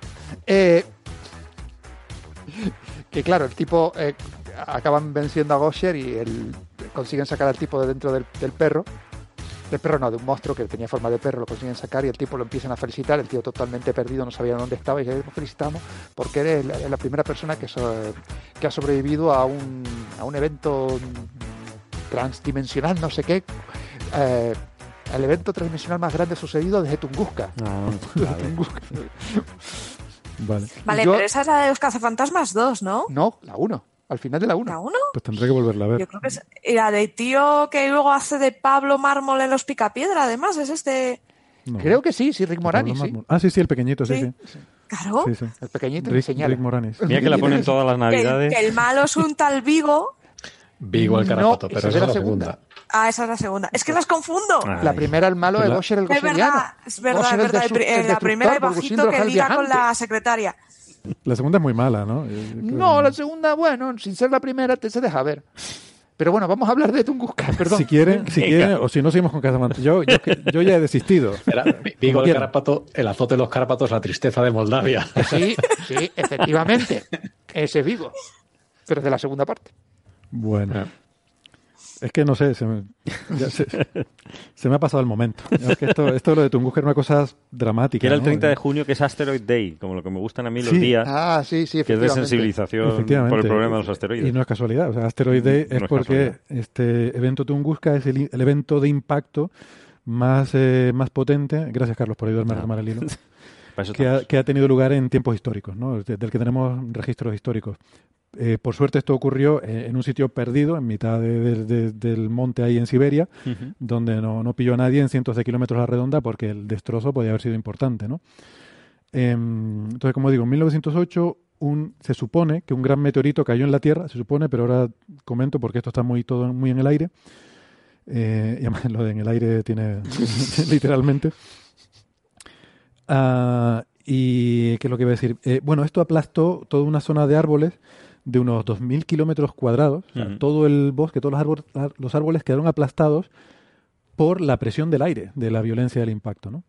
Speaker 5: Eh, que claro, el tipo eh, acaban venciendo a Gosher y el- consiguen sacar al tipo de dentro del, del perro. Del perro no, de un monstruo que tenía forma de perro, lo consiguen sacar y el tipo lo empiezan a felicitar. El tío totalmente perdido, no sabía dónde estaba y "Lo felicitamos porque eres la, la primera persona que, so- que ha sobrevivido a un, a un evento transdimensional, no sé qué. eh, al evento transdimensional más grande sucedido desde Tunguska.
Speaker 3: Ah, <laughs>
Speaker 5: Desde
Speaker 3: vale.
Speaker 5: Tunguska.
Speaker 2: Vale.
Speaker 7: Vale,
Speaker 5: Yo-
Speaker 7: pero esa es la de los cazafantasmas 2, ¿no?
Speaker 5: No, la 1. Al final de la 1.
Speaker 7: ¿La 1?
Speaker 2: Pues tendré que volverla a ver.
Speaker 7: Yo creo que es. Y la de tío que luego hace de Pablo Mármol en los Picapiedra, además, es este.
Speaker 2: No.
Speaker 5: Creo que sí, sí, Rick Moranis, sí.
Speaker 2: Ah, sí, sí, el pequeñito, sí,
Speaker 7: Sí.
Speaker 2: sí.
Speaker 7: Claro.
Speaker 2: Sí, sí.
Speaker 5: El pequeñito
Speaker 2: Rick,
Speaker 5: señala.
Speaker 2: Rick Moranis.
Speaker 3: Mira que la ponen todas las
Speaker 7: Que,
Speaker 3: navidades.
Speaker 7: que el malo es un tal Vigo.
Speaker 4: Vigo el
Speaker 5: No,
Speaker 4: carapato,
Speaker 5: esa
Speaker 4: pero
Speaker 5: es
Speaker 4: esa
Speaker 5: la
Speaker 4: es la
Speaker 5: segunda.
Speaker 4: segunda.
Speaker 7: Ah, esa es la segunda. Es que las confundo.
Speaker 3: Ah.
Speaker 5: La
Speaker 3: Ay.
Speaker 5: primera, el malo, es
Speaker 2: La-
Speaker 5: Gosher el
Speaker 7: Es verdad, es verdad, es
Speaker 5: el
Speaker 7: verdad. El
Speaker 5: el
Speaker 7: eh, la primera
Speaker 5: Burgusín
Speaker 7: bajito que liga con la secretaria.
Speaker 2: La segunda es muy mala, ¿no? Eh,
Speaker 5: No, la segunda, bueno, sin ser la primera, te se deja ver. Pero bueno, vamos a hablar de Tunguska, <laughs> perdón.
Speaker 2: Si quieren, si quieren, o si no seguimos con Casamante. Yo, yo, yo ya he desistido.
Speaker 4: Era Vigo el carapato, el azote de los carapatos, la tristeza de Moldavia.
Speaker 5: Sí, sí, efectivamente. <laughs> Ese Vigo. Pero de la segunda parte.
Speaker 2: Bueno. Es que no sé, se me, ya se, se me ha pasado el momento. Es que esto, esto de lo de Tunguska era una cosa dramática.
Speaker 3: Que era el
Speaker 2: ¿no?
Speaker 3: 30 de junio, que es Asteroid Day, como lo que me gustan a mí los
Speaker 2: Sí.
Speaker 3: días,
Speaker 5: Ah, sí, sí,
Speaker 3: que es de sensibilización por el problema de los asteroides.
Speaker 2: Y no es casualidad. O sea, Asteroid Day
Speaker 3: No
Speaker 2: es
Speaker 3: es
Speaker 2: porque
Speaker 3: casualidad.
Speaker 2: este evento Tunguska es el, el evento de impacto más, eh, más potente. Gracias, Carlos, por ayudarme a
Speaker 3: Ah.
Speaker 2: retomar el hilo. <laughs> Que ha, que ha tenido lugar en tiempos históricos, ¿no? De- del que tenemos registros históricos. Eh, por suerte esto ocurrió eh, en un sitio perdido, en mitad de- de- de- del monte ahí en Siberia, donde no, no pilló a nadie en cientos de kilómetros a la redonda porque el destrozo podía haber sido importante, ¿no? Em, entonces, como digo, en 1908 un, se supone que un gran meteorito cayó en la Tierra, se supone, pero ahora comento porque esto está muy todo muy en el aire. Eh, y además <laughs> lo de en el aire tiene <laughs> literalmente. Ah, y qué es lo que iba a decir. Eh, bueno, esto aplastó toda una zona de árboles de unos 2.000 kilómetros cuadrados. O sea,
Speaker 3: Ujú.
Speaker 2: todo el bosque, todos los árboles, los árboles quedaron aplastados por la presión del aire, de la violencia del impacto. ¿no?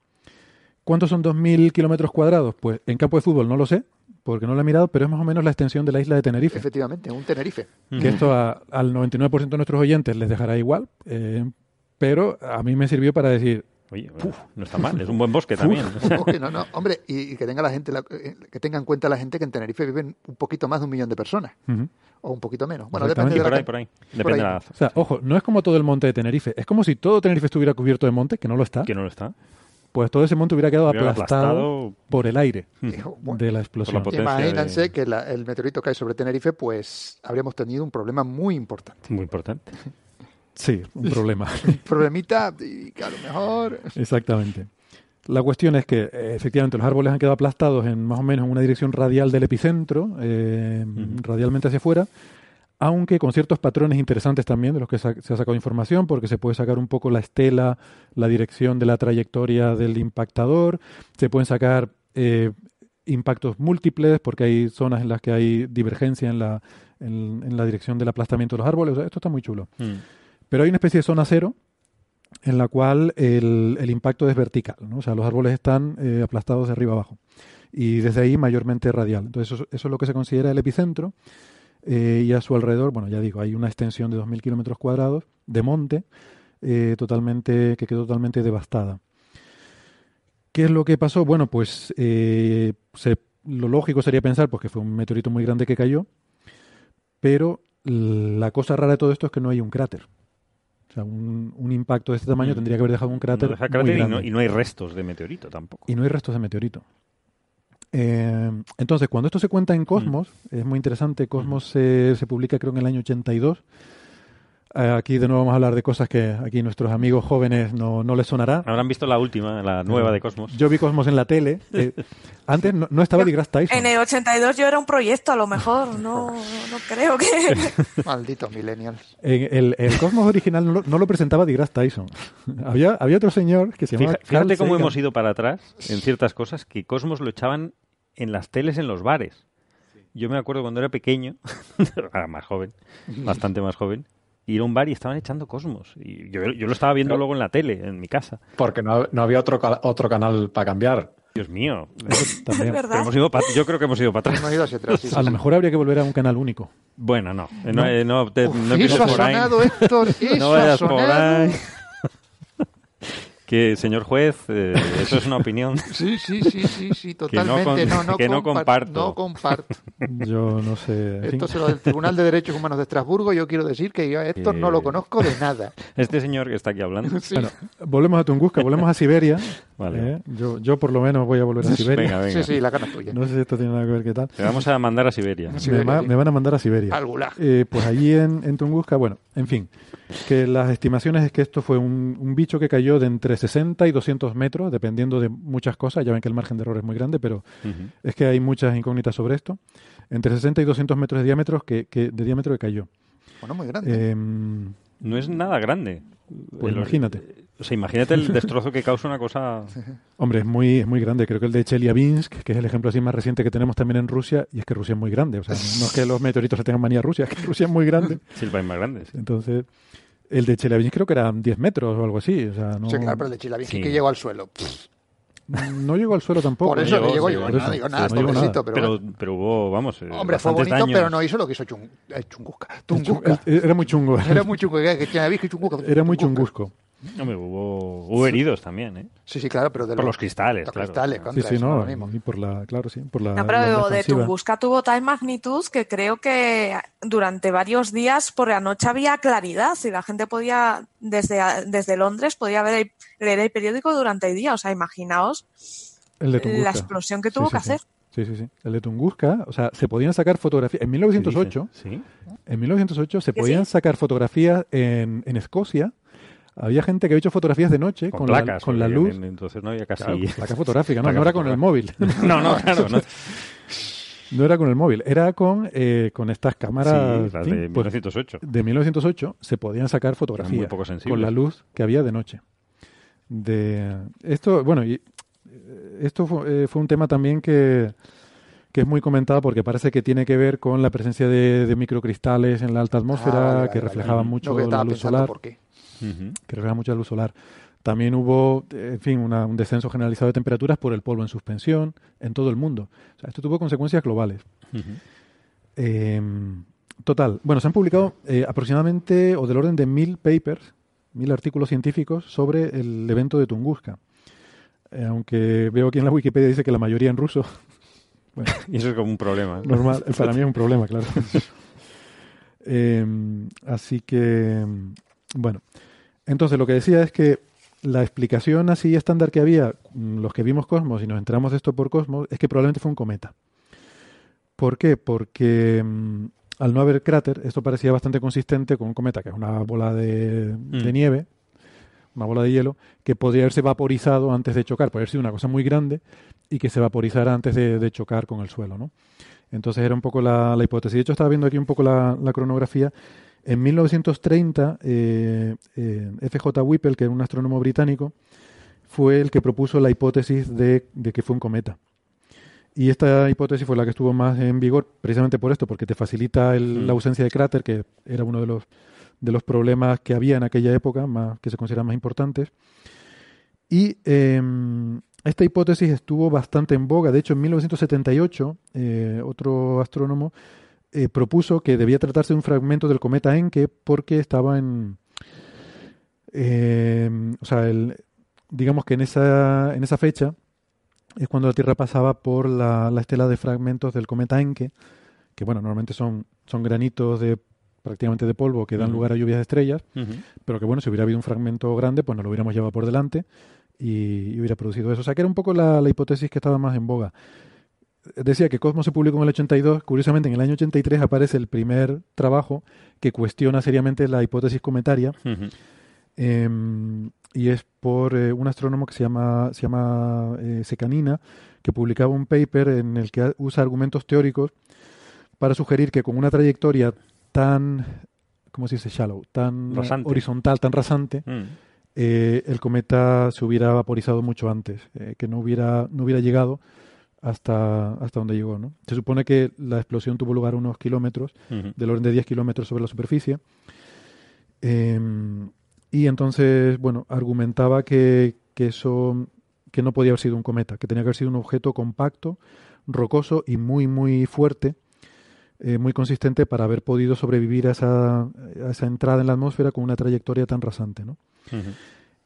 Speaker 2: ¿Cuántos son 2.000 kilómetros cuadrados? Pues en campo de fútbol no lo sé, porque no lo he mirado, pero es más o menos la extensión de la isla de Tenerife.
Speaker 5: Efectivamente, un Tenerife.
Speaker 2: Que esto a- al 99% de nuestros oyentes les dejará igual, eh, pero a mí me sirvió para decir,
Speaker 3: Oye, no está mal, es un buen bosque también. <laughs>
Speaker 5: No, no, hombre, y, y que tenga la gente, la- eh, que tenga en cuenta la gente que en Tenerife viven un poquito más de un millón de personas, o un poquito menos. Bueno, depende de
Speaker 3: por
Speaker 5: la
Speaker 3: ahí, por ahí.
Speaker 5: por
Speaker 3: Depende
Speaker 5: ahí.
Speaker 3: de la
Speaker 2: O sea, ojo, no es como todo el monte de Tenerife, es como si todo Tenerife estuviera cubierto de monte, que no lo está,
Speaker 3: que no lo está.
Speaker 2: pues todo ese monte hubiera quedado
Speaker 3: Hubiera
Speaker 2: aplastado,
Speaker 3: aplastado.
Speaker 2: por el aire
Speaker 5: bueno,
Speaker 2: de la explosión.
Speaker 3: La
Speaker 5: Imagínense
Speaker 3: de-
Speaker 5: que la- el meteorito cae sobre Tenerife, pues habríamos tenido un problema muy importante.
Speaker 3: Muy importante. <laughs>
Speaker 2: Sí, un problema. <laughs>
Speaker 5: Un problemita y que a lo mejor...
Speaker 2: Exactamente. La cuestión es que eh, efectivamente los árboles han quedado aplastados en más o menos en una dirección radial del epicentro, eh, radialmente hacia afuera, aunque con ciertos patrones interesantes también de los que se ha sacado información, porque se puede sacar un poco la estela, la dirección de la trayectoria del impactador, se pueden sacar eh, impactos múltiples, porque hay zonas en las que hay divergencia en la, en, en la dirección del aplastamiento de los árboles. O sea, esto está muy chulo.
Speaker 3: Mm.
Speaker 2: Pero hay una especie de zona cero en la cual el, impacto es vertical, ¿no? O sea, los árboles están eh, aplastados de arriba abajo. Y desde ahí mayormente radial. Entonces eso, es lo que se considera el epicentro. eh, y a su alrededor, bueno, ya digo, hay una extensión de 2.000 kilómetros cuadrados de monte eh, totalmente, que quedó totalmente devastada. ¿Qué es lo que pasó? Bueno, pues lo lógico sería pensar pues, que fue un meteorito muy grande que cayó, pero la cosa rara de todo esto es que no hay un cráter. Sea, un, un impacto de este tamaño
Speaker 3: Mm.
Speaker 2: tendría que haber dejado un cráter,
Speaker 3: No deja
Speaker 2: muy
Speaker 3: y,
Speaker 2: grande.
Speaker 3: no, y no hay restos de meteorito tampoco.
Speaker 2: Y no hay restos de meteorito. Eh, entonces, cuando esto se cuenta en Cosmos, es muy interesante. Cosmos se, se publica creo en el año 82. Aquí de nuevo vamos a hablar de cosas que aquí nuestros amigos jóvenes no, no les sonará.
Speaker 3: Habrán visto la última, la nueva de Cosmos.
Speaker 2: Yo vi Cosmos en la tele. eh, <laughs> antes no, no estaba deGrasse Tyson.
Speaker 7: En el 82 yo era un proyecto, a lo mejor. No, <laughs> no creo que. <laughs>
Speaker 5: Malditos millennials.
Speaker 2: En el, el Cosmos original no lo, no lo presentaba deGrasse Tyson. había, había otro señor que se llamaba
Speaker 3: Fija- fíjate
Speaker 2: Carl
Speaker 3: cómo
Speaker 2: Sagan.
Speaker 3: hemos ido para atrás en ciertas cosas que Cosmos lo echaban en las teles en los bares. Yo me acuerdo cuando era pequeño, era más joven, bastante más joven, ir a un bar y estaban echando Cosmos. Y yo, yo lo estaba viendo
Speaker 4: Pero-
Speaker 3: luego en la tele, en mi casa.
Speaker 4: Porque no, no había otro, otro canal para cambiar.
Speaker 3: Dios mío. <laughs>
Speaker 2: También.
Speaker 7: Es verdad.
Speaker 3: Pero hemos ido pa- yo creo que hemos ido para atrás.
Speaker 5: Hemos ido hacia atrás. sí, sí,
Speaker 2: A lo
Speaker 5: sí.
Speaker 2: mejor habría que volver a un canal único.
Speaker 3: Bueno, no. eh, No, eh, no, te-
Speaker 5: Uf,
Speaker 3: no
Speaker 5: eso <laughs> ha
Speaker 3: por
Speaker 5: sonado, Héctor. Eso
Speaker 3: No
Speaker 5: ha
Speaker 3: vayas por
Speaker 5: sonado.
Speaker 3: ahí. Que, señor juez, eh, eso es una opinión. <laughs>
Speaker 5: Sí, sí, sí, sí, sí,
Speaker 3: no
Speaker 5: totalmente.
Speaker 3: con-
Speaker 5: no, no,
Speaker 3: que no
Speaker 5: compar-
Speaker 3: comparto.
Speaker 5: No comparto.
Speaker 2: Yo no sé.
Speaker 5: Esto es lo del Tribunal de Derechos Humanos de Estrasburgo. Yo quiero decir que yo a Héctor no lo conozco de nada.
Speaker 3: Este señor que está aquí hablando. <laughs>
Speaker 5: Sí.
Speaker 2: Bueno, volvemos a Tunguska, volvemos a Siberia. <laughs>
Speaker 3: Vale.
Speaker 2: ¿eh? Yo, yo por lo menos voy a volver a Siberia.
Speaker 3: Venga, venga.
Speaker 5: Sí, sí, la cana es tuya.
Speaker 2: No sé si esto tiene nada que ver qué tal.
Speaker 3: Te vamos a mandar a Siberia.
Speaker 5: Sí.
Speaker 2: Me,
Speaker 5: Siberia,
Speaker 2: va-
Speaker 5: sí.
Speaker 2: me van a mandar a Siberia.
Speaker 5: Al gulag.
Speaker 2: Eh, pues allí en, en Tunguska, bueno, en fin, que las estimaciones es que esto fue un, un bicho que cayó de entre 60 y 200 metros, dependiendo de muchas cosas. Ya ven que el margen de error es muy grande, pero es que hay muchas incógnitas sobre esto. Entre 60 y 200 metros de diámetro que, que- de diámetro que cayó.
Speaker 5: Bueno, muy grande.
Speaker 2: Eh,
Speaker 3: No es nada grande.
Speaker 2: Pues
Speaker 3: El-
Speaker 2: imagínate.
Speaker 3: O sea, imagínate el destrozo que causa una cosa. <laughs>
Speaker 2: hombre, es muy, es muy grande. Creo que el de Chelyabinsk, que es el ejemplo así más reciente que tenemos también en Rusia, y es que Rusia es muy grande. O sea, no es que los meteoritos le tengan manía a Rusia, es que Rusia es muy grande.
Speaker 3: Sí, el país más grande. sí.
Speaker 2: Entonces, el de Chelyabinsk creo que eran 10 metros o algo así. O sea, no,
Speaker 5: Sí, claro, pero el de Chilavinsky
Speaker 3: Sí.
Speaker 5: que llegó al suelo.
Speaker 2: No llegó al suelo tampoco.
Speaker 5: Por eso
Speaker 3: llegó,
Speaker 5: no llegó,
Speaker 3: sí,
Speaker 5: llegó
Speaker 2: eso.
Speaker 5: digo nada,
Speaker 2: Sí, no
Speaker 5: pobrecito,
Speaker 2: nada.
Speaker 5: pero,
Speaker 3: Pero,
Speaker 5: bueno.
Speaker 3: pero hubo, vamos. eh,
Speaker 5: Hombre, fue bonito,
Speaker 3: daños.
Speaker 5: pero no hizo lo que hizo Chung, eh, Chunguska.
Speaker 2: El chu-
Speaker 5: Tunguska.
Speaker 2: el- era muy chungo.
Speaker 5: Era muy chungo, Chunguska.
Speaker 2: Era muy chungusco.
Speaker 3: Hombre, hubo, hubo heridos también, ¿eh?
Speaker 5: Sí, sí, claro, pero de
Speaker 3: Por los cristales,
Speaker 5: los
Speaker 3: claro.
Speaker 5: cristales,
Speaker 2: Sí,
Speaker 5: contra
Speaker 2: sí, no.
Speaker 5: mismo.
Speaker 2: Y por la, claro, sí, por la.
Speaker 7: No,
Speaker 2: la
Speaker 7: pero
Speaker 2: onda
Speaker 7: de. Tunguska tuvo tal magnitud que creo que durante varios días por la noche había claridad y la gente podía, desde, desde Londres, podía ver el, leer el periódico durante el día. O sea, imaginaos
Speaker 2: El de
Speaker 7: la explosión que tuvo
Speaker 2: sí,
Speaker 7: que
Speaker 2: sí.
Speaker 7: hacer.
Speaker 2: Sí, sí, sí. El de Tunguska, o sea, se podían sacar fotografías. En 1908,
Speaker 3: Sí.
Speaker 2: en 1908 se podían
Speaker 7: sí.
Speaker 2: sacar fotografías en, en Escocia. Había gente que había hecho fotografías de noche
Speaker 3: Con,
Speaker 2: con,
Speaker 3: placas.
Speaker 2: la, con la luz.
Speaker 3: en- Entonces no había casi.
Speaker 2: Claro, <laughs> placa fotográfica, no,
Speaker 3: Placa
Speaker 2: no era con el móvil. <laughs>
Speaker 3: no, no, claro. No.
Speaker 2: No era con el móvil, era con, eh, con estas cámaras
Speaker 3: Sí, las de
Speaker 2: pues,
Speaker 3: 1908.
Speaker 2: de 1908 se podían sacar fotografías con la luz que había de noche. De esto, bueno, y eh, esto fue, eh, fue un tema también que, que es muy comentado porque parece que tiene que ver con la presencia de, de microcristales en la alta atmósfera
Speaker 5: Ah,
Speaker 2: que reflejaban mucho
Speaker 5: No,
Speaker 2: la luz solar,
Speaker 5: por qué.
Speaker 2: Que refleja mucho la luz solar. También hubo, eh, en fin, una- un descenso generalizado de temperaturas por el polvo en suspensión en todo el mundo. O sea, esto tuvo consecuencias globales. Eh, total, bueno, se han publicado eh, aproximadamente o del orden de mil papers, mil artículos científicos sobre el evento de Tunguska. Eh, aunque veo aquí en la Wikipedia dice que la mayoría en ruso. <laughs> Bueno, <laughs>
Speaker 3: Y eso es como un problema. ¿eh?
Speaker 2: normal, para mí es un problema, claro. <laughs> Eh, así que, bueno, entonces lo que decía es que la explicación así estándar que había, mm, los que vimos Cosmos y nos enteramos de esto por Cosmos, es que probablemente fue un cometa. ¿Por qué? Porque mm, al no haber cráter, esto parecía bastante consistente con un cometa, que es una bola de, de
Speaker 3: Mm.
Speaker 2: nieve, una bola de hielo, que podría haberse vaporizado antes de chocar, podría haber sido una cosa muy grande y que se vaporizara antes de, de chocar con el suelo, ¿no? Entonces era un poco la, la hipótesis. De hecho, estaba viendo aquí un poco la, la cronografía. En 1930, eh, eh, F.J. Whipple, que era un astrónomo británico, fue el que propuso la hipótesis de, de que fue un cometa. Y esta hipótesis fue la que estuvo más en vigor precisamente por esto, porque te facilita el-
Speaker 3: Mm.
Speaker 2: la ausencia de cráter, que era uno de los, de los problemas que había en aquella época, más, que se consideran más importantes. Y em, esta hipótesis estuvo bastante en boga. De hecho, en 1978, eh, otro astrónomo eh, propuso que debía tratarse de un fragmento del cometa Encke porque estaba en... em, o sea, el- digamos que en esa, en esa fecha es cuando la Tierra pasaba por la, la estela de fragmentos del cometa Encke, que bueno, normalmente son, son granitos de prácticamente de polvo que dan lugar a lluvias de estrellas, pero que bueno, si hubiera habido un fragmento grande, pues nos lo hubiéramos llevado por delante y, y hubiera producido eso. O sea, que era un poco la, la hipótesis que estaba más en boga. Decía que Cosmos se publicó en el 82, curiosamente en el año 83 aparece el primer trabajo que cuestiona seriamente la hipótesis cometaria em, y es por eh, un astrónomo que se llama, se llama eh, Secanina, que publicaba un paper en el que usa argumentos teóricos para sugerir que con una trayectoria tan, ¿cómo se dice? Shallow, tan
Speaker 3: Rasante.
Speaker 2: horizontal, tan rasante,
Speaker 3: Mm.
Speaker 2: eh, el cometa se hubiera vaporizado mucho antes, que no hubiera, no hubiera llegado hasta, hasta donde llegó. ¿no? Se supone que la explosión tuvo lugar a unos kilómetros,
Speaker 3: Ujú.
Speaker 2: del orden de 10 kilómetros sobre la superficie. Eh, y entonces, bueno, argumentaba que, que eso que no podía haber sido un cometa, que tenía que haber sido un objeto compacto, rocoso y muy, muy fuerte, eh, muy consistente para haber podido sobrevivir a esa, a esa entrada en la atmósfera con una trayectoria tan rasante. ¿no?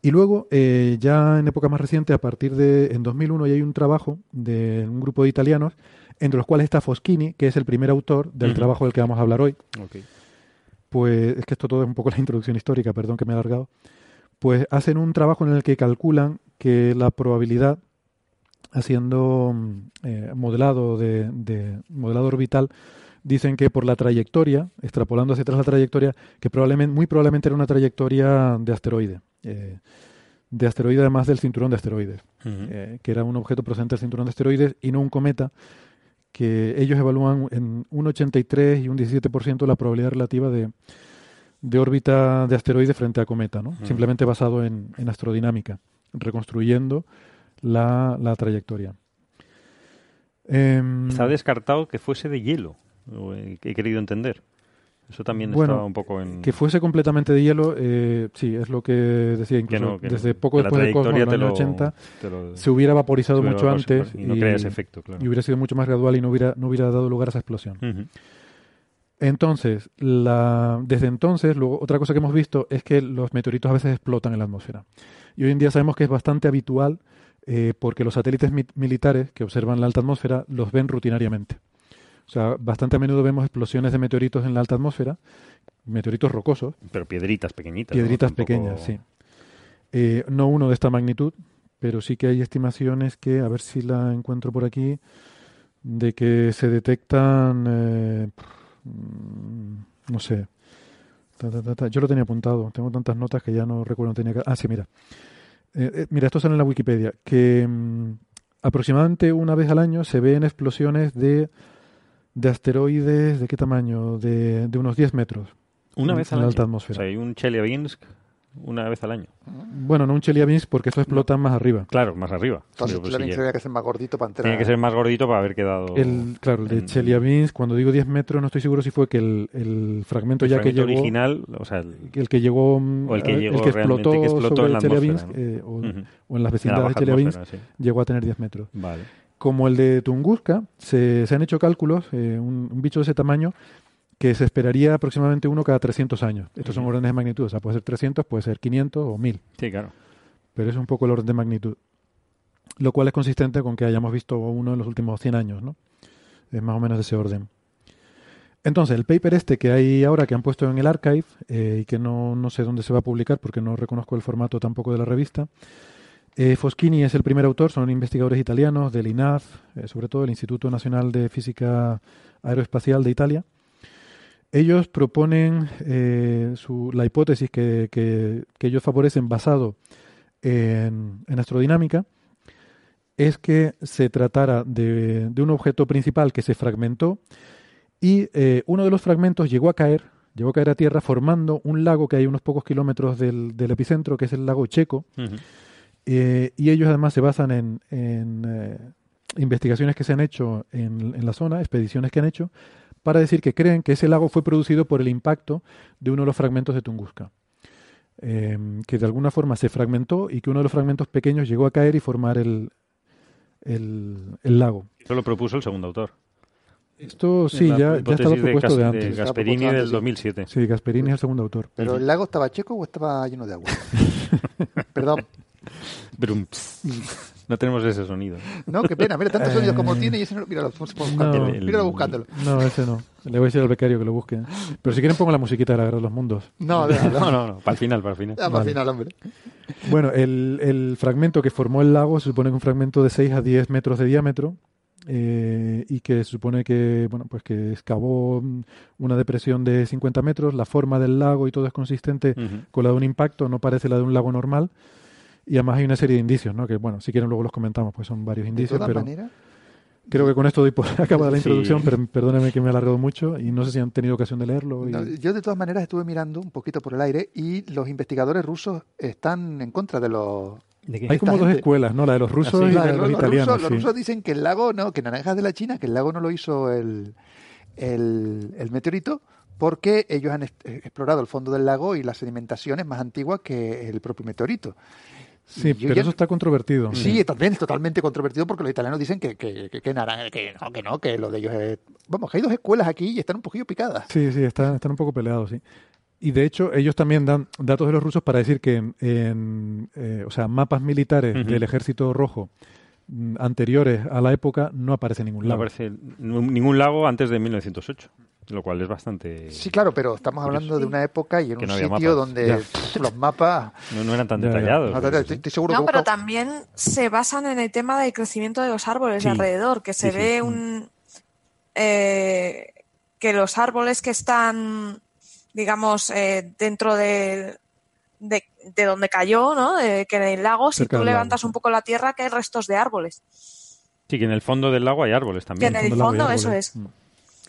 Speaker 2: Y luego, eh, ya en época más reciente, a partir de, en 2001, ya hay un trabajo de un grupo de italianos, entre los cuales está Foschini, que es el primer autor del trabajo del que vamos a hablar hoy. Pues es que esto todo es un poco la introducción histórica, perdón que me he alargado. Pues hacen un trabajo en el que calculan que la probabilidad, haciendo eh, modelado de, de modelado orbital, dicen que por la trayectoria, extrapolando hacia atrás la trayectoria, que probablemente, muy probablemente era una trayectoria de asteroide. Eh, de asteroide además del cinturón de asteroides, eh, que era un objeto procedente del cinturón de asteroides y no un cometa, que ellos evalúan en un 83 y un 17% la probabilidad relativa de, de órbita de asteroide frente a cometa, ¿no? simplemente basado en, en astrodinámica, reconstruyendo la, la trayectoria.
Speaker 3: Eh, Está descartado que fuese de hielo, he querido entender. Eso también estaba un poco en...
Speaker 2: Que fuese completamente de hielo, eh, sí, es lo que decía incluso. desde poco después del Cosmos, en los años 80, se hubiera vaporizado mucho antes
Speaker 3: y, no crea ese efecto, claro.
Speaker 2: y hubiera sido mucho más gradual y no hubiera, no hubiera dado lugar a esa explosión. Entonces, la, desde entonces, luego, otra cosa que hemos visto es que los meteoritos a veces explotan en la atmósfera. Y hoy en día sabemos que es bastante habitual eh, porque los satélites militares que observan la alta atmósfera los ven rutinariamente. O sea, bastante a menudo vemos explosiones de meteoritos en la alta atmósfera, meteoritos rocosos.
Speaker 3: Pero piedritas pequeñitas.
Speaker 2: Piedritas pequeñas, sí. Eh, no uno de esta magnitud, pero sí que hay estimaciones que, a ver si la encuentro por aquí, de que se detectan, eh, no sé, yo lo tenía apuntado, tengo tantas notas que ya no recuerdo, tenía que... Ah, sí, mira. Eh, mira, esto sale en la Wikipedia, que mm, aproximadamente una vez al año se ven explosiones de de asteroides, ¿de qué tamaño? De, de unos 10 metros.
Speaker 3: Una vez al
Speaker 2: en
Speaker 3: año.
Speaker 2: alta atmósfera.
Speaker 3: O sea, hay un Chelyabinsk una vez al año.
Speaker 2: Bueno, no un Chelyabinsk porque eso explota más arriba.
Speaker 3: Claro, más arriba.
Speaker 5: Entonces,
Speaker 3: pues,
Speaker 5: Chelyabinsk
Speaker 3: sí,
Speaker 5: tendría que ser más gordito para entrar.
Speaker 3: Tiene que ser más gordito para haber quedado.
Speaker 2: El, claro, el de
Speaker 3: en-
Speaker 2: Chelyabinsk, cuando digo 10 metros, no estoy seguro si fue que el, el fragmento
Speaker 3: el
Speaker 2: ya que
Speaker 3: fragmento
Speaker 2: llegó.
Speaker 3: original, o sea, el-
Speaker 2: El que llegó. mm,
Speaker 3: O el que
Speaker 2: eh,
Speaker 3: llegó
Speaker 2: que
Speaker 3: realmente,
Speaker 2: explotó,
Speaker 3: que explotó
Speaker 2: sobre
Speaker 3: en la
Speaker 2: el Chelyabinsk,
Speaker 3: atmósfera,
Speaker 2: eh, o,
Speaker 3: Ujú.
Speaker 2: o en las
Speaker 3: en la
Speaker 2: vecindades de Chelyabinsk,
Speaker 3: sí.
Speaker 2: llegó a tener 10 metros.
Speaker 3: Vale.
Speaker 2: Como el de Tunguska, se, se han hecho cálculos, eh, un, un bicho de ese tamaño, que se esperaría aproximadamente uno cada 300 años. Estos son órdenes de magnitud, o sea, puede ser 300, puede ser 500 o 1000,
Speaker 3: Sí, claro.
Speaker 2: pero es un poco el orden de magnitud. Lo cual es consistente con que hayamos visto uno en los últimos 100 años, ¿no? Es más o menos de ese orden. Entonces, el paper este que hay ahora, que han puesto en el archive, eh, y que no, no sé dónde se va a publicar porque no reconozco el formato tampoco de la revista, eh, Foschini es el primer autor, son investigadores italianos del INAF, eh, sobre todo el Instituto Nacional de Física Aeroespacial de Italia. Ellos proponen eh, la hipótesis que, ellos favorecen basado en, astrodinámica es que se tratara de, un objeto principal que se fragmentó y uno de los fragmentos llegó a caer, llegó a caer a tierra formando un lago que hay unos pocos kilómetros del, del epicentro, que es el lago Checo. Eh, y ellos además se basan en, en, eh, investigaciones que se han hecho en, en la zona, expediciones que han hecho, para decir que creen que ese lago fue producido por el impacto de uno de los fragmentos de Tunguska. Eh, que de alguna forma se fragmentó y que uno de los fragmentos pequeños llegó a caer y formar el, el, el lago.
Speaker 3: Eso lo propuso el segundo autor.
Speaker 2: Esto sí, ya, ya estaba propuesto
Speaker 3: Gas-
Speaker 2: de antes.
Speaker 5: Estaba
Speaker 3: Gasperini del
Speaker 5: antes, sí.
Speaker 3: 2007.
Speaker 2: Sí, Gasperini es el segundo autor.
Speaker 5: ¿Pero el lago estaba checo o estaba lleno de agua? <laughs> Perdón.
Speaker 3: No tenemos ese sonido.
Speaker 5: No, qué pena. Mira, tantos sonidos como tiene y ese no... Míralo, buscándolo.
Speaker 2: No.
Speaker 5: Míralo buscándolo.
Speaker 2: No, ese no. Le voy a decir al becario que lo busque. Pero si quieren pongo la musiquita de la Guerra de los Mundos.
Speaker 5: No, no, no.
Speaker 3: No, no. Para el final, para el final.
Speaker 5: Ya, para el final, hombre.
Speaker 2: Bueno, el, el fragmento que formó el lago se supone que es un fragmento de 6 a 10 metros de diámetro eh, y que se supone que, bueno, pues que excavó mm, una depresión de 50 metros, la forma del lago y todo es consistente con la de un impacto, no parece la de un lago normal. Y además hay una serie de indicios, ¿no? Que, bueno, si quieren luego los comentamos, pues son varios
Speaker 5: De
Speaker 2: indicios,
Speaker 5: todas
Speaker 2: pero
Speaker 5: maneras,
Speaker 2: creo que con esto doy por <laughs> acabada la
Speaker 3: Sí.
Speaker 2: introducción, pero perdónenme que me he alargado mucho y no sé si han tenido ocasión de leerlo. y-
Speaker 5: no, yo de todas maneras estuve mirando un poquito por el aire y los investigadores rusos están en contra de los...
Speaker 2: Hay como dos escuelas, ¿no? La de los rusos
Speaker 3: Ah, sí.
Speaker 2: y
Speaker 5: La de
Speaker 2: de
Speaker 5: los,
Speaker 2: italianos.
Speaker 5: rusos, los rusos dicen que el lago, no, que naranjas de la China, que el lago no lo hizo el, el, el meteorito, porque ellos han eh, explorado el fondo del lago y la sedimentación es más antigua que el propio meteorito.
Speaker 2: Sí, pero
Speaker 5: ya-
Speaker 2: eso está controvertido.
Speaker 5: Sí, también es totalmente controvertido porque los italianos dicen que, que, que, que naran- que no, que no, que lo de ellos es... Vamos, que hay dos escuelas aquí y están un poquillo picadas.
Speaker 2: Sí, sí, están, están un poco peleados, sí. Y de hecho, ellos también dan datos de los rusos para decir que en, en, eh, o sea, mapas militares del ejército rojo mm, anteriores a la época no aparece ningún
Speaker 3: No
Speaker 2: lago.
Speaker 3: aparece n- ningún lago antes de 1908. Lo cual es bastante...
Speaker 5: Sí, claro, pero estamos hablando de una época y en
Speaker 3: Que
Speaker 5: un
Speaker 3: no
Speaker 5: sitio
Speaker 3: mapas.
Speaker 5: donde pff, los mapas... <laughs>
Speaker 3: No, no eran tan detallados.
Speaker 5: No,
Speaker 3: pero
Speaker 5: estoy, seguro
Speaker 7: No,
Speaker 5: que
Speaker 7: pero
Speaker 5: busca-
Speaker 7: también se basan en el tema del crecimiento de los árboles
Speaker 3: Sí.
Speaker 7: de alrededor, que se
Speaker 3: Sí, sí.
Speaker 7: ve un eh, que los árboles que están, digamos, eh, dentro de, de, de donde cayó, ¿no? De- que en el lago, si
Speaker 2: Cerca
Speaker 7: tú
Speaker 2: lago,
Speaker 7: levantas un poco la tierra, que hay restos de árboles.
Speaker 3: Sí, que en el fondo del lago hay árboles
Speaker 7: Que
Speaker 3: también.
Speaker 7: en el
Speaker 2: Fondo
Speaker 7: eso es.
Speaker 2: Mm.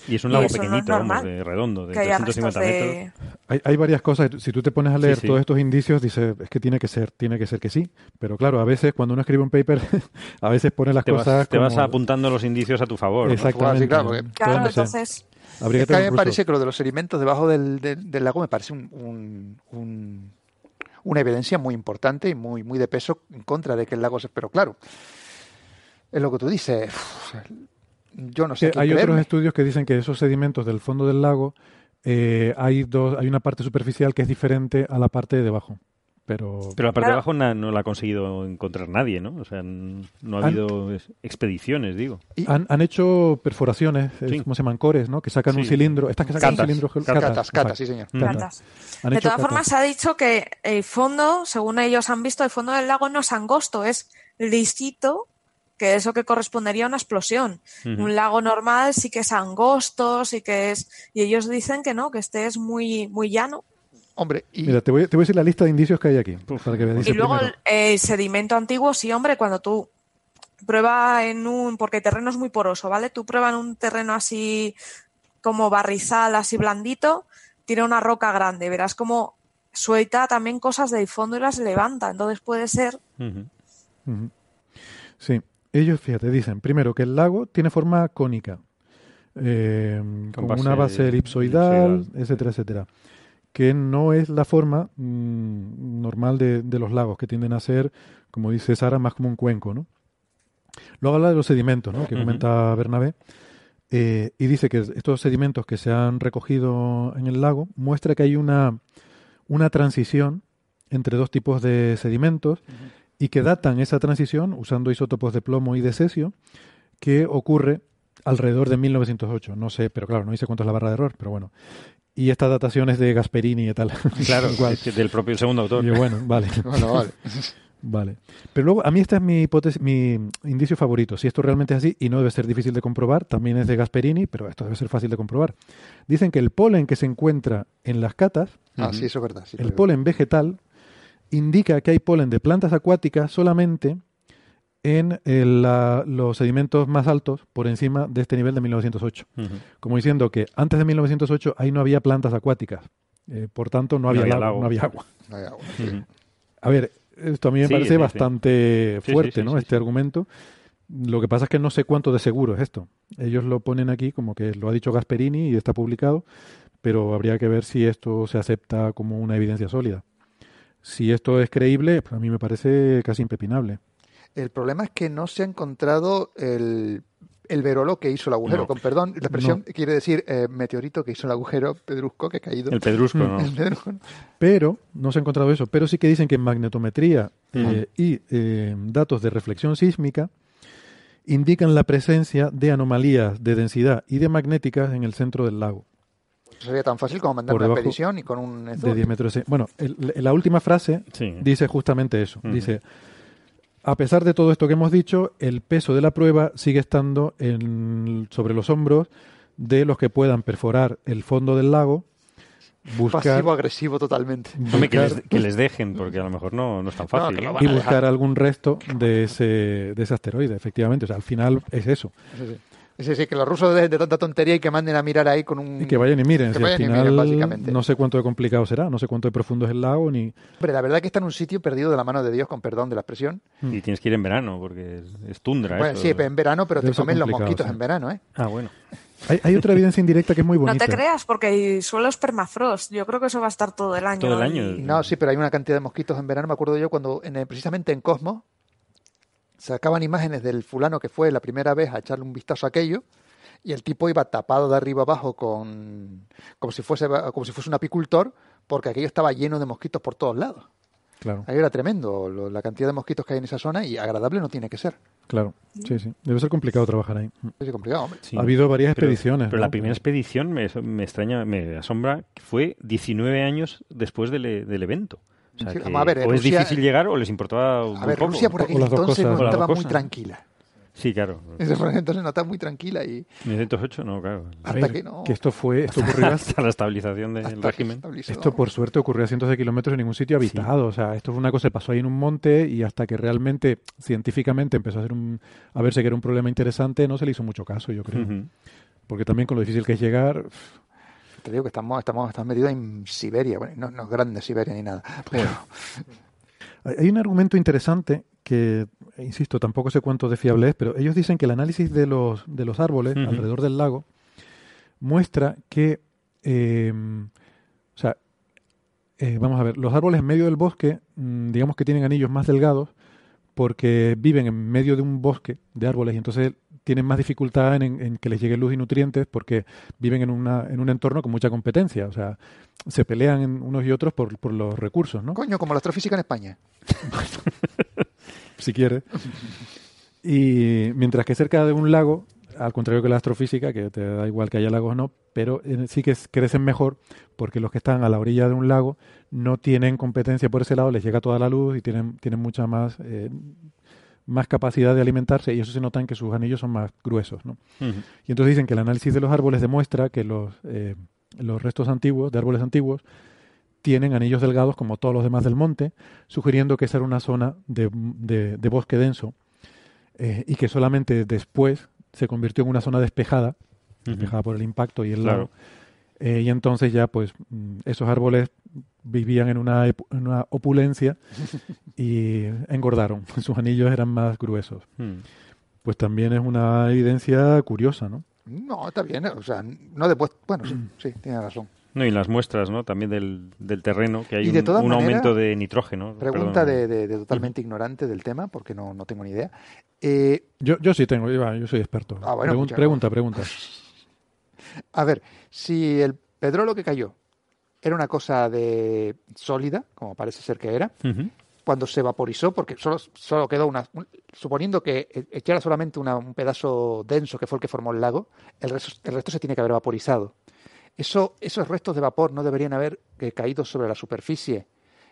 Speaker 3: Y es un lago
Speaker 7: eso no
Speaker 3: pequeñito, vamos, de redondo, de
Speaker 7: Que haya
Speaker 3: 350
Speaker 7: restos
Speaker 3: metros.
Speaker 2: Hay, hay varias cosas. Si tú te pones a leer
Speaker 3: Sí, sí.
Speaker 2: todos estos indicios, dices, es que tiene que ser, tiene que ser que sí. Pero claro, a veces cuando uno escribe un paper, <laughs> a veces pone las
Speaker 3: Te vas,
Speaker 2: cosas
Speaker 3: te vas apuntando los indicios a tu favor. ¿no?
Speaker 2: Exactamente.
Speaker 5: Sí, claro, porque-
Speaker 7: Claro,
Speaker 2: Entonces. Habría
Speaker 5: Es
Speaker 2: que
Speaker 5: a mí me parece que lo de los sedimentos debajo del, del- del lago me parece un, un- un- una evidencia muy importante y muy, muy de peso en contra de que el lago se... Pero claro, es lo que tú dices. Uf, yo no sé
Speaker 2: que
Speaker 5: qué
Speaker 2: hay otros estudios que dicen que esos sedimentos del fondo del lago eh, hay dos, hay una parte superficial que es diferente a la parte de debajo. Pero,
Speaker 3: Pero la parte de abajo na- no la ha conseguido encontrar nadie, ¿no? O sea, no ha
Speaker 2: Han-
Speaker 3: habido es- expediciones, digo.
Speaker 5: Y-
Speaker 2: han, han hecho perforaciones, es
Speaker 3: Sí.
Speaker 2: como se llaman cores, ¿no? Que sacan un cilindro. Estas que sacan
Speaker 3: Catas.
Speaker 2: un cilindro.
Speaker 3: Catas,
Speaker 5: Catas, catas,
Speaker 2: exacto.
Speaker 5: sí, señor.
Speaker 2: Catas.
Speaker 7: Catas.
Speaker 2: Han
Speaker 7: De todas formas, se ha dicho que el fondo, según ellos han visto, el fondo del lago no es angosto, es lisito, que es lo que correspondería a una explosión. Un lago normal sí que es angosto, sí que es... Y ellos dicen que no, que este es muy, muy llano.
Speaker 5: Hombre, y
Speaker 2: Mira, te voy, te voy a decir la lista de indicios que hay aquí. Para que
Speaker 7: y luego
Speaker 2: primero-
Speaker 7: el, el sedimento antiguo, sí, hombre, cuando tú prueba en un... Porque el terreno es muy poroso, ¿vale? Tú prueba en un terreno así como barrizal, así blandito, tira una roca grande, verás como suelta también cosas del fondo y las levanta. Entonces puede ser.
Speaker 2: Sí, ellos, fíjate, dicen primero que el lago tiene forma cónica, eh, con,
Speaker 3: base
Speaker 2: una base elipsoidal,
Speaker 3: elipsoidal.
Speaker 2: etcétera, etcétera, que no es la forma mm, normal de, de los lagos, que tienden a ser, como dice Sara, más como un cuenco, ¿no? Luego habla de los sedimentos, ¿no? Que comenta Bernabé. eh, y dice que estos sedimentos que se han recogido en el lago muestra que hay una, una transición entre dos tipos de sedimentos y que datan esa transición usando isótopos de plomo y de cesio que ocurre alrededor de 1908. No sé, pero claro, no dice cuánto es la barra de error, pero bueno. Y esta datación es de Gasperini y tal. <laughs>
Speaker 3: Claro, <laughs>
Speaker 2: Igual.
Speaker 3: es que del propio segundo autor.
Speaker 2: Y yo, bueno, vale. <laughs>
Speaker 5: bueno, vale.
Speaker 2: Vale. Pero luego, a mí esta es mi hipótesis, mi indicio favorito. Si esto realmente es así, y no debe ser difícil de comprobar, también es de Gasperini, pero esto debe ser fácil de comprobar. Dicen que el polen que se encuentra en las catas,
Speaker 5: Ah, sí, eso es verdad. sí,
Speaker 2: el polen vegetal, indica que hay polen de plantas acuáticas solamente en el, la- los sedimentos más altos por encima de este nivel de 1908.
Speaker 3: Ujú.
Speaker 2: Como diciendo que antes de 1908 ahí no había plantas acuáticas. Eh, por tanto, no
Speaker 3: No
Speaker 2: había,
Speaker 3: había
Speaker 2: lago,
Speaker 3: lago.
Speaker 2: no había agua. <laughs>
Speaker 5: No hay agua.
Speaker 3: Ujú.
Speaker 2: A ver, esto a mí me
Speaker 3: Sí,
Speaker 2: parece
Speaker 3: sí,
Speaker 2: bastante
Speaker 3: Sí, sí,
Speaker 2: fuerte,
Speaker 3: sí,
Speaker 2: ¿no?
Speaker 3: sí,
Speaker 2: este
Speaker 3: sí.
Speaker 2: argumento. Lo que pasa es que no sé cuánto de seguro es esto. Ellos lo ponen aquí como que lo ha dicho Gasperini y está publicado, pero habría que ver si esto se acepta como una evidencia sólida. Si esto es creíble, pues a mí me parece casi impepinable.
Speaker 5: El problema es que no se ha encontrado el, el verolo que hizo el agujero.
Speaker 3: No.
Speaker 5: Con perdón, la expresión quiere decir eh, meteorito que hizo el agujero pedrusco que ha caído.
Speaker 3: El pedrusco,
Speaker 2: Mm.
Speaker 3: ¿no? <laughs>
Speaker 5: El pedrusco.
Speaker 2: Pero no se ha encontrado eso. Pero sí que dicen que magnetometría eh, y eh, datos de reflexión sísmica indican la presencia de anomalías de densidad y de magnéticas en el centro del lago.
Speaker 5: Sería tan fácil como mandar una expedición y con un
Speaker 2: de
Speaker 5: zoom.
Speaker 2: 10 metros. de- Bueno, el- la última frase
Speaker 3: Sí.
Speaker 2: dice justamente eso. Dice, a pesar de todo esto que hemos dicho, el peso de la prueba sigue estando en- sobre los hombros de los que puedan perforar el fondo del lago, buscar,
Speaker 5: Pasivo-agresivo totalmente.
Speaker 3: Hombre, que,
Speaker 2: buscar-
Speaker 3: les, que les dejen, porque a lo mejor no, no es tan fácil. ¿no?
Speaker 2: y buscar
Speaker 5: dejar.
Speaker 2: algún resto de ese, de ese asteroide, efectivamente. O sea, al final es eso.
Speaker 5: Sí, sí. Sí, sí, que los rusos dejen de tanta tontería y que manden a mirar ahí con un...
Speaker 2: Y que vayan y miren.
Speaker 5: Que
Speaker 2: si al
Speaker 5: vayan y
Speaker 2: final
Speaker 5: miren, básicamente.
Speaker 2: no sé cuánto de complicado será, no sé cuánto de profundo es el lago, ni...
Speaker 5: Hombre, la verdad que está en un sitio perdido de la mano de Dios, con perdón de la expresión.
Speaker 3: Y tienes que ir en verano, porque es, es tundra.
Speaker 5: Bueno,
Speaker 3: eso.
Speaker 5: sí, en verano, pero
Speaker 2: Debe
Speaker 5: te comen los mosquitos
Speaker 2: sí.
Speaker 5: en verano, ¿eh?
Speaker 3: Ah, bueno.
Speaker 2: Hay, hay otra evidencia indirecta que es muy <laughs>
Speaker 7: No
Speaker 2: bonita.
Speaker 7: te creas, porque el suelo es permafrost. Yo creo que eso va a estar todo el año.
Speaker 3: Todo el año.
Speaker 5: No, sí, pero hay una cantidad de mosquitos en verano. Me acuerdo yo cuando, en el- precisamente en Cosmos, sacaban imágenes del fulano que fue la primera vez a echarle un vistazo a aquello y el tipo iba tapado de arriba abajo con como si fuese como si fuese un apicultor porque aquello estaba lleno de mosquitos por todos lados.
Speaker 2: Claro.
Speaker 5: Ahí era tremendo lo- la cantidad de mosquitos que hay en esa zona y agradable no tiene que ser.
Speaker 2: Claro, sí, sí. Debe ser complicado trabajar ahí.
Speaker 5: Es complicado, hombre.
Speaker 3: Sí.
Speaker 2: Ha habido varias
Speaker 3: Pero-
Speaker 2: expediciones.
Speaker 3: Pero
Speaker 2: ¿no?
Speaker 3: la primera expedición me, me extraña, me asombra, que fue 19 años después del, del evento. O, sea
Speaker 5: Sí,
Speaker 3: que
Speaker 5: vamos a ver,
Speaker 3: o
Speaker 5: Rusia-
Speaker 3: es difícil llegar o les importaba
Speaker 5: A
Speaker 3: muy
Speaker 5: ver,
Speaker 3: poco.
Speaker 5: Rusia por aquel entonces
Speaker 2: cosas.
Speaker 5: no estaba muy tranquila.
Speaker 3: Sí, claro. <laughs>
Speaker 5: Esa por aquel entonces no estaba muy tranquila y
Speaker 3: 1908 no, claro.
Speaker 2: A
Speaker 5: hasta
Speaker 2: ver,
Speaker 5: que no-
Speaker 2: esto fue, esto ocurrió
Speaker 3: Hasta la estabilización del
Speaker 5: hasta que se
Speaker 3: régimen.
Speaker 2: Esto, por suerte, ocurrió a cientos de kilómetros en ningún sitio habitado. O sea, esto fue una cosa que pasó ahí en un monte y hasta que realmente, científicamente, empezó a, ser un, a verse que era un problema interesante, no se le hizo mucho caso, yo creo. Porque también con lo difícil que es llegar,
Speaker 5: Te digo que estamos, estamos, estamos metidos en Siberia. Bueno, no, no es grande Siberia ni nada. Pero
Speaker 2: Hay un argumento interesante que, insisto, tampoco sé cuánto de fiable es, pero ellos dicen que el análisis de los, de los árboles alrededor del lago muestra que, eh, o sea, eh, vamos a ver, los árboles en medio del bosque, mm, digamos que tienen anillos más delgados porque viven en medio de un bosque de árboles y entonces tienen más dificultad en, en que les llegue luz y nutrientes porque viven en, una, en un entorno con mucha competencia. O sea, se pelean unos y otros por, por los recursos, ¿no?
Speaker 5: coño, como la astrofísica en España. <laughs>
Speaker 2: si quiere. Y mientras que cerca de un lago, al contrario que la astrofísica, que te da igual que haya lagos o no, pero eh, sí que crecen mejor porque los que están a la orilla de un lago no tienen competencia por ese lado, les llega toda la luz y tienen, tienen mucha más, eh, más capacidad de alimentarse y eso se nota en que sus anillos son más gruesos. ¿no? Y entonces dicen que el análisis de los árboles demuestra que los, eh, los restos antiguos, de árboles antiguos, tienen anillos delgados como todos los demás del monte, sugiriendo que esa era una zona de, de- de bosque denso eh, y que solamente después se convirtió en una zona despejada, despejada por el impacto y el
Speaker 3: Claro.
Speaker 2: lago. Eh, y entonces ya pues mm, esos árboles vivían en una, epu- en una opulencia <laughs> y engordaron, <laughs> sus anillos eran más gruesos.
Speaker 3: Mm.
Speaker 2: Pues también es una evidencia curiosa, ¿no?
Speaker 5: No, está bien. O sea, no después. Bueno, sí, sí, tiene razón.
Speaker 3: No, y las muestras, ¿no? También del, del terreno, que hay un, aumento de nitrógeno.
Speaker 5: Pregunta de, de- de totalmente ignorante del tema, porque no, no tengo ni idea. Eh,
Speaker 2: Yo, yo sí tengo, yo, yo soy experto.
Speaker 5: Ah, bueno,
Speaker 2: Pregun-
Speaker 5: muchas
Speaker 2: pregunta, pregunta. <laughs>
Speaker 5: a ver, si el pedrolo que cayó era una cosa de sólida, como parece ser que era, cuando se vaporizó, porque solo, solo quedó una. un- suponiendo que e- echara solamente una- un pedazo denso que fue el que formó el lago, el resto, el resto se tiene que haber vaporizado. Eso, esos restos de vapor no deberían haber eh, caído sobre la superficie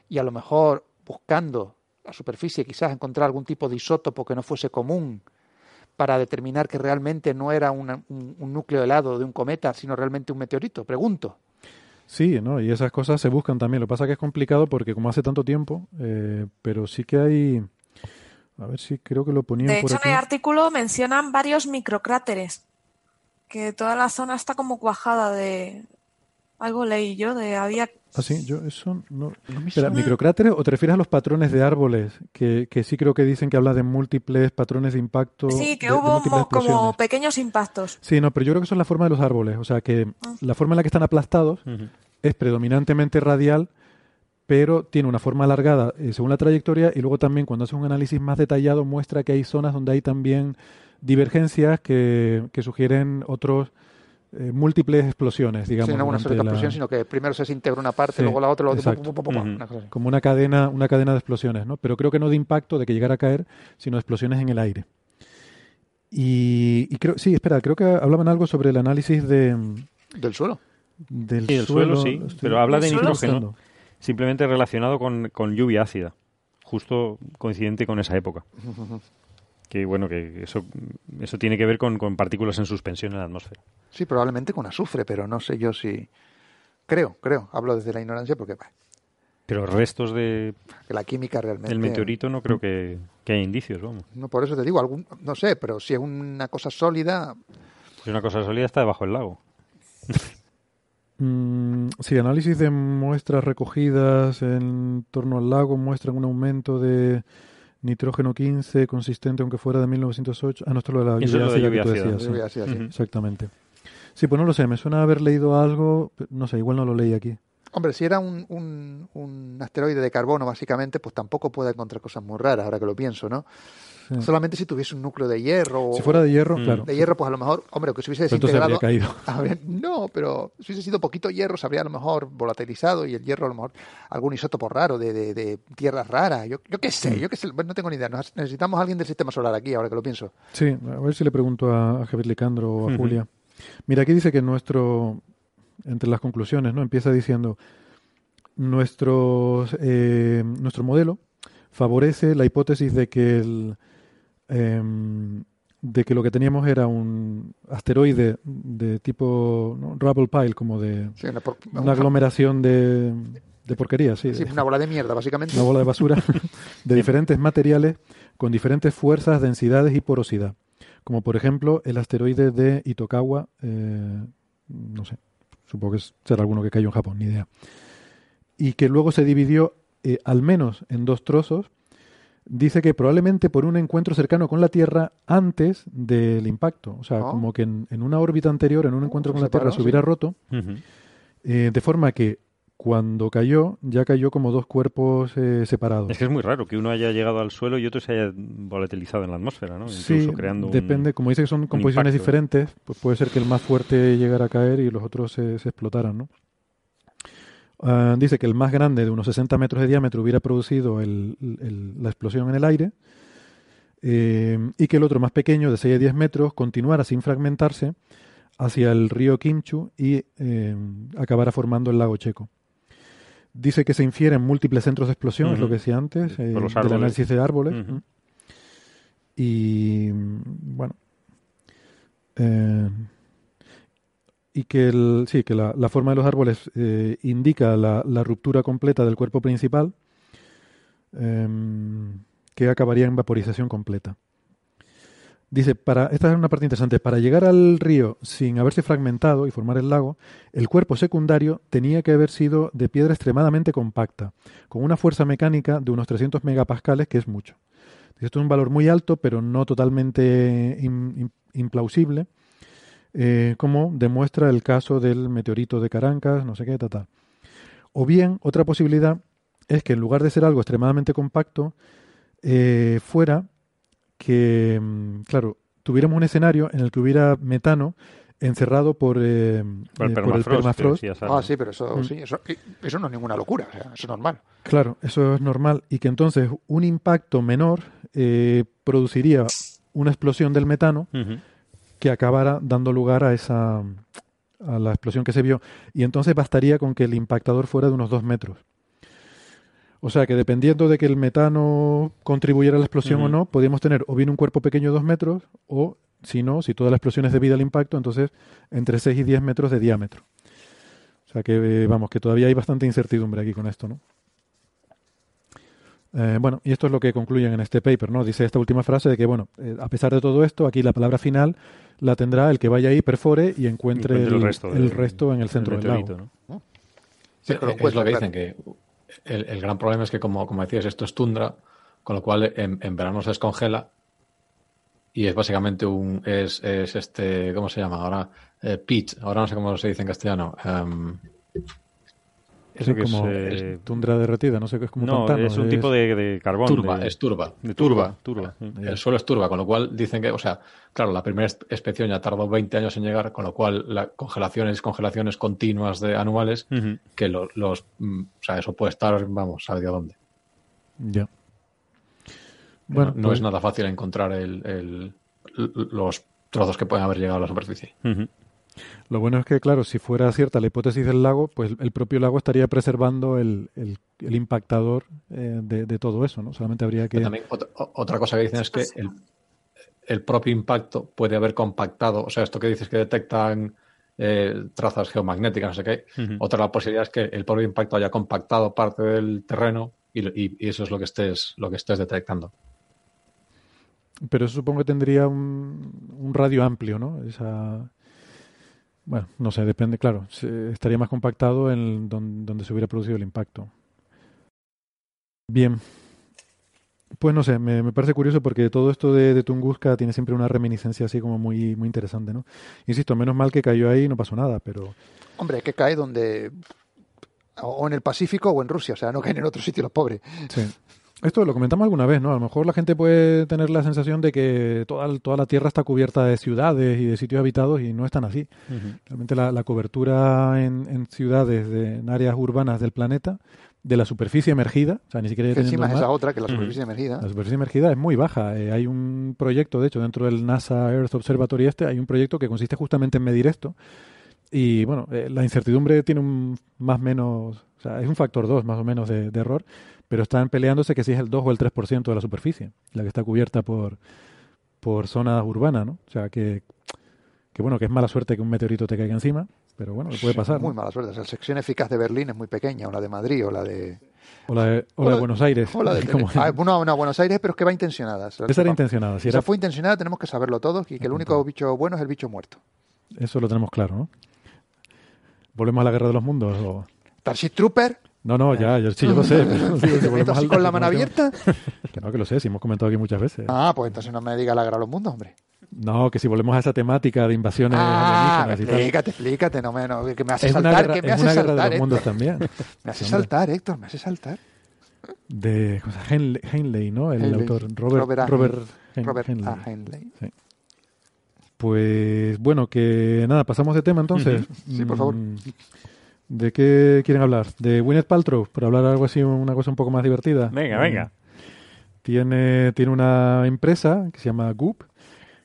Speaker 5: y a lo mejor buscando la superficie quizás encontrar algún tipo de isótopo que no fuese común para determinar que realmente no era una- un, un núcleo helado de un cometa, sino realmente un meteorito. Pregunto.
Speaker 2: Sí, ¿no? Y esas cosas se buscan también. Lo que pasa es que es complicado porque como hace tanto tiempo, eh, pero sí que hay... A ver si creo que lo ponían
Speaker 7: De
Speaker 2: por
Speaker 7: hecho,
Speaker 2: aquí.
Speaker 7: en el artículo mencionan varios microcráteres, que toda la zona está como cuajada de... Algo leí yo, de había...
Speaker 2: Ah, sí, yo eso no...
Speaker 5: No me
Speaker 2: Espera,
Speaker 5: suena.
Speaker 2: ¿microcráteres o te refieres a los patrones de árboles? Que, que sí creo que dicen que habla de múltiples patrones de impacto.
Speaker 7: Sí, que
Speaker 2: de-
Speaker 7: hubo como pequeños impactos.
Speaker 2: Sí, no, pero yo creo que eso es la forma de los árboles. O sea, que
Speaker 7: Ah.
Speaker 2: la forma en la que están aplastados es predominantemente radial, pero tiene una forma alargada eh, según la trayectoria y luego también cuando hace un análisis más detallado muestra que hay zonas donde hay también divergencias que, que sugieren otros eh, múltiples explosiones, digamos.
Speaker 5: Sí, no una sola
Speaker 2: la-
Speaker 5: explosión, sino que primero se desintegra una parte,
Speaker 2: Sí,
Speaker 5: luego la otra, luego
Speaker 2: exacto.
Speaker 5: pu- pu- pu- pu-
Speaker 3: Ujú.
Speaker 5: una cosa así.
Speaker 2: como una cadena, una cadena de explosiones, ¿no? Pero creo que no de impacto, de que llegara a caer, sino de explosiones en el aire. Y, y creo, sí, espera, creo que hablaban algo sobre el análisis de,
Speaker 5: Del suelo.
Speaker 2: del
Speaker 3: Sí, suelo, sí, pero habla
Speaker 7: de
Speaker 3: nitrógeno. Simplemente relacionado con, con lluvia ácida, justo coincidente con esa época. <laughs> Que bueno, que eso, eso tiene que ver con, con partículas en suspensión en la atmósfera.
Speaker 5: Sí, probablemente con azufre, pero no sé yo si. Creo, creo. Hablo desde la ignorancia porque bah,
Speaker 3: Pero restos de,
Speaker 5: que la química realmente.
Speaker 3: del meteorito no creo que, que haya indicios, vamos.
Speaker 5: No, por eso te digo, algún, no sé, pero si es una cosa sólida,
Speaker 3: Si una cosa sólida está debajo del lago. <laughs>
Speaker 2: Mm, sí, análisis de muestras recogidas en torno al lago muestran un aumento de nitrógeno 15 consistente aunque fuera de 1908. Ah, no, esto es lo de la lluvia ácida sí. Exactamente. Sí, pues no lo sé, me suena haber leído algo, no sé, igual no lo leí aquí.
Speaker 5: Hombre, si era un, un, un, asteroide de carbono, básicamente, pues tampoco puede encontrar cosas muy raras, ahora que lo pienso, ¿no? Solamente si tuviese un núcleo de hierro.
Speaker 2: Si fuera de hierro, mm. claro.
Speaker 5: De hierro, pues a lo mejor, hombre, que se hubiese desintegrado. caído. <laughs> A ver, no, pero si hubiese sido poquito hierro, se habría a lo mejor volatilizado y el hierro a lo mejor algún isótopo raro de, de, de tierras raras. Yo, yo qué sé, mm. yo qué sé, no tengo ni idea. Necesitamos a alguien del sistema solar aquí, ahora que lo pienso.
Speaker 2: Sí, a ver si le pregunto a, Javier Licandro o a Julia. Mira, aquí dice que nuestro, entre las conclusiones, ¿no? Empieza diciendo, nuestro, eh, nuestro modelo favorece la hipótesis de que el Em, de que lo que teníamos era un asteroide de tipo rubble pile, como de una, aglomeración de, de porquería, sí,
Speaker 5: una bola de mierda, básicamente.
Speaker 2: Una bola de basura <laughs> de diferentes materiales con diferentes fuerzas, densidades y porosidad. Como por ejemplo el asteroide de Itokawa, eh, no sé, supongo que será alguno que cayó en Japón, ni idea. Y que luego se dividió eh, al menos en dos trozos dice que probablemente por un encuentro cercano con la Tierra antes del impacto. O sea, ah. como que en, una órbita anterior, en un encuentro con la Tierra, se hubiera roto. Eh, de forma que cuando cayó, ya cayó como dos cuerpos eh, separados.
Speaker 3: Es que es muy raro que uno haya llegado al suelo y otro se haya volatilizado en la atmósfera, ¿no?
Speaker 2: sí, depende. Como dice que son composiciones diferentes, pues puede ser que el más fuerte llegara a caer y los otros se, se explotaran, ¿no? Ah, dice que el más grande, de unos 60 metros de diámetro, hubiera producido la explosión en el aire eh, y que el otro más pequeño, de 6 a 10 metros, continuara sin fragmentarse hacia el río Kimchu y eh, acabara formando el lago Checo. Dice que se infieren múltiples centros de explosión, es lo que decía antes, eh, del análisis de árboles. Y bueno, y que, el, sí, que la, forma de los árboles eh, indica la, ruptura completa del cuerpo principal, em, que acabaría en vaporización completa. Dice, para, esta es una parte interesante, para llegar al río sin haberse fragmentado y formar el lago, el cuerpo secundario tenía que haber sido de piedra extremadamente compacta, con una fuerza mecánica de unos 300 megapascales, que es mucho. esto es un valor muy alto, pero no totalmente implausible, eh, como demuestra el caso del meteorito de Carancas, no sé qué, tal, O bien, otra posibilidad es que en lugar de ser algo extremadamente compacto, eh, fuera que, mm, claro, tuviéramos un escenario en el que hubiera metano encerrado por, eh, por el permafrost.
Speaker 5: ah, sí, pero eso, mm. sí, eso, eso, no es ninguna locura, eso es normal.
Speaker 2: Claro, eso es normal y que entonces un impacto menor produciría una explosión del metano que acabara dando lugar a esa a la explosión que se vio. Y entonces bastaría con que el impactador fuera de unos dos metros. O sea que dependiendo de que el metano contribuyera a la explosión o no, podríamos tener o bien un cuerpo pequeño de dos metros, o si no, si toda la explosión es debida al impacto, entonces entre 6 y 10 metros de diámetro. O sea que, vamos, que todavía hay bastante incertidumbre aquí con esto, ¿no? Eh, bueno, y esto es lo que concluyen en este paper, ¿no? Dice esta última frase de que, bueno, eh, a pesar de todo esto, aquí la palabra final la tendrá el que vaya ahí, perfore y encuentre, el, resto, en el centro del lago. ¿no?
Speaker 4: Sí, es lo que dicen, que el, gran problema es que, como, como decías, esto es tundra, con lo cual en, verano se descongela y es básicamente un, es, es este, ¿cómo se llama? Ahora, eh, pitch, ahora no sé cómo se dice en castellano. Um,
Speaker 2: es como tundra derretida, no sé qué es como
Speaker 3: no, es un tipo de, carbón.
Speaker 4: Turba, es turba.
Speaker 3: De turba, turba.
Speaker 4: El suelo es turba, con lo cual dicen que, o sea, claro, la primera inspección ya tardó 20 años en llegar, con lo cual la congelaciones, congelaciones continuas de anuales, que los, mm, o sea, eso puede estar, vamos, sabe de dónde.
Speaker 2: Ya.
Speaker 4: Bueno, no, es pues nada fácil encontrar el, los trozos que pueden haber llegado a la superficie.
Speaker 2: Lo bueno es que, claro, si fuera cierta la hipótesis del lago, pues el propio lago estaría preservando el, el, impactador eh, de, todo eso, ¿no? Solamente habría que...
Speaker 4: también otra, cosa que dicen es que el, el, propio impacto puede haber compactado, o sea, esto que dices que detectan eh, trazas geomagnéticas, no sé qué, otra la posibilidad es que el propio impacto haya compactado parte del terreno y, y, eso es lo que estés, lo que estés detectando.
Speaker 2: Pero eso supongo que tendría un, un radio amplio, ¿no? Esa bueno, no sé, depende, claro. estaría más compactado en donde, se hubiera producido el impacto. Bien. Pues no sé, me, parece curioso porque todo esto de, Tunguska tiene siempre una reminiscencia así como muy, muy interesante, ¿no? Insisto, menos mal que cayó ahí no pasó nada, pero...
Speaker 5: Hombre, que cae donde o en el Pacífico o en Rusia, o sea, no caen en otro sitio los pobres.
Speaker 2: Sí. Esto lo comentamos alguna vez, ¿no? A lo mejor la gente puede tener la sensación de que toda, toda la Tierra está cubierta de ciudades y de sitios habitados y no es tan así. Realmente la, la cobertura en, en ciudades, de, en áreas urbanas del planeta, de la superficie emergida, o sea, ni siquiera
Speaker 5: Que encima es esa otra, que la superficie emergida.
Speaker 2: la superficie emergida es muy baja. Eh, hay un proyecto, de hecho, dentro del NASA Earth Observatory este, hay un proyecto que consiste justamente en medir esto. Y bueno, eh, la incertidumbre tiene un más o menos, o sea, es un factor 2 más o menos de, de error, pero están peleándose que si es el 2 o el 3% de la superficie, la que está cubierta por, por zonas urbanas, ¿no? O sea, que, que bueno, que es mala suerte que un meteorito te caiga encima, pero bueno, puede pasar.
Speaker 5: Muy
Speaker 2: ¿no?
Speaker 5: mala suerte. O sea, la sección eficaz de Berlín es muy pequeña, o la de Madrid, o la de.
Speaker 2: O la de, o la de Buenos Aires.
Speaker 5: O la de <laughs>
Speaker 2: como-
Speaker 5: Ah, no, no, Buenos Aires, pero es que va intencionada. O sea,
Speaker 2: Esa era intencionada. Si era,
Speaker 5: fue intencionada, tenemos que saberlo todos y que el único bicho bueno es el bicho muerto.
Speaker 2: eso lo tenemos claro, ¿no? ¿Volvemos a la guerra de los mundos? O...
Speaker 5: Starship Trooper,
Speaker 2: No, no, ya, yo, sí, yo lo sé. <laughs> pero digo, si
Speaker 5: ¿te
Speaker 2: volvemos
Speaker 5: meto así
Speaker 2: al-
Speaker 5: con la mano abierta?
Speaker 2: Que no, que lo sé, si hemos comentado aquí muchas veces.
Speaker 5: Ah, pues entonces no me diga la los mundos, hombre.
Speaker 2: No, que si volvemos a esa temática de invasiones
Speaker 5: Ah,
Speaker 2: alienígenas
Speaker 5: explícate, explícate, no me, no, que me hace
Speaker 2: Es
Speaker 5: saltar,
Speaker 2: guerra,
Speaker 5: que me
Speaker 2: es
Speaker 5: hace
Speaker 2: una guerra de
Speaker 5: saltar,
Speaker 2: los mundos también. <laughs>
Speaker 5: Me hace
Speaker 2: Sí,
Speaker 5: saltar, Héctor, me hace saltar.
Speaker 2: De cosa, Henley, Henley, ¿no? El
Speaker 5: Henley.
Speaker 2: autor. Robert,
Speaker 5: Robert.
Speaker 2: Robert, Hen-
Speaker 5: Robert
Speaker 2: Henley.
Speaker 5: A. Henley.
Speaker 2: Pues bueno, que nada, pasamos de tema entonces.
Speaker 5: Sí, por favor.
Speaker 2: ¿De qué quieren hablar? ¿De Gwyneth Paltrow? Por hablar algo así, una cosa un poco más divertida.
Speaker 3: Venga, venga.
Speaker 2: Tiene, tiene una empresa que se llama Goop,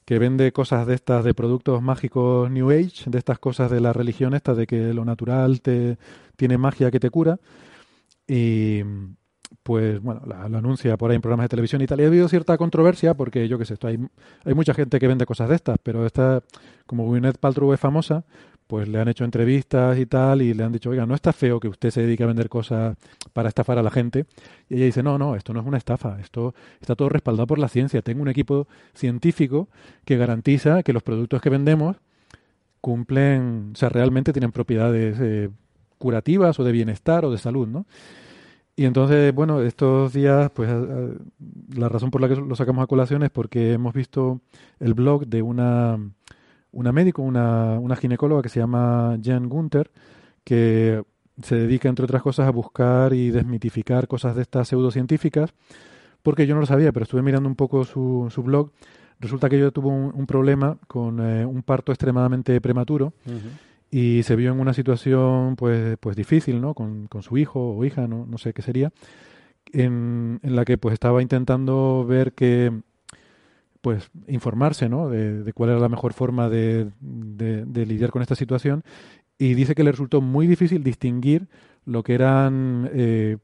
Speaker 2: que vende cosas de estas, de productos mágicos New Age, de estas cosas de la religión esta, de que lo natural te tiene magia que te cura. Y pues bueno, la- lo anuncia por ahí en programas de televisión y tal. Y ha habido cierta controversia porque yo qué sé, esto, hay, hay mucha gente que vende cosas de estas, pero esta, como Gwyneth Paltrow es famosa, pues le han hecho entrevistas y tal y le han dicho, oiga, no está feo que usted se dedique a vender cosas para estafar a la gente. Y ella dice, no, no, esto no es una estafa, esto está todo respaldado por la ciencia. Tengo un equipo científico que garantiza que los productos que vendemos cumplen, o sea, realmente tienen propiedades eh, curativas o de bienestar o de salud, ¿no? Y entonces, bueno, estos días, pues la razón por la que lo sacamos a colación es porque hemos visto el blog de una, una médico, una, una ginecóloga que se llama Jen Gunther, que se dedica, entre otras cosas, a buscar y desmitificar cosas de estas pseudocientíficas, porque yo no lo sabía, pero estuve mirando un poco su, su blog. Resulta que ella tuvo un, un problema con eh, un parto extremadamente prematuro y se vio en una situación pues, pues difícil, ¿no? Con, con su hijo o hija, no, no sé qué sería, en, en la que pues estaba intentando ver que pues informarse, ¿no? De, de cuál era la mejor forma de, lidiar con esta situación y dice que le resultó muy difícil distinguir lo que eran eh,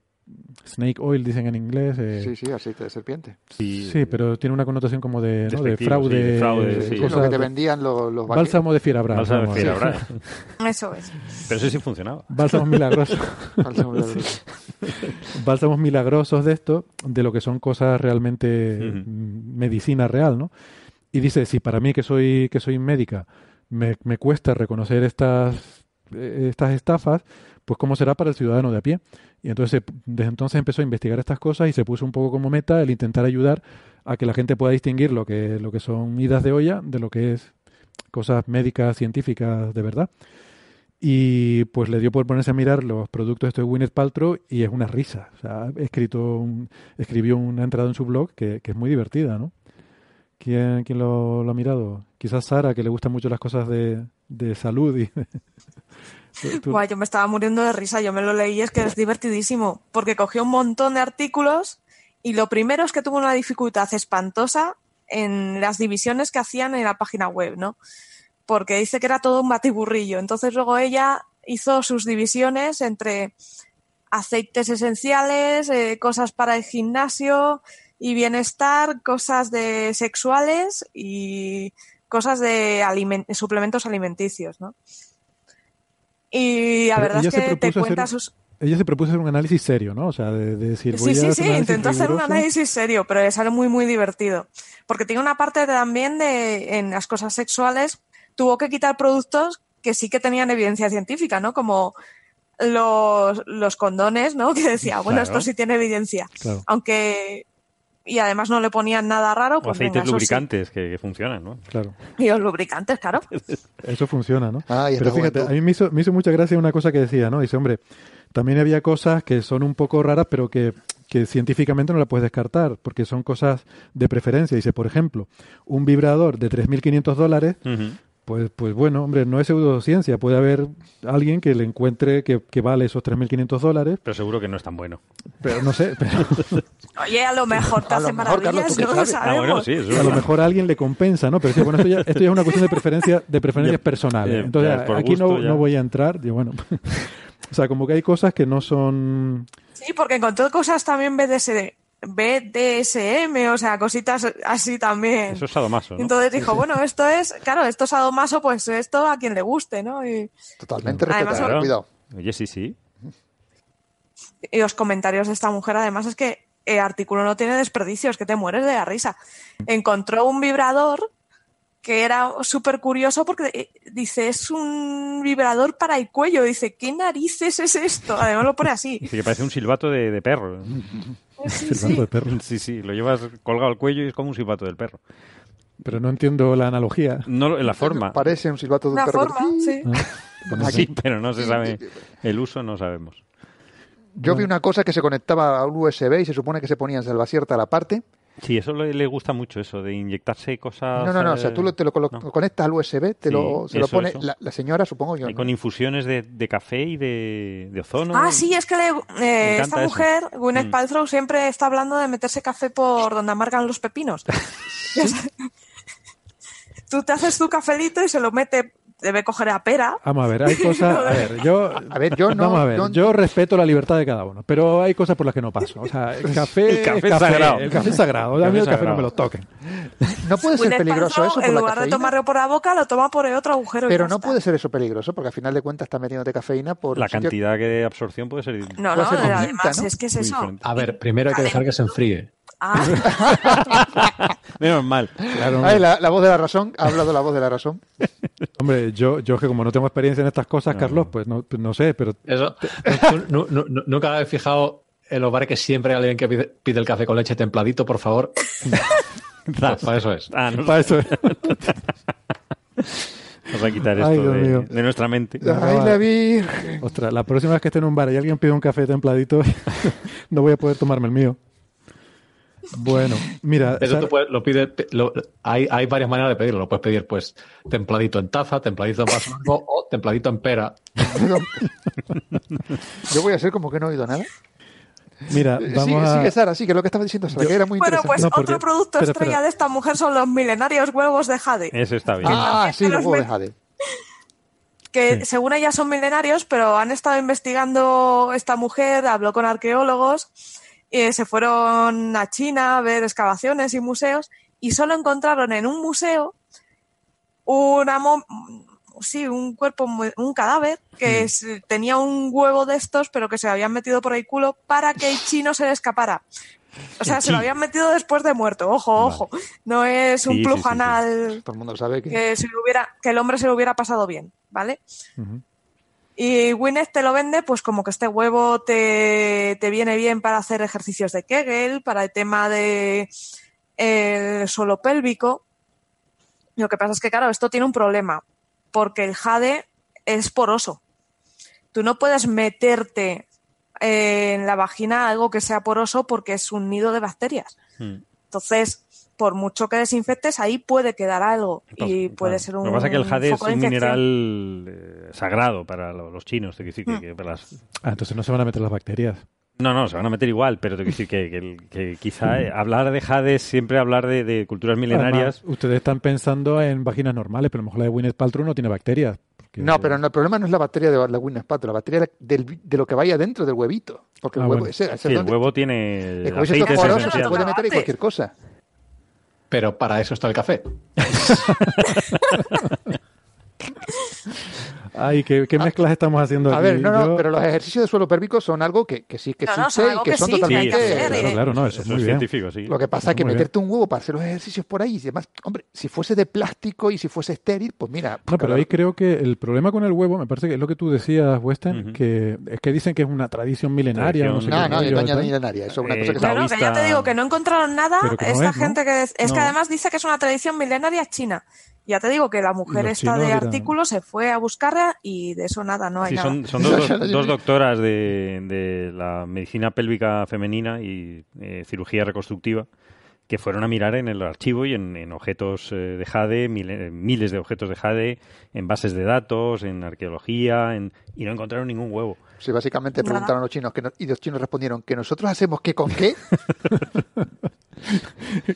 Speaker 2: snake oil, dicen en inglés. eh,
Speaker 5: Sí, sí, aceite de serpiente.
Speaker 2: sí, pero tiene una connotación como de, de fraude,
Speaker 3: sí, de fraude,
Speaker 2: eh,
Speaker 3: sí.
Speaker 5: Sí,
Speaker 2: cosas-
Speaker 5: lo que te vendían los, los
Speaker 2: bálsamo de fierabrás.
Speaker 3: Bálsamo de. <laughs>
Speaker 7: Eso es.
Speaker 3: Pero eso sí funcionaba.
Speaker 2: Bálsamos milagrosos. <laughs>
Speaker 5: bálsamo de- <laughs>
Speaker 2: bálsamos milagrosos de esto, de lo que son cosas realmente mm, medicina real, ¿no? Y dice, si para mí que soy que soy médica me, me cuesta reconocer estas eh, estas estafas, pues cómo será para el ciudadano de a pie. Y entonces se- desde entonces empezó a investigar estas cosas y se puso un poco como meta el intentar ayudar a que la gente pueda distinguir lo que lo que son idas de olla de lo que es cosas médicas científicas de verdad. Y pues le dio por ponerse a mirar los productos de Gwyneth Paltrow y es una risa. O sea, escrito un- escribió una entrada en su blog que, que es muy divertida, ¿no? ¿Quién, quién lo ha mirado? Quizás Sara, que le gustan mucho las cosas de, de salud. Y, <laughs>
Speaker 7: Buah, yo me estaba muriendo de risa, yo me lo leí, es que es divertidísimo, porque cogió un montón de artículos y lo primero es que tuvo una dificultad espantosa en las divisiones que hacían en la página web, ¿no? Porque dice que era todo un batiburrillo. Entonces luego ella hizo sus divisiones entre aceites esenciales, eh, cosas para el gimnasio y bienestar, cosas de sexuales y cosas de alimen- suplementos alimenticios, ¿no? Y la
Speaker 2: Pero
Speaker 7: verdad es que te
Speaker 2: hacer
Speaker 7: cuenta sus...
Speaker 2: ella se propuso hacer un análisis serio, ¿no? O sea, de, de decir, voy
Speaker 7: Sí,
Speaker 2: a
Speaker 7: sí,
Speaker 2: hacer
Speaker 7: sí, intentó hacer un análisis serio, pero le sale muy, muy divertido. Porque tiene una parte también de, en las cosas sexuales, tuvo que quitar productos que sí que tenían evidencia científica, ¿no? Como los, los condones, ¿no? <laughs> Que decía, bueno,
Speaker 3: Claro.
Speaker 7: esto sí tiene evidencia.
Speaker 2: Claro.
Speaker 7: Aunque y además no le ponían nada raro,
Speaker 3: O
Speaker 7: pues
Speaker 3: aceites
Speaker 7: venga, sí.
Speaker 3: lubricantes que, que funcionan, ¿no?
Speaker 2: Claro.
Speaker 7: Y los lubricantes, claro. <laughs>
Speaker 2: Eso funciona, ¿no?
Speaker 5: Esta
Speaker 2: Pero fíjate, a mí me hizo, me hizo mucha gracia una cosa que decía, ¿no? Dice, hombre, también había cosas que son un poco raras, pero que, que científicamente no las puedes descartar, porque son cosas de preferencia. Dice, por ejemplo, un vibrador de 3.500 dólares,
Speaker 3: Ujú.
Speaker 2: Pues, pues bueno, hombre, no es pseudociencia. Puede haber alguien que le encuentre que, que vale esos 3.500 dólares,
Speaker 3: Pero seguro que no es tan bueno.
Speaker 2: pero no sé, pero <laughs>
Speaker 7: Oye, a lo mejor te
Speaker 5: A lo
Speaker 7: hace
Speaker 5: mejor, Carlos,
Speaker 7: maravillas,
Speaker 5: ¿tú qué
Speaker 7: no lo?
Speaker 3: Ah, bueno,
Speaker 7: sabemos.
Speaker 3: sí, eso
Speaker 2: a lo mejor a alguien le compensa, ¿no? Pero sí, bueno, esto ya, esto ya es una cuestión de preferencia, de preferencias
Speaker 3: Ya,
Speaker 2: personales.
Speaker 3: ya,
Speaker 2: Entonces, aquí no,
Speaker 3: gusto
Speaker 2: no voy a entrar, yo, bueno. <laughs> O sea, como que hay cosas que no son
Speaker 7: Sí, porque encontró cosas también BDS, BDSM, o sea, cositas así también.
Speaker 3: Eso es sadomaso, ¿no?
Speaker 7: Entonces dijo, bueno, esto es, claro, esto es sadomaso, pues esto a quien le guste, ¿no? Y,
Speaker 5: Totalmente
Speaker 7: Además,
Speaker 5: respetable.
Speaker 3: Claro.
Speaker 5: Cuidado.
Speaker 3: Oye, sí, sí.
Speaker 7: y los comentarios de esta mujer, además, es que el artículo no tiene desperdicios, que te mueres de la risa. Encontró un vibrador que era súper curioso porque eh, dice, es un vibrador para el cuello. Dice, ¿qué narices es esto? Además lo pone así.
Speaker 3: Dice que parece un silbato de, de perro. <laughs>
Speaker 7: Sí,
Speaker 2: silbato
Speaker 7: sí.
Speaker 2: de perro.
Speaker 3: Sí, sí, lo llevas colgado al cuello y es como un silbato del perro.
Speaker 2: Pero no entiendo la analogía.
Speaker 3: No la forma.
Speaker 5: Parece un silbato de un
Speaker 7: Una
Speaker 5: perro.
Speaker 7: forma, sí.
Speaker 2: Ah,
Speaker 3: Sí, pero no se sabe. El uso no sabemos.
Speaker 5: Yo vi una cosa que se conectaba a un USB y se supone que se ponía en salvacierta a la parte.
Speaker 3: Sí, eso le, le gusta mucho, eso de inyectarse cosas.
Speaker 5: No, no, no. O sea,
Speaker 3: eh,
Speaker 5: tú lo- te lo, conectas al USB, te
Speaker 3: Sí,
Speaker 5: lo, se lo pone. La, la señora, supongo yo.
Speaker 3: Y
Speaker 5: ¿no?
Speaker 3: con infusiones de, de café y de, de ozono.
Speaker 7: Ah, sí, es que le- eh, esta
Speaker 3: eso.
Speaker 7: mujer, Gwyneth
Speaker 3: Mm.
Speaker 7: Paltrow, siempre está hablando de meterse café por donde amargan los pepinos. <laughs> <laughs> Tú te haces tu cafelito y se lo mete, debe coger a pera.
Speaker 2: Vamos a ver, hay cosas. <laughs> A ver, yo.
Speaker 5: A ver, yo no-
Speaker 2: Vamos a ver,
Speaker 5: yo-
Speaker 2: yo respeto la libertad de cada uno, pero hay cosas por las que no paso. O sea, el <laughs> café.
Speaker 3: El café sagrado.
Speaker 2: El café sagrado. A mí
Speaker 3: El
Speaker 2: el
Speaker 3: café
Speaker 2: café no me lo toquen.
Speaker 5: No puede ser peligroso eso por
Speaker 7: en
Speaker 5: la
Speaker 7: lugar de tomarlo por la boca, lo toma por el otro agujero.
Speaker 5: Pero no
Speaker 7: está.
Speaker 5: puede ser eso peligroso porque al final de cuentas está metiéndote cafeína por
Speaker 3: La cantidad que de absorción puede ser.
Speaker 7: No,
Speaker 5: puede
Speaker 7: no,
Speaker 5: ser distinta,
Speaker 7: además
Speaker 5: ¿no?
Speaker 7: es que es eso.
Speaker 4: A ver, primero hay que dejar que se enfríe.
Speaker 7: Ah, <laughs>
Speaker 3: Menos mal.
Speaker 2: Claro,
Speaker 5: Ay, la, la voz de la razón, ha hablado la voz de la razón. <laughs>
Speaker 2: Hombre, yo, yo que como no tengo experiencia en estas cosas, Carlos, pues no, pues no sé, pero
Speaker 4: Eso. <laughs> ¿Tú nu- nu- nu- nunca habéis fijado en los bares que siempre hay alguien que pide, pide el café con leche templadito, por favor? Pues para eso es.
Speaker 3: Ah, no,
Speaker 2: para eso.
Speaker 3: vamos a quitar
Speaker 2: Ay,
Speaker 3: esto de, de nuestra mente.
Speaker 5: Ay, la virgen.
Speaker 2: Ostras, la próxima vez que esté en un bar y alguien pide un café templadito, no voy a poder tomarme el mío. Bueno, mira,
Speaker 4: Eso
Speaker 2: Sara-
Speaker 4: tú puedes- lo pides, lo- hay, hay varias maneras de pedirlo. Lo puedes pedir, pues, templadito en taza, templadito en vaso o templadito en pera. <laughs>
Speaker 5: Yo voy a hacer como que no he oído nada.
Speaker 2: mira,
Speaker 5: Eh,
Speaker 2: vamos
Speaker 5: sigue,
Speaker 2: a...
Speaker 5: sigue, Sara, sí, que es lo que estaba diciendo Sara,
Speaker 2: Yo-
Speaker 5: que era muy
Speaker 7: bueno,
Speaker 5: interesante.
Speaker 7: pues
Speaker 2: No, porque-
Speaker 7: otro producto
Speaker 2: espera,
Speaker 7: estrella
Speaker 2: espera.
Speaker 7: de esta mujer son los milenarios huevos de Jade.
Speaker 3: Ese está bien.
Speaker 5: ah, sí, los huevos de Jade.
Speaker 7: que
Speaker 2: Sí.
Speaker 7: según ella son milenarios, pero han estado investigando esta mujer, habló con arqueólogos, eh, se fueron a China a ver excavaciones y museos y solo encontraron en un museo una sí, un cuerpo, un cadáver que es- tenía un huevo de estos, pero que se habían metido por el culo para que el chino se le escapara. O sea, se lo habían metido después de muerto. Ojo, ojo. No es un
Speaker 3: Sí, sí, sí, sí.
Speaker 7: plujanal
Speaker 5: Todo el mundo sabe que...
Speaker 7: que, se le hubiera, que el hombre se lo hubiera pasado bien, ¿vale? Y Gwyneth te lo vende, pues como que este huevo te, te viene bien para hacer ejercicios de Kegel, para el tema de el suelo pélvico. Lo que pasa es que, claro, esto tiene un problema, porque el jade es poroso. Tú no puedes meterte eh, en la vagina algo que sea poroso porque es un nido de bacterias.
Speaker 3: Mm.
Speaker 7: Entonces, por mucho que desinfectes, ahí puede quedar algo y
Speaker 3: Claro.
Speaker 7: puede ser un.
Speaker 3: Lo que pasa es que el jade es un mineral eh, sagrado para lo- los chinos. Te quiero decir que,
Speaker 7: Mm.
Speaker 3: que para las-
Speaker 2: Ah, entonces no se van a meter las bacterias.
Speaker 3: No, no, se van a meter igual, pero te quiero decir que, que el- que quizá eh, <laughs> hablar de jade es siempre hablar de, de culturas milenarias.
Speaker 2: Además, ustedes están pensando en vaginas normales, pero a lo mejor la de Gwyneth Paltrow no tiene bacterias. porque-
Speaker 5: No, pero no, el problema no es la bacteria de la Windows Pato, la bacteria del- de lo que vaya dentro del huevito. Porque el
Speaker 2: Ah,
Speaker 5: huevo,
Speaker 2: bueno.
Speaker 5: ese, ese
Speaker 3: Sí, el huevo tiene
Speaker 5: el huevo es se puede meter
Speaker 7: Aparte.
Speaker 5: cualquier cosa.
Speaker 4: Pero para eso está el café. <laughs>
Speaker 2: Ay, ¿qué, qué mezclas estamos haciendo
Speaker 5: A
Speaker 2: aquí?
Speaker 5: ver, no, no,
Speaker 2: Yo-
Speaker 5: pero los ejercicios de suelo pélvico son algo que, que sí que
Speaker 7: No, no,
Speaker 5: existe y que
Speaker 7: que
Speaker 5: son
Speaker 7: sí,
Speaker 5: totalmente...
Speaker 7: hacer,
Speaker 2: Claro,
Speaker 7: eh.
Speaker 2: claro, no, eso, es muy bien.
Speaker 3: científico, sí.
Speaker 5: Lo que pasa es que
Speaker 2: bien.
Speaker 5: meterte un huevo para hacer los ejercicios por ahí y demás, hombre, si fuese de plástico y si fuese estéril, pues mira...
Speaker 2: No, pero ahí creo que el problema con el huevo, me parece que es lo que tú decías, Western,
Speaker 3: Ujú.
Speaker 2: que es que dicen que es una tradición milenaria. No, sé
Speaker 3: Tradición-
Speaker 2: qué
Speaker 5: No, no, milenaria, eso es una
Speaker 3: Eh,
Speaker 5: cosa que
Speaker 7: Claro, que ya te digo que no encontraron nada.
Speaker 2: No
Speaker 7: Esta
Speaker 2: es, ¿no?
Speaker 7: gente que es, que
Speaker 3: No.
Speaker 7: además dice que es una tradición milenaria china. Ya te digo que la mujer
Speaker 2: Los
Speaker 7: esta de
Speaker 2: dirán-
Speaker 7: artículo se fue a buscarla y de eso nada, no hay
Speaker 3: Sí,
Speaker 7: nada.
Speaker 3: son, son dos, <laughs> dos doctoras de, de la medicina pélvica femenina y eh, cirugía reconstructiva que fueron a mirar en el archivo y en, en objetos eh, de Jade, mil- miles de objetos de Jade, en bases de datos, en arqueología, en, y no encontraron ningún huevo.
Speaker 5: Sí, básicamente
Speaker 7: Nada.
Speaker 5: preguntaron a los chinos que no- y los chinos respondieron que nosotros hacemos qué con qué <laughs>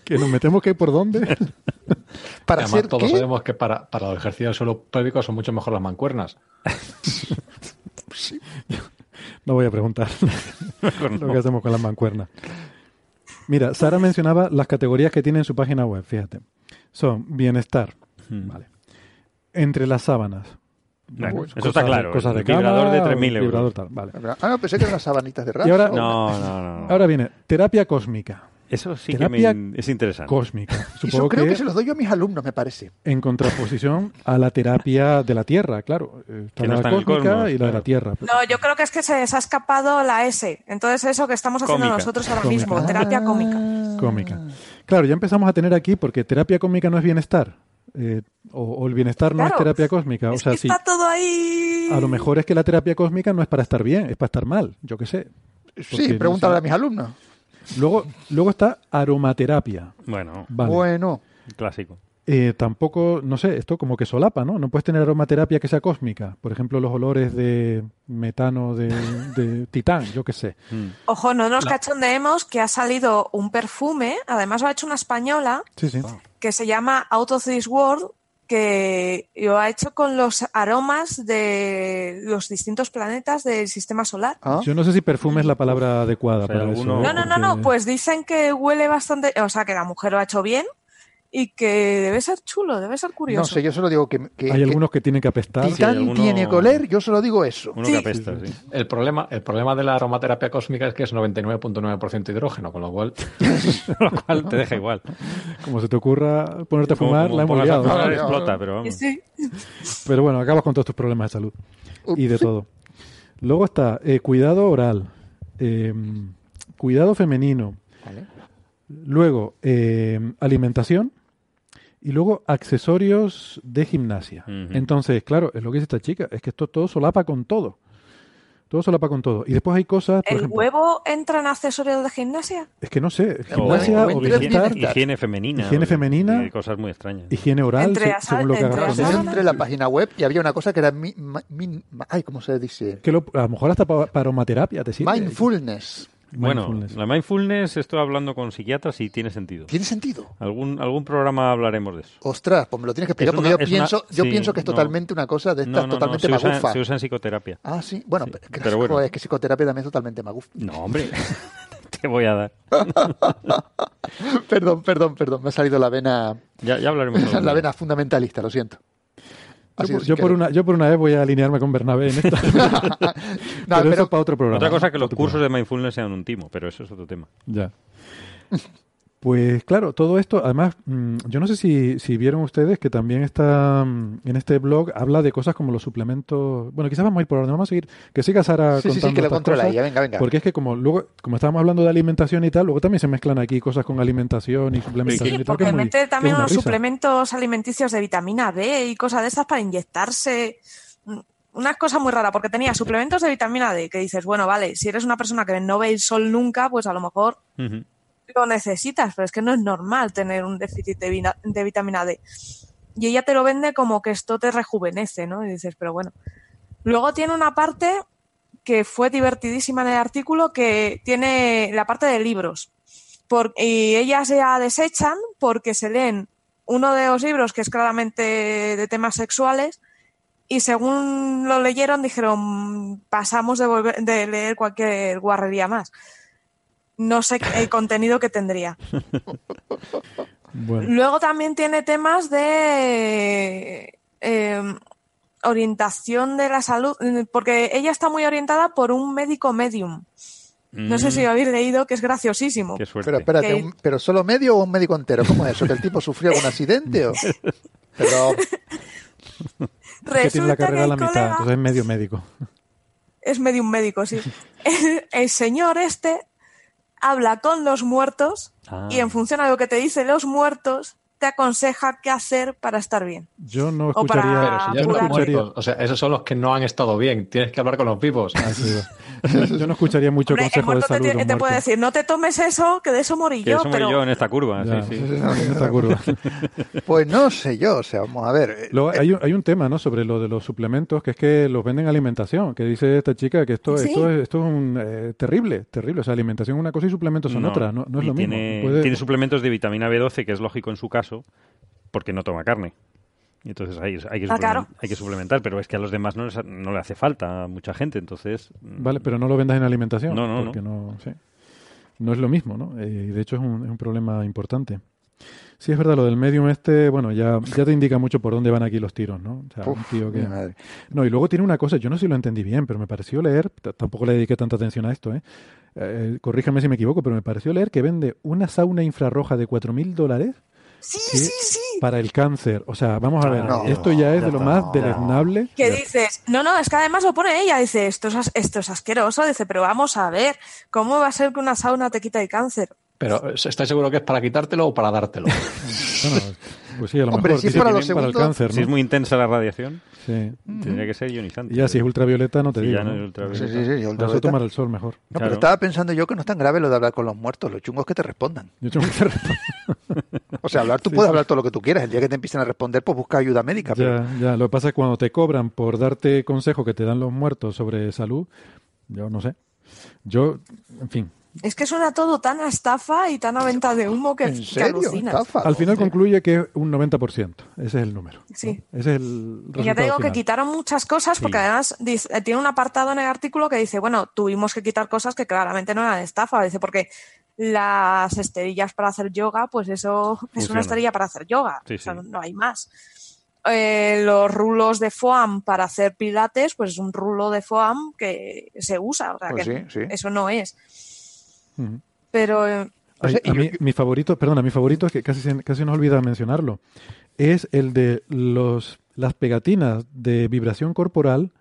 Speaker 2: que nos metemos que por dónde. <laughs>
Speaker 5: para
Speaker 4: Además,
Speaker 5: hacer
Speaker 4: todos
Speaker 5: qué.
Speaker 4: sabemos que para, para el ejercicio del suelo pélvico son mucho mejor las mancuernas. <laughs>
Speaker 2: no voy a preguntar lo que hacemos con las mancuernas. Mira, Sara mencionaba las categorías que tiene en su página web, fíjate. Son bienestar, vale. Entre las sábanas.
Speaker 3: Bueno,
Speaker 2: Cosas
Speaker 3: eso está
Speaker 2: de-
Speaker 3: claro.
Speaker 2: Cosas de
Speaker 3: el vibrador
Speaker 2: cama,
Speaker 3: de
Speaker 2: o
Speaker 3: 3.000 euros.
Speaker 2: vibrador tal, vale.
Speaker 5: Ah, no, pensé que eran las sabanitas de raso.
Speaker 2: Y ahora-
Speaker 3: No, no, <laughs> no. no.
Speaker 2: Ahora viene terapia cósmica.
Speaker 3: eso sí
Speaker 2: terapia
Speaker 3: que me, es interesante.
Speaker 2: Cósmica.
Speaker 5: Eso
Speaker 2: Supongo
Speaker 5: creo que...
Speaker 2: que
Speaker 5: se los doy yo a mis alumnos, me parece.
Speaker 2: en contraposición a la terapia de la Tierra, claro. Eh, Está
Speaker 3: Que no
Speaker 2: la
Speaker 3: está en el
Speaker 2: cósmica
Speaker 3: cosmos,
Speaker 2: y la de la Tierra.
Speaker 7: No, yo creo que es que se, se ha escapado la S. Entonces eso que estamos haciendo
Speaker 3: Cómica.
Speaker 7: nosotros ahora
Speaker 2: Cómica.
Speaker 7: mismo, terapia cómica.
Speaker 2: Cómica. Claro, ya empezamos a tener aquí, porque terapia cómica no es bienestar. Eh, o, o el bienestar no es terapia cósmica. O
Speaker 7: Es
Speaker 2: sea,
Speaker 7: que
Speaker 2: sí,
Speaker 7: está todo ahí.
Speaker 2: a lo mejor es que la terapia cósmica no es para estar bien, es para estar mal, yo qué sé.
Speaker 5: Sí,
Speaker 2: no
Speaker 5: pregúntale
Speaker 2: sé.
Speaker 5: a mis alumnos.
Speaker 2: Luego, luego está aromaterapia.
Speaker 3: Bueno,
Speaker 2: Vale.
Speaker 5: Bueno,
Speaker 3: clásico.
Speaker 2: Eh, tampoco, no sé, esto como que solapa, ¿no? No puedes tener aromaterapia que sea cósmica. Por ejemplo, los olores de metano de, de <laughs> titán, yo qué sé.
Speaker 3: Mm.
Speaker 7: Ojo, no nos cachondeemos que ha salido un perfume, además lo ha hecho una española,
Speaker 2: Sí, sí.
Speaker 7: Que se llama Out of This World, que lo ha hecho con los aromas de los distintos planetas del sistema solar.
Speaker 5: ¿ah?
Speaker 2: Yo no sé si perfume es la palabra adecuada
Speaker 3: O sea,
Speaker 2: para
Speaker 3: alguno-
Speaker 2: eso.
Speaker 7: No, no, no, no,
Speaker 2: Porque-
Speaker 7: pues dicen que huele bastante, o sea, que la mujer lo ha hecho bien y que debe ser chulo, debe ser curioso.
Speaker 5: No sé, yo solo digo que, que-
Speaker 2: Hay
Speaker 5: que
Speaker 2: algunos que tienen que apestar.
Speaker 5: Titán
Speaker 3: Sí, alguno-
Speaker 5: tiene que oler, yo solo digo eso.
Speaker 3: Uno
Speaker 7: Sí.
Speaker 3: que apesta, sí.
Speaker 4: El problema, el problema de la aromaterapia cósmica es que es 99.9% hidrógeno, con lo cual <laughs>
Speaker 3: Lo cual te deja igual.
Speaker 2: Como se te ocurra ponerte a
Speaker 3: Como-
Speaker 2: fumar,
Speaker 3: como
Speaker 2: la hemos liado.
Speaker 3: explota, pero vamos.
Speaker 7: sí.
Speaker 2: Pero bueno, acabas con todos tus problemas de salud y de todo. Luego está eh, cuidado oral, eh, cuidado femenino,
Speaker 5: Vale.
Speaker 2: luego eh, alimentación y luego accesorios de gimnasia. Entonces, claro, es lo que dice esta chica, es que esto todo solapa con todo. Todo solapa con todo. Y después hay cosas, por
Speaker 7: ¿El
Speaker 2: ejemplo,
Speaker 7: huevo entra en accesorios de gimnasia?
Speaker 2: es que no sé, gimnasia
Speaker 5: o
Speaker 2: o bienestar.
Speaker 3: Higiene femenina.
Speaker 2: Higiene
Speaker 3: o-
Speaker 2: femenina.
Speaker 3: y cosas muy extrañas.
Speaker 2: higiene oral,
Speaker 7: Entre
Speaker 2: se- según lo que
Speaker 5: Yo
Speaker 2: él.
Speaker 5: entré en la página web y había una cosa que era mi- ay, ¿cómo se dice?
Speaker 2: Que lo- a lo mejor hasta para, para aromaterapia te sirve.
Speaker 5: Mindfulness.
Speaker 3: Bueno, la mindfulness, estoy hablando con psiquiatras y tiene sentido.
Speaker 5: ¿Tiene sentido?
Speaker 3: Algún, algún programa hablaremos de eso.
Speaker 5: Ostras, pues me lo tienes que explicar
Speaker 3: Es
Speaker 5: porque
Speaker 3: una-
Speaker 5: yo
Speaker 3: es una-
Speaker 5: pienso, yo
Speaker 3: sí,
Speaker 5: pienso que es
Speaker 3: no.
Speaker 5: totalmente una cosa de estas
Speaker 3: No, no, no,
Speaker 5: totalmente
Speaker 3: se usa,
Speaker 5: magufa.
Speaker 3: se usa en psicoterapia.
Speaker 5: Ah, sí. Bueno,
Speaker 3: Sí,
Speaker 5: pero,
Speaker 3: pero bueno.
Speaker 5: es que psicoterapia también es totalmente magufa.
Speaker 3: No, hombre, <laughs> te voy a dar. <laughs>
Speaker 5: perdón, perdón, perdón. Me ha salido la vena,
Speaker 3: Ya, ya hablaremos. <laughs>
Speaker 5: la vena fundamentalista, lo siento.
Speaker 2: Yo, por- yo una, yo por una vez voy a alinearme con Bernabé en esto. <laughs> <laughs>
Speaker 5: No,
Speaker 2: pero,
Speaker 5: pero-
Speaker 2: eso para otro programa.
Speaker 3: Otra cosa que los cursos de mindfulness sean un timo, pero eso es otro tema.
Speaker 2: Ya. <laughs> Pues claro, todo esto, además, mm, yo no sé si, si vieron ustedes que también está mm, en este blog, habla de cosas como los suplementos. Bueno, quizás vamos a ir por orden, vamos a seguir. Que siga Sara
Speaker 5: Sí, sí,
Speaker 2: contando
Speaker 5: sí, que lo controla ella. Venga, venga.
Speaker 2: Porque es que como luego, como estábamos hablando de alimentación y tal, luego también se mezclan aquí cosas con alimentación y suplementación
Speaker 7: Sí,
Speaker 2: y tal.
Speaker 7: porque
Speaker 2: muy-
Speaker 7: mete también unos
Speaker 2: risa.
Speaker 7: suplementos alimenticios de vitamina D y cosas de esas para inyectarse. Una cosa muy rara, porque tenía suplementos de vitamina D que dices, bueno, vale, si eres una persona que no ve el sol nunca, pues a lo mejor
Speaker 3: Ujú.
Speaker 7: Lo necesitas, pero es que no es normal tener un déficit de, vina- de vitamina D. Y ella te lo vende como que esto te rejuvenece, ¿no? Y dices, pero bueno. Luego tiene una parte que fue divertidísima en el artículo, que tiene la parte de libros. Y ellas ya desechan porque se leen uno de los libros que es claramente de temas sexuales y según lo leyeron dijeron pasamos de, volver- de leer cualquier guarrería más. No sé el contenido que tendría.
Speaker 2: Bueno,
Speaker 7: Luego también tiene temas de... eh, orientación de la salud, porque ella está muy orientada por un médico medium. No sé si lo habéis leído, que es graciosísimo.
Speaker 3: Qué suerte.
Speaker 5: Pero espérate,
Speaker 7: Que-
Speaker 5: un- ¿pero solo medio o un médico entero? ¿Cómo es eso? ¿Que el tipo sufrió algún accidente? O... <laughs> Pero,
Speaker 2: que <laughs> tiene la carrera a la mitad,
Speaker 7: colega
Speaker 2: entonces es medio médico.
Speaker 7: es medium médico, sí. <laughs> El, el señor este habla con los muertos
Speaker 3: Ah.
Speaker 7: y en función a lo que te dicen los muertos, te aconseja qué hacer para estar bien.
Speaker 2: Yo no
Speaker 7: O para-
Speaker 2: escucharía...
Speaker 4: Pero si ya
Speaker 2: yo no
Speaker 4: están
Speaker 2: escucharía...
Speaker 4: muertos. O sea, esos son los que no han estado bien. Tienes que hablar con los vivos.
Speaker 2: Ah, sí. <laughs> <laughs> yo no escucharía mucho
Speaker 7: Hombre, el
Speaker 2: consejo de
Speaker 7: te,
Speaker 2: salud
Speaker 7: tiene-
Speaker 2: un
Speaker 7: te puede decir, no te tomes eso, que de eso morí
Speaker 3: Que
Speaker 7: yo,
Speaker 3: eso
Speaker 7: pero
Speaker 3: yo en esta curva.
Speaker 2: Ya,
Speaker 3: Sí, sí.
Speaker 2: en esta curva. <laughs>
Speaker 5: pues no sé yo, o sea, vamos a ver. eh,
Speaker 2: Luego, hay, un, hay un tema ¿no? sobre lo de los suplementos, que es que los venden en alimentación, que dice esta chica que esto,
Speaker 7: Sí.
Speaker 2: esto, es, esto es un, eh, terrible, terrible. O sea, alimentación es una cosa y suplementos son
Speaker 3: No,
Speaker 2: otra, no, no es lo mismo. Puede-
Speaker 3: tiene suplementos de vitamina B12, que es lógico en su caso, porque no toma carne. Y entonces hay, hay, que,
Speaker 7: Ah, claro.
Speaker 3: hay que suplementar, pero es que a los demás no, les ha- no le hace falta a mucha gente, entonces... mm,
Speaker 2: Vale, pero no lo vendas en alimentación.
Speaker 3: No, no,
Speaker 2: porque no. sí. No es lo mismo, ¿no? Eh, Y de hecho es un, es un problema importante. Sí, es verdad, lo del medium este, bueno, ya, ya te indica mucho por dónde van aquí los tiros, ¿no? O sea, un
Speaker 5: uf,
Speaker 2: tío que...
Speaker 5: madre.
Speaker 2: No, y luego tiene una cosa, yo no sé si lo entendí bien, pero me pareció leer, tampoco le dediqué tanta atención a esto, ¿eh? Eh, corríjame si me equivoco, pero me pareció leer que vende una sauna infrarroja de 4.000 dólares
Speaker 7: sí,
Speaker 2: Sí.
Speaker 7: sí, sí.
Speaker 2: Para el cáncer. O sea, vamos a ver,
Speaker 5: No,
Speaker 2: esto ya es de lo más
Speaker 5: no.
Speaker 2: deleznable.
Speaker 7: Que dices, no, no, es que además lo pone ella, dice, esto es, esto es asqueroso, dice, pero vamos a ver, ¿cómo va a ser que una sauna te quita el cáncer?
Speaker 4: Pero ¿estáis seguro que es para quitártelo o para dártelo? <laughs>
Speaker 2: Bueno, pues sí, a lo
Speaker 5: Hombre,
Speaker 2: mejor
Speaker 5: si es para
Speaker 2: el cáncer,
Speaker 3: Si es
Speaker 2: ¿no?
Speaker 3: muy intensa la radiación,
Speaker 2: Sí.
Speaker 3: tendría que ser ionizante.
Speaker 2: Y ya si es ultravioleta, no te
Speaker 3: Sí,
Speaker 2: digo.
Speaker 3: ya no
Speaker 2: ¿no?
Speaker 3: es
Speaker 5: Sí,
Speaker 3: ultravioleta.
Speaker 5: sí, sí,
Speaker 2: Para eso
Speaker 5: ultravioleta.
Speaker 2: tomar el sol mejor.
Speaker 5: No,
Speaker 3: Claro.
Speaker 5: pero estaba pensando yo que no es tan grave lo de hablar con los muertos. Lo chungo es que te respondan.
Speaker 2: Yo tengo que resp- <laughs>
Speaker 5: O sea, hablar, tú puedes hablar todo lo que tú quieras. El día que te empiecen a responder, pues busca ayuda médica. pero-
Speaker 2: ya, ya, lo que pasa es que cuando te cobran por darte consejo que te dan los muertos sobre salud, yo no sé. Yo, en fin,
Speaker 7: Es que suena todo tan a estafa y tan a venta de humo que,
Speaker 5: ¿En
Speaker 7: que
Speaker 5: serio?
Speaker 7: alucinas.
Speaker 5: Estafa,
Speaker 2: al final concluye que es un 90%. Ese es el número. ¿no?
Speaker 7: Sí.
Speaker 2: Ese es el
Speaker 7: Y ya te digo que quitaron muchas cosas porque
Speaker 3: Sí.
Speaker 7: además dice- eh, tiene un apartado en el artículo que dice, bueno, tuvimos que quitar cosas que claramente no eran estafa, dice, porque las esterillas para hacer yoga, pues eso es una esterilla para hacer yoga,
Speaker 3: Sí,
Speaker 7: o sea,
Speaker 3: sí.
Speaker 7: no hay más. Eh, los rulos de foam para hacer pilates, pues es un rulo de foam que se usa, o sea,
Speaker 5: Pues
Speaker 7: que
Speaker 5: sí, sí.
Speaker 7: eso no es. Pero eh,
Speaker 5: O sea,
Speaker 2: Ay, a mí, mi favorito, perdona, mi favorito es que casi, se- casi nos olvida mencionarlo. Es el de los, las pegatinas de vibración corporal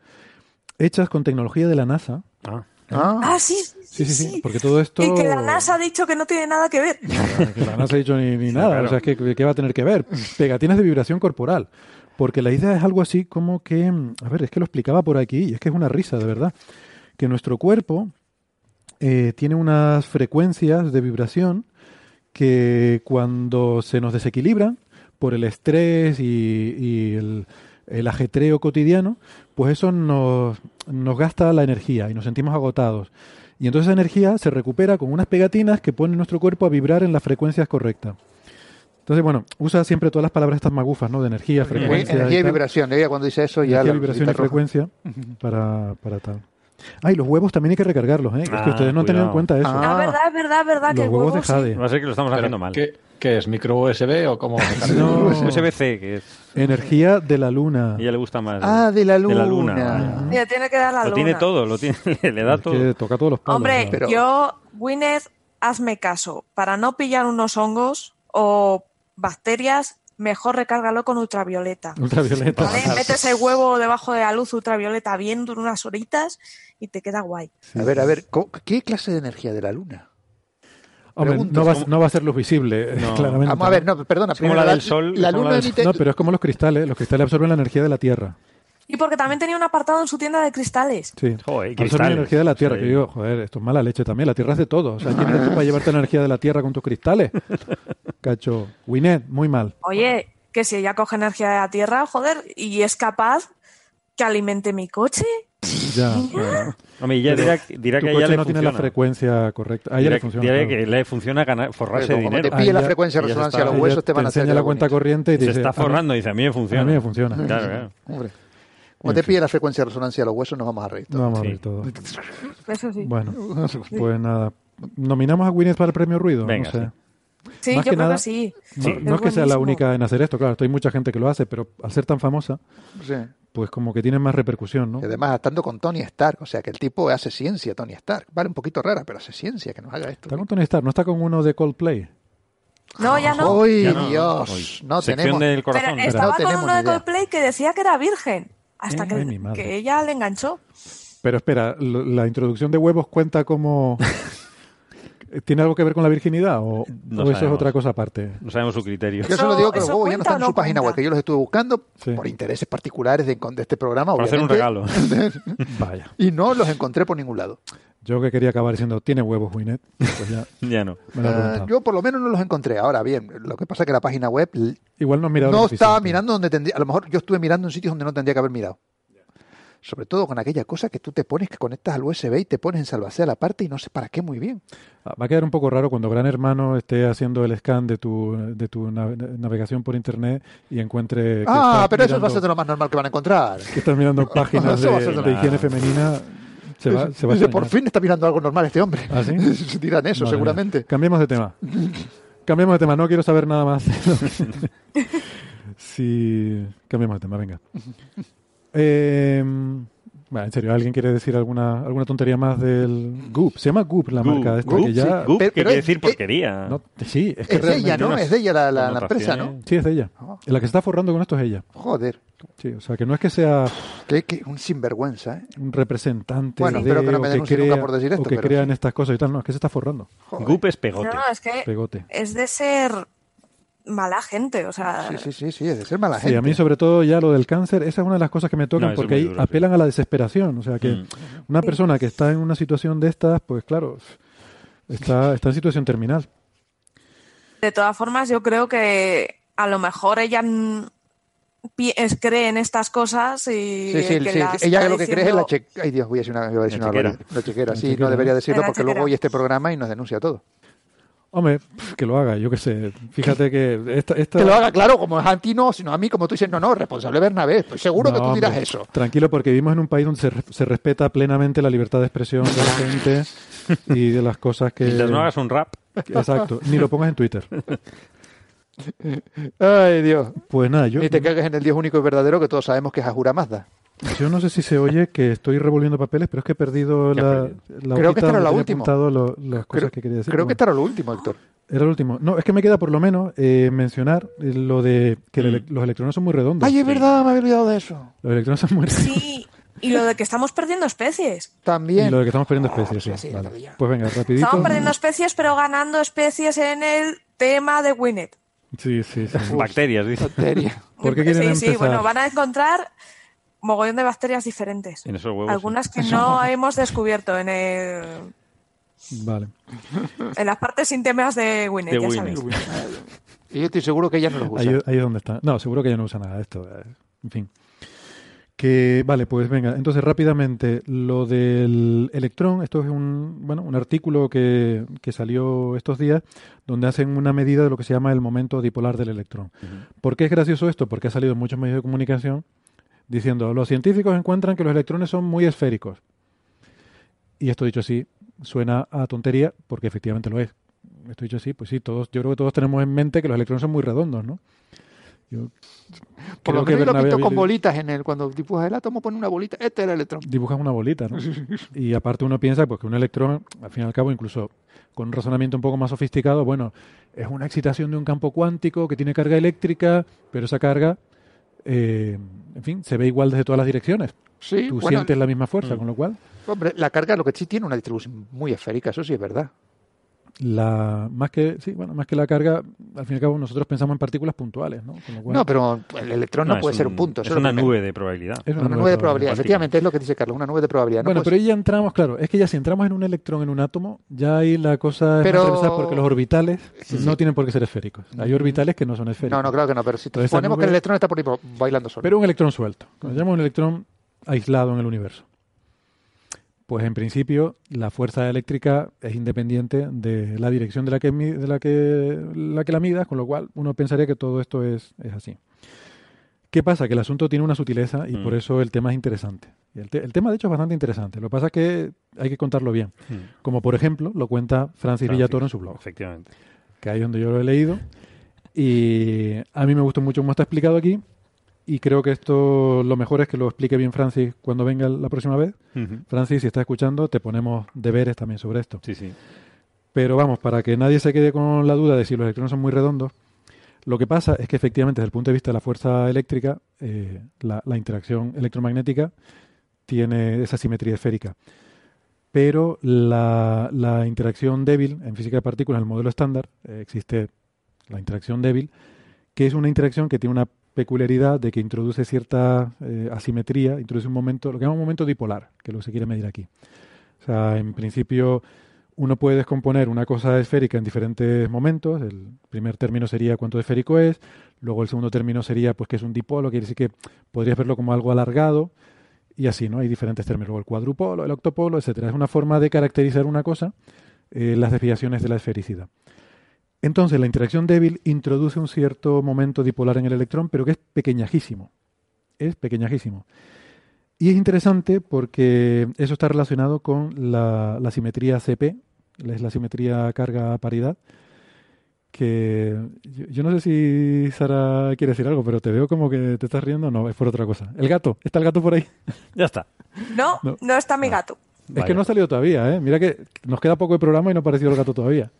Speaker 2: hechas con tecnología de la NASA.
Speaker 3: Ah,
Speaker 5: Ah,
Speaker 7: ah, sí,
Speaker 2: Sí, sí, sí, porque todo esto...
Speaker 7: Y que la NASA ha dicho que no tiene nada que ver.
Speaker 2: Que la NASA ha dicho ni, ni nada,
Speaker 3: claro.
Speaker 2: o sea, es que ¿qué va a tener que ver? Pegatinas de vibración corporal. Porque la idea es algo así como que, a ver, es que lo explicaba por aquí y es que es una risa, de verdad, que nuestro cuerpo eh, tiene unas frecuencias de vibración que cuando se nos desequilibran por el estrés y, y el, el ajetreo cotidiano, pues eso nos, nos gasta la energía y nos sentimos agotados. Y entonces esa energía se recupera con unas pegatinas que ponen nuestro cuerpo a vibrar en las frecuencias correctas. Entonces, bueno, usa siempre todas las palabras estas magufas, ¿no? De energía, frecuencia.
Speaker 5: energía y vibración. Ella cuando dice eso ya
Speaker 2: Energía,
Speaker 5: la
Speaker 2: vibración y
Speaker 5: roja.
Speaker 2: frecuencia para, para tal. Ah, y los huevos también hay que recargarlos, ¿eh? es que
Speaker 3: Ah,
Speaker 2: ustedes no han tenido en cuenta eso.
Speaker 5: Ah.
Speaker 7: Ah, verdad, es verdad, es verdad que
Speaker 2: los
Speaker 7: el
Speaker 2: huevos
Speaker 7: huevo
Speaker 2: de jade.
Speaker 3: a ser que lo estamos
Speaker 4: Pero,
Speaker 3: haciendo mal.
Speaker 4: ¿qué, qué es? ¿Micro USB o cómo? <laughs>
Speaker 5: No.
Speaker 3: USB-C, <laughs> que es...
Speaker 2: Energía de la luna.
Speaker 3: A ella le gusta más.
Speaker 5: Ah, de la luna.
Speaker 3: De la luna.
Speaker 7: Mira, tiene que dar la
Speaker 3: Lo
Speaker 7: luna.
Speaker 3: tiene todo, lo tiene, <laughs> le da
Speaker 2: Es
Speaker 3: todo.
Speaker 2: que toca todos los palos.
Speaker 7: Hombre,
Speaker 2: ¿no?
Speaker 5: Pero-
Speaker 7: yo, Gwyneth, hazme caso. Para no pillar unos hongos o bacterias, mejor recárgalo con ultravioleta.
Speaker 2: Ultravioleta.
Speaker 7: ¿Vale? <laughs> Metes el huevo debajo de la luz ultravioleta bien durante unas horitas y te queda guay.
Speaker 5: A ver, a ver, ¿co- ¿qué clase de energía de la luna?
Speaker 2: Hombre, no va,
Speaker 3: ¿cómo?
Speaker 2: no va a ser luz visible, <laughs>
Speaker 3: No.
Speaker 2: claramente.
Speaker 5: Vamos a ver, no, perdona.
Speaker 3: Es como
Speaker 5: primero,
Speaker 3: la del sol,
Speaker 5: La luna
Speaker 3: la del
Speaker 5: emite...
Speaker 2: No, pero es como los cristales. Los cristales absorben la energía de la Tierra.
Speaker 7: Y porque también tenía un apartado en su tienda de cristales.
Speaker 2: Sí.
Speaker 3: Joder, cristales.
Speaker 2: la energía de la Tierra.
Speaker 3: Sí.
Speaker 2: Que digo, joder, esto es mala leche también. La Tierra es de todo. O sea, ¿quién eres tú para llevarte la energía de la Tierra con tus cristales? <laughs> Cacho. Winnet, muy mal.
Speaker 7: Oye, que si ella coge energía de la Tierra, joder, y es capaz que alimente mi coche.
Speaker 2: Ya. <laughs> ya.
Speaker 3: Hombre, y ella dirá, dirá que a ella le
Speaker 2: no
Speaker 3: funciona.
Speaker 2: tiene la frecuencia correcta. A ella
Speaker 3: dirá,
Speaker 2: le funciona.
Speaker 3: dirá
Speaker 2: claro.
Speaker 3: que le funciona ganar, forrarse
Speaker 5: como
Speaker 3: dinero.
Speaker 5: te pille la
Speaker 2: ya-
Speaker 5: frecuencia de
Speaker 3: ya se
Speaker 5: resonancia
Speaker 3: está-
Speaker 5: a los huesos, te van a hacer
Speaker 2: enseña la cuenta
Speaker 5: bonito.
Speaker 2: corriente y
Speaker 3: Se
Speaker 2: dice,
Speaker 3: está
Speaker 2: "A
Speaker 3: forrando y dice, a mí me
Speaker 2: A
Speaker 3: funciona.
Speaker 2: mí me funciona.
Speaker 3: Claro, claro.
Speaker 5: Hombre. Como te pille la frecuencia de resonancia a los huesos, nos vamos a reír.
Speaker 2: No
Speaker 5: todos.
Speaker 2: vamos a
Speaker 3: Sí.
Speaker 2: ver todo. <laughs>
Speaker 7: Eso sí.
Speaker 2: Bueno, <laughs> pues nada. ¿Nominamos a Gwyneth para el premio Ruido?
Speaker 3: Venga,
Speaker 2: no sé.
Speaker 3: sí.
Speaker 7: Sí,
Speaker 2: Más
Speaker 7: yo
Speaker 2: que
Speaker 7: creo
Speaker 2: nada-
Speaker 7: que sí.
Speaker 2: No,
Speaker 3: Sí.
Speaker 2: no es que sea la única en hacer esto, claro, hay mucha gente que lo hace, pero al ser tan famosa,
Speaker 5: Sí.
Speaker 2: pues como que tiene más repercusión, ¿no?
Speaker 5: Y además estando con Tony Stark, o sea que el tipo hace ciencia, Tony Stark. Vale, un poquito rara, pero hace ciencia, que nos haga esto.
Speaker 2: Está con Tony Stark, no está con uno de Coldplay.
Speaker 7: No, ya no.
Speaker 5: ¡Uy,
Speaker 3: Ya no,
Speaker 5: Dios! No tenemos...
Speaker 3: del
Speaker 7: Pero estaba
Speaker 5: No
Speaker 7: con
Speaker 5: tenemos
Speaker 7: uno de. Coldplay que decía que era virgen. Hasta que,
Speaker 2: ay,
Speaker 7: que ella le enganchó.
Speaker 2: Pero espera, ¿la introducción de huevos cuenta como... <laughs> ¿Tiene algo que ver con la virginidad o,
Speaker 3: No
Speaker 2: o eso es otra cosa aparte?
Speaker 3: No sabemos su criterio.
Speaker 5: Yo solo digo que los
Speaker 7: ¿Eso
Speaker 5: huevos ya no están en su
Speaker 7: no
Speaker 5: página web, que yo los estuve buscando
Speaker 2: Sí.
Speaker 5: por intereses particulares de, de este programa,
Speaker 3: Para hacer un regalo. <laughs>
Speaker 2: Vaya.
Speaker 5: Y no los encontré por ningún lado.
Speaker 2: Yo que quería acabar diciendo, ¿tiene huevos Winnet? Pues ya <laughs>
Speaker 3: Ya no.
Speaker 2: me lo he preguntado.
Speaker 5: yo por lo menos no los encontré. Ahora bien, lo que pasa es que la página web
Speaker 2: Igual no has mirado
Speaker 5: no estaba mirando donde tendría... A lo mejor yo estuve mirando en sitios donde no tendría que haber mirado. Sobre todo con aquella cosa que tú te pones, que conectas al USB y te pones en salvacea la parte y no sé para qué muy bien.
Speaker 2: Ah, Va a quedar un poco raro cuando Gran Hermano esté haciendo el scan de tu, de tu nav- navegación por internet y encuentre que
Speaker 5: Ah, pero eso va a ser de lo más normal que van a encontrar.
Speaker 2: que estás mirando <laughs> páginas de, higiene femenina. Se va, se va a
Speaker 5: por fin está mirando algo normal este hombre.
Speaker 2: ¿Ah, sí? <laughs>
Speaker 5: Se dirán eso,
Speaker 2: Madre
Speaker 5: seguramente.
Speaker 2: mía. Cambiemos de tema. Cambiemos de tema, no quiero saber nada más. <laughs> sí, cambiemos de tema, venga. Eh, bueno, en serio, ¿alguien quiere decir alguna alguna tontería más del Goop? Se llama Goop la
Speaker 3: Goop,
Speaker 2: marca esta,
Speaker 3: Goop,
Speaker 2: que ya...
Speaker 3: sí, Goop,
Speaker 5: Pero-
Speaker 3: que
Speaker 5: pero
Speaker 3: quiere
Speaker 5: es-
Speaker 3: decir
Speaker 5: eh,
Speaker 3: porquería.
Speaker 2: no, sí, es que
Speaker 5: Es de ella, ¿no? Es de ella la, la- la empresa, ¿no?
Speaker 2: Sí, es de ella.
Speaker 5: Ah.
Speaker 2: La que se está forrando con esto es ella.
Speaker 5: Joder,
Speaker 2: Sí, o sea, que no es que sea
Speaker 5: que, que un sinvergüenza, ¿eh?
Speaker 2: un representante
Speaker 5: Bueno,
Speaker 2: de,
Speaker 5: espero que no
Speaker 2: o
Speaker 5: me
Speaker 2: que
Speaker 5: denuncie
Speaker 2: crea,
Speaker 5: nunca por decir esto,
Speaker 2: o que
Speaker 5: pero
Speaker 2: crean
Speaker 5: sí.
Speaker 2: estas cosas y tal. No, es que se está forrando.
Speaker 5: Joder.
Speaker 3: Goop es pegote.
Speaker 7: No, es que
Speaker 2: Pegote.
Speaker 7: es de ser mala gente. O sea,
Speaker 5: Sí, sí, sí, sí, es de ser mala
Speaker 2: Sí,
Speaker 5: gente.
Speaker 2: a mí sobre todo ya lo del cáncer, esa es una de las cosas que me tocan
Speaker 3: No,
Speaker 2: porque ahí
Speaker 3: duro, sí.
Speaker 2: apelan a la desesperación. O sea, que
Speaker 3: Mm.
Speaker 2: una persona que está en una situación de estas, pues claro, está, está en situación terminal.
Speaker 7: de todas formas, yo creo que a lo mejor ella cree en estas cosas y
Speaker 5: Sí, sí,
Speaker 7: que
Speaker 5: sí,
Speaker 7: las
Speaker 5: ella lo que cree es la chequera. Ay, Dios, voy a decir una, voy a decir
Speaker 3: La
Speaker 5: una
Speaker 3: chequera.
Speaker 5: La chequera,
Speaker 2: La
Speaker 5: sí,
Speaker 2: chequera.
Speaker 5: no debería decirlo porque luego oye este programa y nos denuncia todo.
Speaker 2: Hombre, que lo haga, yo qué sé. Fíjate que esta... esta
Speaker 5: Que lo haga claro, como es a ti no, sino a mí, como tú dices, no, no, responsable Bernabé. Pues seguro que
Speaker 2: No,
Speaker 5: tú dirás
Speaker 2: hombre,
Speaker 5: eso.
Speaker 2: Tranquilo, porque vivimos en un país donde se, re- se respeta plenamente la libertad de expresión de la <laughs> gente y de las cosas que...
Speaker 3: Mientras no hagas un rap,
Speaker 2: Exacto, ni lo pongas en Twitter.
Speaker 5: Ay, Dios.
Speaker 2: Pues nada, yo,
Speaker 5: Ni te cagues en el Dios único y verdadero que todos sabemos que es Ahura Mazda.
Speaker 2: Yo no sé si se oye que estoy revolviendo papeles, pero es que he perdido
Speaker 3: ¿Qué has
Speaker 2: la,
Speaker 3: perdido?
Speaker 2: la
Speaker 5: Creo que esta era la última.
Speaker 2: lo- las cosas
Speaker 5: Creo,
Speaker 2: que quería decir.
Speaker 5: creo
Speaker 2: Bueno,
Speaker 5: que esto era lo último, Héctor.
Speaker 2: Era el último. No, es que me queda por lo menos eh, mencionar eh, lo de que el ele- los electrones son muy redondos.
Speaker 5: Ay, es verdad, me había olvidado de eso.
Speaker 2: Los electrones son muy redondos.
Speaker 7: Sí, y lo de que estamos perdiendo especies.
Speaker 5: También.
Speaker 2: Y lo de que estamos perdiendo especies, sí.
Speaker 5: sí, sí,
Speaker 2: Vale.
Speaker 5: otro día.
Speaker 2: Pues venga, rapidito.
Speaker 7: Estamos perdiendo especies, pero ganando especies en el tema de Winnet.
Speaker 2: Sí, sí, sí.
Speaker 3: bacterias, dice.
Speaker 5: Bacteria.
Speaker 2: ¿Por qué quieren
Speaker 7: sí, sí, bueno, van a encontrar mogollón de bacterias diferentes.
Speaker 3: En esos huevos.
Speaker 7: Algunas que no hemos descubierto en, el,
Speaker 2: Vale.
Speaker 7: en las partes íntimas de Winnet,
Speaker 3: De
Speaker 7: ya
Speaker 3: Winnet.
Speaker 7: sabéis.
Speaker 5: Y yo estoy seguro que ella no los usa.
Speaker 2: Ahí, ahí es donde está. No, seguro que ya no usa nada de esto. eh, En fin. Que, vale, pues venga. Entonces, rápidamente, lo del electrón, esto es un, bueno, un artículo que, que salió estos días donde hacen una medida de lo que se llama el momento dipolar del electrón. ¿Por qué es gracioso esto? Porque ha salido en muchos medios de comunicación diciendo, los científicos encuentran que los electrones son muy esféricos. Y esto dicho así, suena a tontería porque efectivamente lo es. Esto dicho así, pues sí, todos, yo creo que todos tenemos en mente que los electrones son muy redondos, ¿no? Yo
Speaker 5: Por
Speaker 2: creo
Speaker 5: lo
Speaker 2: que
Speaker 5: yo lo he
Speaker 2: Bernabé
Speaker 5: visto
Speaker 2: había
Speaker 5: con bolitas en el. Cuando dibujas el átomo, pone una bolita. Este es el electrón.
Speaker 2: dibujas una bolita, ¿no? <laughs> Y aparte uno piensa pues, que un electrón, al fin y al cabo, incluso con un razonamiento un poco más sofisticado, bueno, es una excitación de un campo cuántico que tiene carga eléctrica, pero esa carga, eh, en fin, se ve igual desde todas las direcciones.
Speaker 5: Sí,
Speaker 2: Tú
Speaker 5: bueno,
Speaker 2: sientes la misma fuerza,
Speaker 3: Mm.
Speaker 2: con lo cual
Speaker 5: hombre, la carga lo que sí tiene una distribución muy esférica, eso sí es verdad.
Speaker 2: La más que sí, bueno, más que la carga, al fin y al cabo nosotros pensamos en partículas puntuales, ¿no? Con lo cual,
Speaker 5: No, pero el electrón no, puede ser
Speaker 3: un-
Speaker 5: un punto.
Speaker 3: Es una
Speaker 5: primero.
Speaker 3: nube de probabilidad.
Speaker 2: es
Speaker 5: Una nube de probabilidad. Efectivamente, es lo que dice Carlos, una nube de probabilidad. No
Speaker 2: bueno, pero ahí ya entramos, claro, es que ya si entramos en un electrón en un átomo, ya ahí la cosa es
Speaker 5: Pero-
Speaker 2: más porque los orbitales
Speaker 5: Sí, sí.
Speaker 2: no tienen por qué ser esféricos. Hay orbitales que no son esféricos.
Speaker 5: No, no, claro que no, pero si suponemos que el electrón está por ahí bailando solo.
Speaker 2: Pero un electrón suelto. Cuando llamamos un electrón aislado en el universo. Pues en principio la fuerza eléctrica es independiente de la dirección de la que, de la que, la que la midas, con lo cual uno pensaría que todo esto es, es así. ¿Qué pasa? Que el asunto tiene una sutileza y
Speaker 3: Mm.
Speaker 2: por eso el tema es interesante. Y el, te- el tema, de hecho, es bastante interesante. Lo que pasa es que hay que contarlo bien.
Speaker 3: Mm.
Speaker 2: Como por ejemplo lo cuenta Francis
Speaker 3: Francis,
Speaker 2: Villatoro en su blog.
Speaker 3: Efectivamente.
Speaker 2: que ahí es donde yo lo he leído. Y a mí me gustó mucho cómo está explicado aquí. Y creo que esto lo mejor es que lo explique bien Francis cuando venga la próxima vez. Francis, si estás escuchando, te ponemos deberes también sobre esto.
Speaker 3: Sí, sí.
Speaker 2: Pero vamos, para que nadie se quede con la duda de si los electrones son muy redondos, lo que pasa es que efectivamente desde el punto de vista de la fuerza eléctrica, eh, la, interacción electromagnética tiene esa simetría esférica. Pero la, interacción débil en física de partículas, en el modelo estándar, eh, existe la interacción débil, que es una interacción que tiene una peculiaridad de que introduce cierta eh, asimetría, introduce un momento, lo que llamamos un momento dipolar, que es lo que se quiere medir aquí. O sea, en principio uno puede descomponer una cosa esférica en diferentes momentos. El primer término sería cuánto esférico es, luego el segundo término sería pues que es un dipolo, quiere decir que podrías verlo como algo alargado y así, ¿no? Hay diferentes términos, luego el cuadrupolo, el octopolo, etcétera. Es una forma de caracterizar una cosa, eh, las desviaciones de la esfericidad. Entonces, la interacción débil introduce un cierto momento dipolar en el electrón, pero que es pequeñajísimo. Es pequeñajísimo. Y es interesante porque eso está relacionado con la, simetría CP, es la simetría carga-paridad, que yo, no sé si Sara quiere decir algo, pero te veo como que te estás riendo, no, es por otra cosa. El gato, ¿está el gato por ahí? <laughs>
Speaker 3: ya está.
Speaker 7: No, no, está mi gato.
Speaker 2: Es que no ha salido todavía, ¿eh? Mira que nos queda poco de programa y no ha aparecido el gato todavía.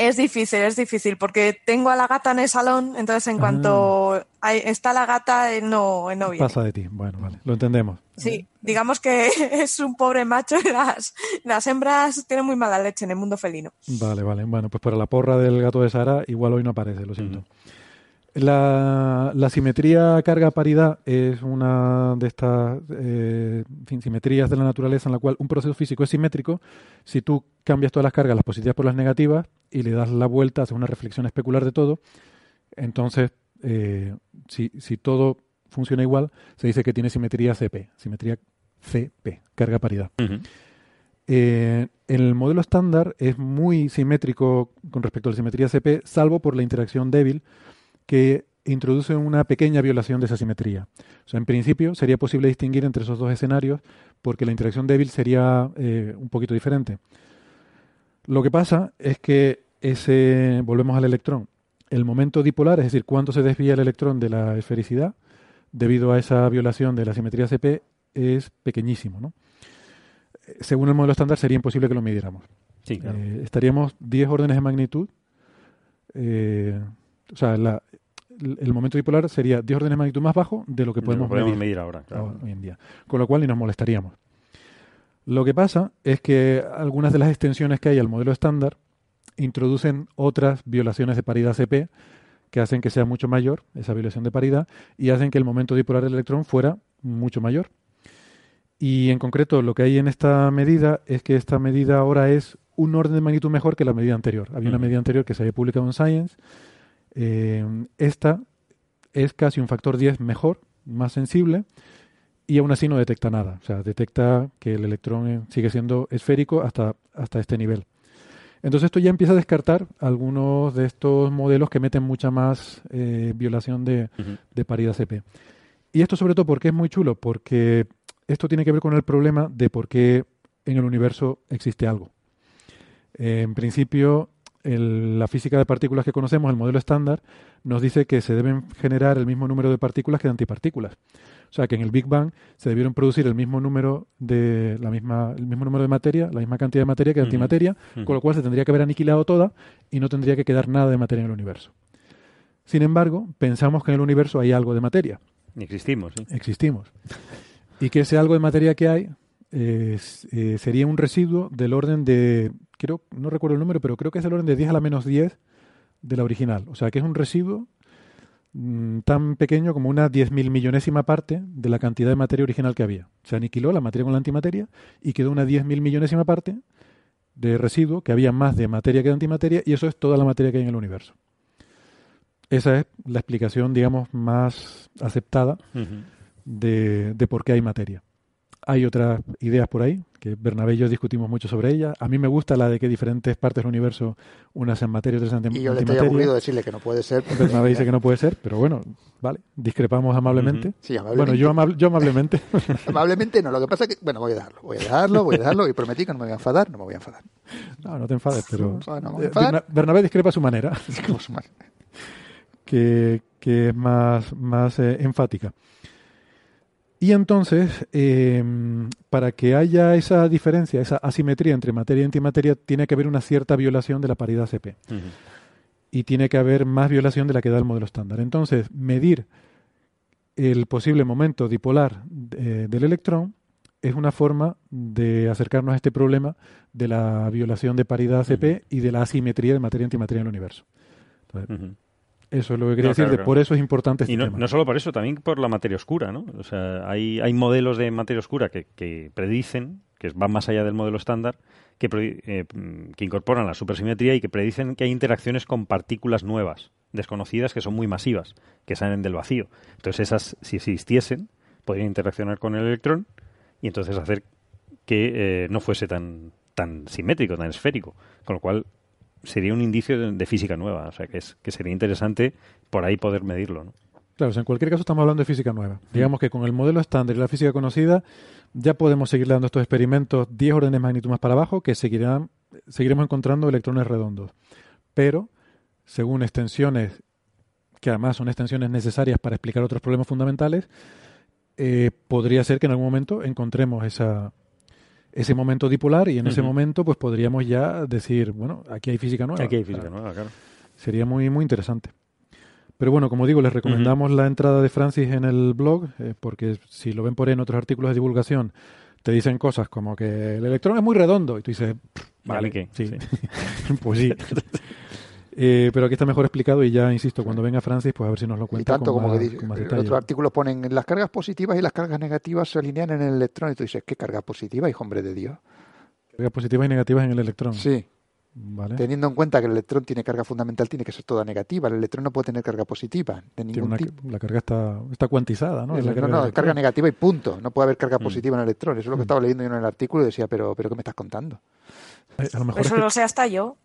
Speaker 7: Es difícil, es difícil, porque tengo a la gata en el salón, entonces en cuanto ah. está la gata, no, no viene.
Speaker 2: Pasa de ti, bueno, vale, lo entendemos.
Speaker 7: Sí, digamos que <laughs> es un pobre macho y las, las hembras tienen muy mala leche en el mundo felino.
Speaker 2: Vale, vale, bueno, pues para la porra del gato de Sara, igual hoy no aparece, lo siento. La, simetría carga-paridad es una de estas eh, simetrías de la naturaleza en la cual un proceso físico es simétrico si tú cambias todas las cargas, las positivas por las negativas, y le das la vuelta, haces una reflexión especular de todo. Entonces, eh, si, todo funciona igual, se dice que tiene simetría CP, simetría CP, carga-paridad. Eh, el modelo estándar es muy simétrico con respecto a la simetría CP, salvo por la interacción débil que introduce una pequeña violación de esa simetría. O sea, en principio sería posible distinguir entre esos dos escenarios porque la interacción débil sería eh, un poquito diferente. Lo que pasa es que ese, volvemos al electrón, el momento dipolar, es decir, cuánto se desvía el electrón de la esfericidad debido a esa violación de la simetría CP, es pequeñísimo. ¿no? Según el modelo estándar sería imposible que lo midiéramos.
Speaker 3: Sí,
Speaker 2: eh, estaríamos 10 órdenes de magnitud. Eh, o sea, la, el momento dipolar sería 10 órdenes de magnitud más bajo de lo que podemos,
Speaker 3: medir, ahora,
Speaker 2: hoy en día. Con lo cual ni nos molestaríamos. Lo que pasa es que algunas de las extensiones que hay al modelo estándar introducen otras violaciones de paridad CP que hacen que sea mucho mayor esa violación de paridad y hacen que el momento dipolar del electrón fuera mucho mayor. Y en concreto lo que hay en esta medida es que esta medida ahora es un orden de magnitud mejor que la medida anterior. Había una medida anterior que se había publicado en Science eh, esta es casi un factor 10 mejor, más sensible, y aún así no detecta nada. O sea, detecta que el electrón eh, sigue siendo esférico hasta, hasta este nivel. Entonces esto ya empieza a descartar algunos de estos modelos que meten mucha más eh, violación de, de, paridad CP. Y esto sobre todo porque es muy chulo, porque esto tiene que ver con el problema de por qué en el universo existe algo. en principio, la física de partículas que conocemos, el modelo estándar, nos dice que se deben generar el mismo número de partículas que de antipartículas. O sea que en el Big Bang se debieron producir el mismo número de la misma, el mismo número de materia, la misma cantidad de materia que de antimateria, con lo cual se tendría que haber aniquilado toda y no tendría que quedar nada de materia en el universo. Sin embargo, pensamos que en el universo hay algo de materia.
Speaker 3: Existimos.
Speaker 2: Existimos. Y que ese algo de materia que hay eh, sería un residuo del orden de creo, no recuerdo el número, pero creo que es el orden de 10 a la menos 10 de la original. O sea, que es un residuo mm, tan pequeño como una 10.000 millonésima parte de la cantidad de materia original que había. Se aniquiló la materia con la antimateria y quedó una 10.000 millonésima parte de residuo, que había más de materia que de antimateria, y eso es toda la materia que hay en el universo. Esa es la explicación, digamos, más aceptada de, de por qué hay materia. Hay otras ideas por ahí, que Bernabé y yo discutimos mucho sobre ellas. A mí me gusta la de que diferentes partes del universo, unas en materia, otras en antimateria.
Speaker 5: Y yo le estoy aburrido decirle que no puede ser.
Speaker 2: Bernabé dice que no puede ser, pero bueno, vale, discrepamos amablemente.
Speaker 5: Sí, amablemente.
Speaker 2: Bueno, yo, amable, yo amablemente. <laughs>
Speaker 5: amablemente no, lo que pasa es que, bueno, voy a dejarlo, voy a dejarlo, voy a dejarlo y prometí que no me voy a enfadar, no me voy a enfadar.
Speaker 2: No, no te enfades, pero...
Speaker 5: No, no me voy a enfadar.
Speaker 2: Bernabé discrepa a su manera. <laughs>
Speaker 5: Discrepa su manera.
Speaker 2: Que, que es más, más eh, enfática. Y entonces, eh, para que haya esa diferencia, esa asimetría entre materia y antimateria, tiene que haber una cierta violación de la paridad CP.
Speaker 3: Ujú.
Speaker 2: Y tiene que haber más violación de la que da el modelo estándar. Entonces, medir el posible momento dipolar eh, del electrón es una forma de acercarnos a este problema de la violación de paridad CP y de la asimetría de materia y antimateria en el universo. Entonces. Eso es lo que quería
Speaker 3: No,
Speaker 2: decir,
Speaker 3: claro,
Speaker 2: por eso es importante este
Speaker 3: Y no,
Speaker 2: tema.
Speaker 3: no solo por eso, también por la materia oscura, ¿no? O sea, hay, hay modelos de materia oscura que, que predicen, que van más allá del modelo estándar, que, eh, que incorporan la supersimetría y que predicen que hay interacciones con partículas nuevas, desconocidas, que son muy masivas, que salen del vacío. Entonces esas, si existiesen, podrían interaccionar con el electrón y entonces hacer que eh, no fuese tan, tan simétrico, tan esférico. Con lo cual sería un indicio de, física nueva. O sea, que, es, que sería interesante por ahí poder medirlo, ¿no?
Speaker 2: Claro, o sea, en cualquier caso estamos hablando de física nueva. Digamos que con el modelo estándar y la física conocida ya podemos seguir dando estos experimentos 10 órdenes de magnitud más para abajo que seguirán, seguiremos encontrando electrones redondos. Pero, según extensiones, que además son extensiones necesarias para explicar otros problemas fundamentales, eh, podría ser que en algún momento encontremos esa, ese momento dipolar y en ese momento pues podríamos ya decir, bueno, aquí hay física nueva.
Speaker 3: Aquí hay física nueva, claro.
Speaker 2: Sería muy, muy interesante. Pero bueno, como digo, les recomendamos la entrada de Francis en el blog, eh, porque si lo ven por ahí en otros artículos de divulgación, te dicen cosas como que el electrón es muy redondo, y tú dices, sí,
Speaker 3: Sí. <laughs>
Speaker 2: pues sí. <laughs> Eh, pero aquí está mejor explicado y ya, insisto, cuando venga Francis, pues a ver si nos lo
Speaker 5: Y
Speaker 2: cuenta
Speaker 5: tanto
Speaker 2: con
Speaker 5: como
Speaker 2: más,
Speaker 5: que dice, en otros artículos ponen las cargas positivas y las cargas negativas se alinean en el electrón. Y tú dices, ¿qué carga positiva, hijo hombre de Dios?
Speaker 2: Cargas positivas y negativas en el electrón.
Speaker 5: Sí,
Speaker 2: ¿Vale?
Speaker 5: teniendo en cuenta que el electrón tiene carga fundamental, tiene que ser toda negativa. El electrón no puede tener carga positiva de ningún
Speaker 2: una-
Speaker 5: tipo.
Speaker 2: la carga está, está cuantizada, ¿no?
Speaker 5: No,
Speaker 2: la
Speaker 5: no,
Speaker 2: carga
Speaker 5: no,
Speaker 2: electrón.
Speaker 5: carga negativa y punto. No puede haber carga
Speaker 3: Mm.
Speaker 5: positiva en el electrón. Eso es lo que
Speaker 2: Mm.
Speaker 5: estaba leyendo yo en el artículo y decía, pero, pero ¿qué me estás contando?
Speaker 2: Eh, A lo mejor es
Speaker 7: Eso
Speaker 2: que,
Speaker 7: lo sé hasta yo.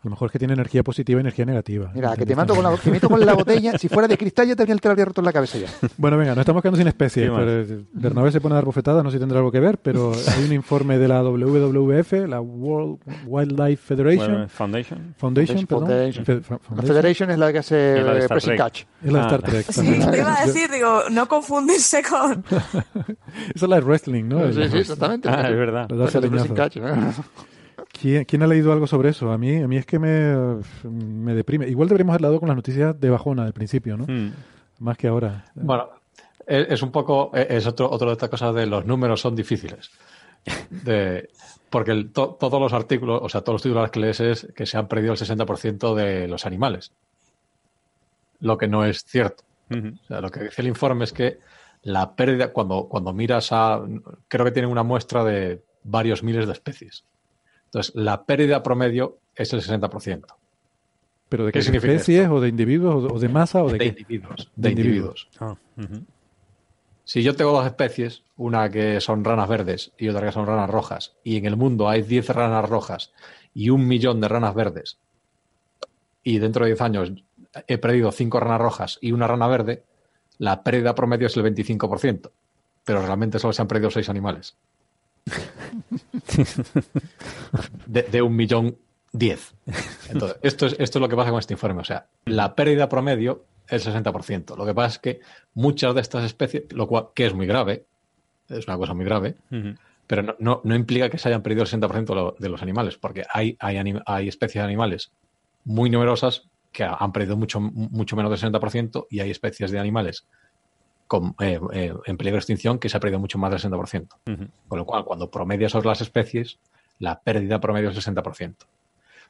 Speaker 2: A lo mejor es que tiene energía positiva y energía negativa.
Speaker 5: Mira, que te mando con la, te meto con la botella. <laughs> Si fuera de cristal ya te habría, te habría roto en la cabeza ya. <laughs>
Speaker 2: Bueno, venga, nos estamos quedando sin especies. Pero, eh, Bernabé se pone a dar bofetadas, no sé si tendrá algo que ver, pero <laughs> hay un informe de la WWF, la World Wildlife Federation,
Speaker 3: Bueno, Foundation.
Speaker 2: Foundation, perdón.
Speaker 5: Foundation.
Speaker 2: Fe- fa-
Speaker 5: La
Speaker 2: Foundation.
Speaker 5: Federation es la que hace
Speaker 3: la
Speaker 5: Pressing
Speaker 3: Trek.
Speaker 5: Catch.
Speaker 2: Es la de
Speaker 3: Ah.
Speaker 2: Star Trek.
Speaker 7: Sí, te iba a decir, digo, no confundirse con...
Speaker 2: Esa es la de wrestling, ¿no?
Speaker 5: Sí, sí, exactamente.
Speaker 3: Ah, es verdad.
Speaker 2: la de
Speaker 5: La
Speaker 2: darse
Speaker 5: de Pressing. Catch, ¿no?
Speaker 2: ¿Quién, quién ha leído algo sobre eso? A mí, a mí es que me, me deprime. Igual deberíamos haber dado con las noticias de bajona al principio, ¿no?
Speaker 3: Mm.
Speaker 2: Más que ahora.
Speaker 4: Bueno, es, es un poco, es otro, otro de estas cosas de los números son difíciles. De, porque el- to- todos los artículos, o sea, todos los titulares que lees es que se han perdido el 60% de los animales. Lo que no es cierto. O sea, lo que dice el informe es que la pérdida, cuando, cuando miras a, creo que tienen una muestra de varios miles de especies. Entonces, la pérdida promedio es el 60%.
Speaker 2: ¿Pero de
Speaker 4: ¿Qué
Speaker 2: qué
Speaker 4: significa
Speaker 2: especies
Speaker 4: esto?
Speaker 2: o de individuos o de, masa o de,
Speaker 4: De
Speaker 2: qué?
Speaker 4: individuos.
Speaker 2: De
Speaker 4: De individuos.
Speaker 3: Ah.
Speaker 4: Si yo tengo dos especies, una que son ranas verdes y otra que son ranas rojas, y en el mundo hay 10 ranas rojas y un millón de ranas verdes, y dentro de 10 años he perdido 5 ranas rojas y una rana verde, la pérdida promedio es el 25%, pero realmente solo se han perdido 6 animales. De, de un millón 10. Entonces, esto es, esto es lo que pasa con este informe. O sea, la pérdida promedio es el 60%. Lo que pasa es que muchas de estas especies, lo cual, que es muy grave, es una cosa muy grave, pero no, no, no implica que se hayan perdido el 60% de, lo- de los animales, porque hay, hay, hay especies de animales muy numerosas que ha- han perdido mucho, mucho menos del 60% y hay especies de animales con, eh, eh, en peligro de extinción que se ha perdido mucho más del 60%.
Speaker 3: Ujú.
Speaker 4: Con lo cual, cuando promedias sobre las especies, la pérdida promedio es el 60%.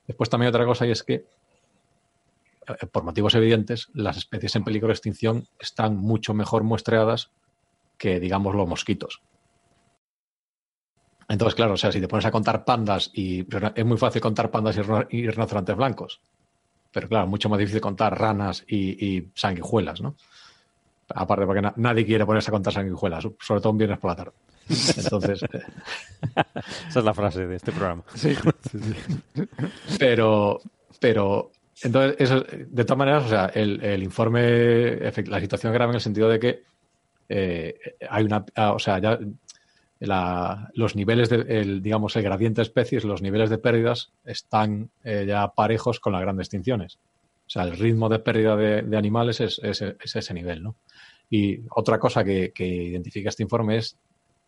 Speaker 4: Después también otra cosa y es que, eh, por motivos evidentes, las especies en peligro de extinción están mucho mejor muestreadas que, digamos, los mosquitos. Entonces, claro, o sea, si te pones a contar pandas y es muy fácil contar pandas y rinocerontes blancos, pero claro, mucho más difícil contar ranas y, y sanguijuelas, ¿no? Aparte, porque nadie quiere ponerse a contar sanguijuelas, sobre todo un viernes por la tarde. Entonces. <laughs> Eh,
Speaker 3: Esa es la frase de este programa. <laughs>
Speaker 4: Sí, Pero, pero entonces, de todas maneras, o sea, el, informe, la situación grave en el sentido de que eh, hay una, ah, o sea, ya los niveles de, digamos, el gradiente de especies, los niveles de pérdidas están eh, ya parejos con las grandes extinciones. O sea, el ritmo de pérdida de, animales es, ese nivel, ¿no? Y otra cosa que, identifica este informe es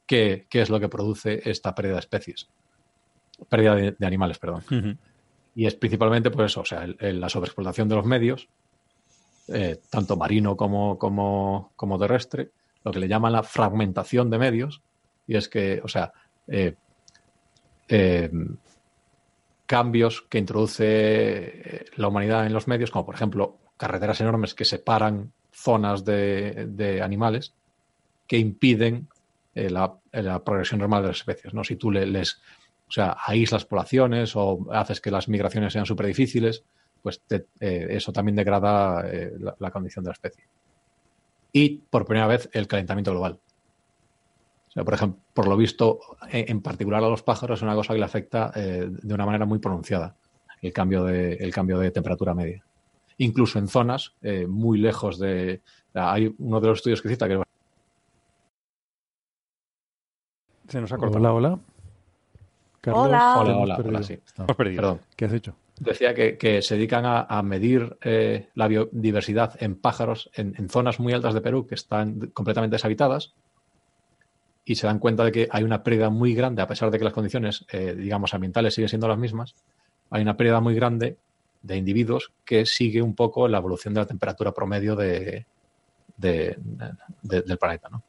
Speaker 4: qué, es lo que produce esta pérdida de especies. Pérdida de, animales, perdón. Y es principalmente, pues eso, o sea, la sobreexplotación de los medios, eh, tanto marino como, como, como terrestre, lo que le llaman la fragmentación de medios, y es que, o sea, eh, eh, cambios que introduce eh, la humanidad en los medios, como por ejemplo carreteras enormes que separan zonas de, animales, que impiden la, progresión normal de las especies. ¿no? Si tú les, o sea, aíslas poblaciones o haces que las migraciones sean súper difíciles, pues eso también degrada la, condición de la especie. Y por primera vez el calentamiento global. O sea, por ejemplo, por lo visto, en particular a los pájaros es una cosa que le afecta eh, de una manera muy pronunciada el cambio de, el cambio de temperatura media. Incluso en zonas eh, muy lejos de... Hay uno de los estudios que cita que...
Speaker 2: Se nos ha cortado. Hola, hola.
Speaker 7: hola.
Speaker 4: Hola, hola, hola, sí.
Speaker 2: Perdón. ¿Qué has hecho?
Speaker 4: Decía que, se dedican a, medir eh, la biodiversidad en pájaros en, zonas muy altas de Perú que están completamente deshabitadas y se dan cuenta de que hay una pérdida muy grande, a pesar de que las condiciones, eh, digamos, ambientales siguen siendo las mismas, hay una pérdida muy grande de individuos que sigue un poco la evolución de la temperatura promedio de, del planeta, ¿no?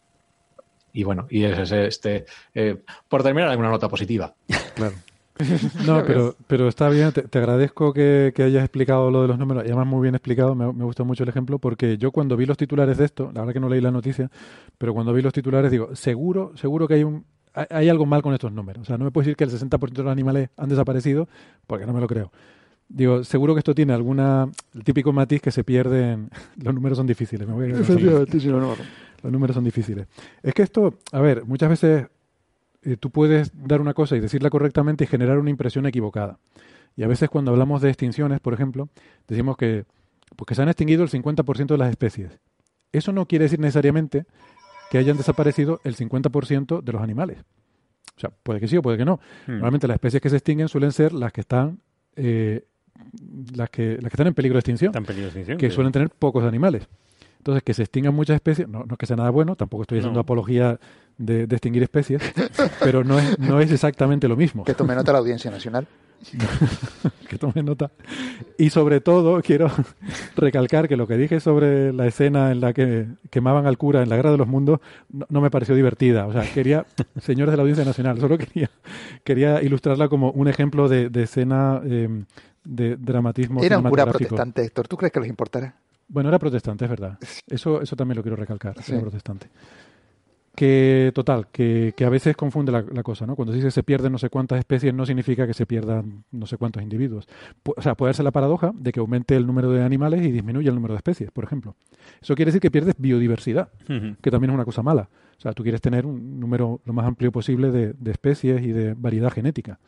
Speaker 4: Y bueno, y es este, eh, por terminar, alguna nota positiva.
Speaker 2: Claro. <laughs> No, pero, pero está bien, te, agradezco que, hayas explicado lo de los números, y además muy bien explicado, me, me gustó mucho el ejemplo, porque yo cuando vi los titulares de esto, la verdad que no leí la noticia, pero cuando vi los titulares digo, seguro, seguro que hay un hay algo mal con estos números. O sea, no me puedo decir que el 60% de los animales han desaparecido, porque no me lo creo. Digo, seguro que esto tiene alguna, el típico matiz que se pierden, <laughs> los números son difíciles. Me voy a los números son difíciles. Es que esto, a ver, muchas veces eh, tú puedes dar una cosa y decirla correctamente y generar una impresión equivocada. Y a veces cuando hablamos de extinciones, por ejemplo, decimos que, pues se han extinguido el 50% de las especies. Eso no quiere decir necesariamente que hayan desaparecido el 50% de los animales. O sea, puede que sí o puede que no. Hmm. Normalmente las especies que se extinguen suelen ser las que están eh, las que las que están en peligro de extinción, que suelen tener pocos animales. Entonces, que se extingan muchas especies, no, no es que sea nada bueno, tampoco estoy haciendo apología de, extinguir especies, <laughs> pero no es, no es exactamente lo mismo.
Speaker 5: Que tome nota la Audiencia Nacional. <laughs>
Speaker 2: que tome nota. Y sobre todo, quiero <laughs> recalcar que lo que dije sobre la escena en la que quemaban al cura en la Guerra de los Mundos no, me pareció divertida. O sea, quería, señores de la Audiencia Nacional, solo quería, quería ilustrarla como un ejemplo de, escena eh, de dramatismo.
Speaker 5: Era un cura protestante, Héctor. ¿Tú crees que les importará?
Speaker 2: Bueno, era protestante, es verdad. Eso, eso también lo quiero recalcar, era protestante. Que, total, que, que a veces confunde la, cosa, ¿no? Cuando se dice se pierden no sé cuántas especies, no significa que se pierdan no sé cuántos individuos. o sea, puede ser la paradoja de que aumente el número de animales y disminuya el número de especies, por ejemplo. Eso quiere decir que pierdes biodiversidad, que también es una cosa mala. O sea, tú quieres tener un número lo más amplio posible de, de especies y de variedad genética.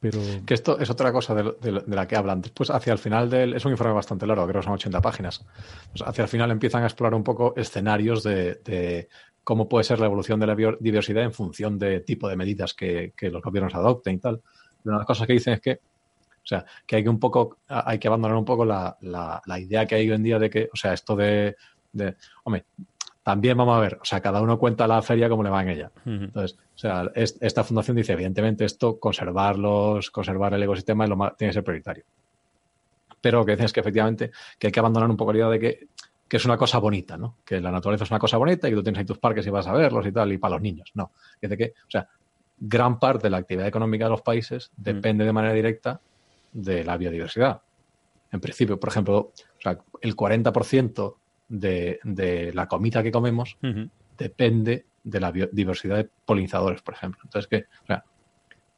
Speaker 2: Pero...
Speaker 4: Que esto es otra cosa de, la que hablan. Después, hacia el final del. Es un informe bastante largo, creo que son 80 páginas. Pues hacia el final empiezan a explorar un poco escenarios de, cómo puede ser la evolución de la biodiversidad en función de tipo de medidas que, los gobiernos adopten y tal. una de las cosas que dicen es que, o sea, que hay que un poco, hay que abandonar un poco la, la, idea que hay hoy en día de que, o sea, esto de, de hombre, también vamos a ver, o sea, cada uno cuenta la feria como le va en ella. Entonces, o sea, esta fundación dice, evidentemente, esto, conservarlos, conservar el ecosistema lo tiene que ser prioritario. Pero que es que efectivamente que hay que abandonar un poco la idea de que, es una cosa bonita, ¿no? Que la naturaleza es una cosa bonita y que tú tienes ahí tus parques y vas a verlos y tal, y para los niños. No. Es de que, o sea, gran parte de la actividad económica de los países depende de manera directa de la biodiversidad. En principio, por ejemplo, o sea, el 40% de, la comida que comemos depende de la diversidad de polinizadores, por ejemplo. Entonces, que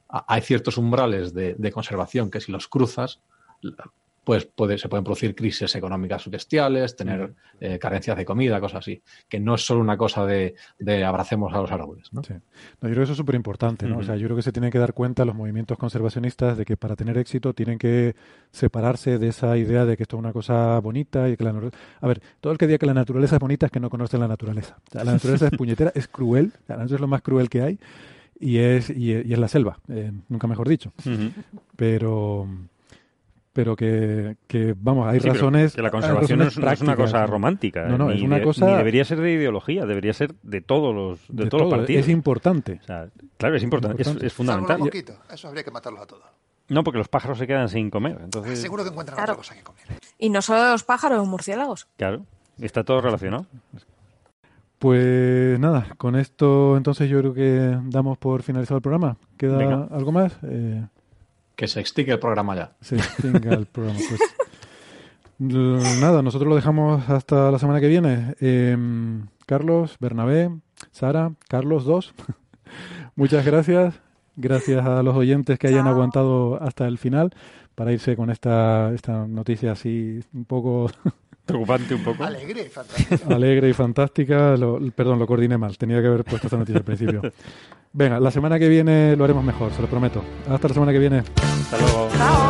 Speaker 4: hay ciertos umbrales de, conservación que si los cruzas, pues puede, se pueden producir crisis económicas bestiales, tener eh, carencias de comida, cosas así. Que no es solo una cosa de, abracemos a los árboles. ¿no?
Speaker 2: Sí. yo creo que eso es súper importante. ¿no? O sea, yo creo que se tienen que dar cuenta los movimientos conservacionistas de que para tener éxito tienen que separarse de esa idea de que esto es una cosa bonita y que la A ver, todo el que diga que la naturaleza es bonita es que no conoce la naturaleza. la naturaleza es <laughs> puñetera, es cruel, la naturaleza es lo más cruel que hay y es, y, es la selva, eh, nunca mejor dicho. Pero pero que, que vamos, hay razones.
Speaker 3: Que la conservación no es, una cosa romántica.
Speaker 2: No, no, es una cosa.
Speaker 3: Ni debería ser de ideología, debería ser de todos los, de, todos los partidos.
Speaker 2: Es importante.
Speaker 3: claro, es importante, Es, fundamental.
Speaker 5: Eso habría que matarlos a todos.
Speaker 3: No, porque los pájaros se quedan sin comer. Entonces...
Speaker 5: Seguro que encuentran otra cosa que comer.
Speaker 8: Y no solo los pájaros, los murciélagos.
Speaker 3: Claro, está todo relacionado.
Speaker 2: Pues nada, con esto entonces yo creo que damos por finalizado el programa. ¿Queda algo más? Eh,
Speaker 4: que se extingue el programa ya.
Speaker 2: Se extinga el programa. Pues, <laughs> nada, nosotros lo dejamos hasta la semana que viene. Em, Carlos, Bernabé, Sara, Carlos 2. <laughs> Muchas gracias. Gracias a los oyentes que hayan aguantado hasta el final para irse con esta, esta noticia así un poco
Speaker 3: preocupante un poco.
Speaker 5: Alegre y fantástica.
Speaker 2: Alegre y fantástica. perdón, lo coordiné mal. Tenía que haber puesto esta noticia al principio. Venga, la semana que viene lo haremos mejor, se lo prometo. Hasta la semana que viene.
Speaker 3: Hasta luego.
Speaker 8: Chao.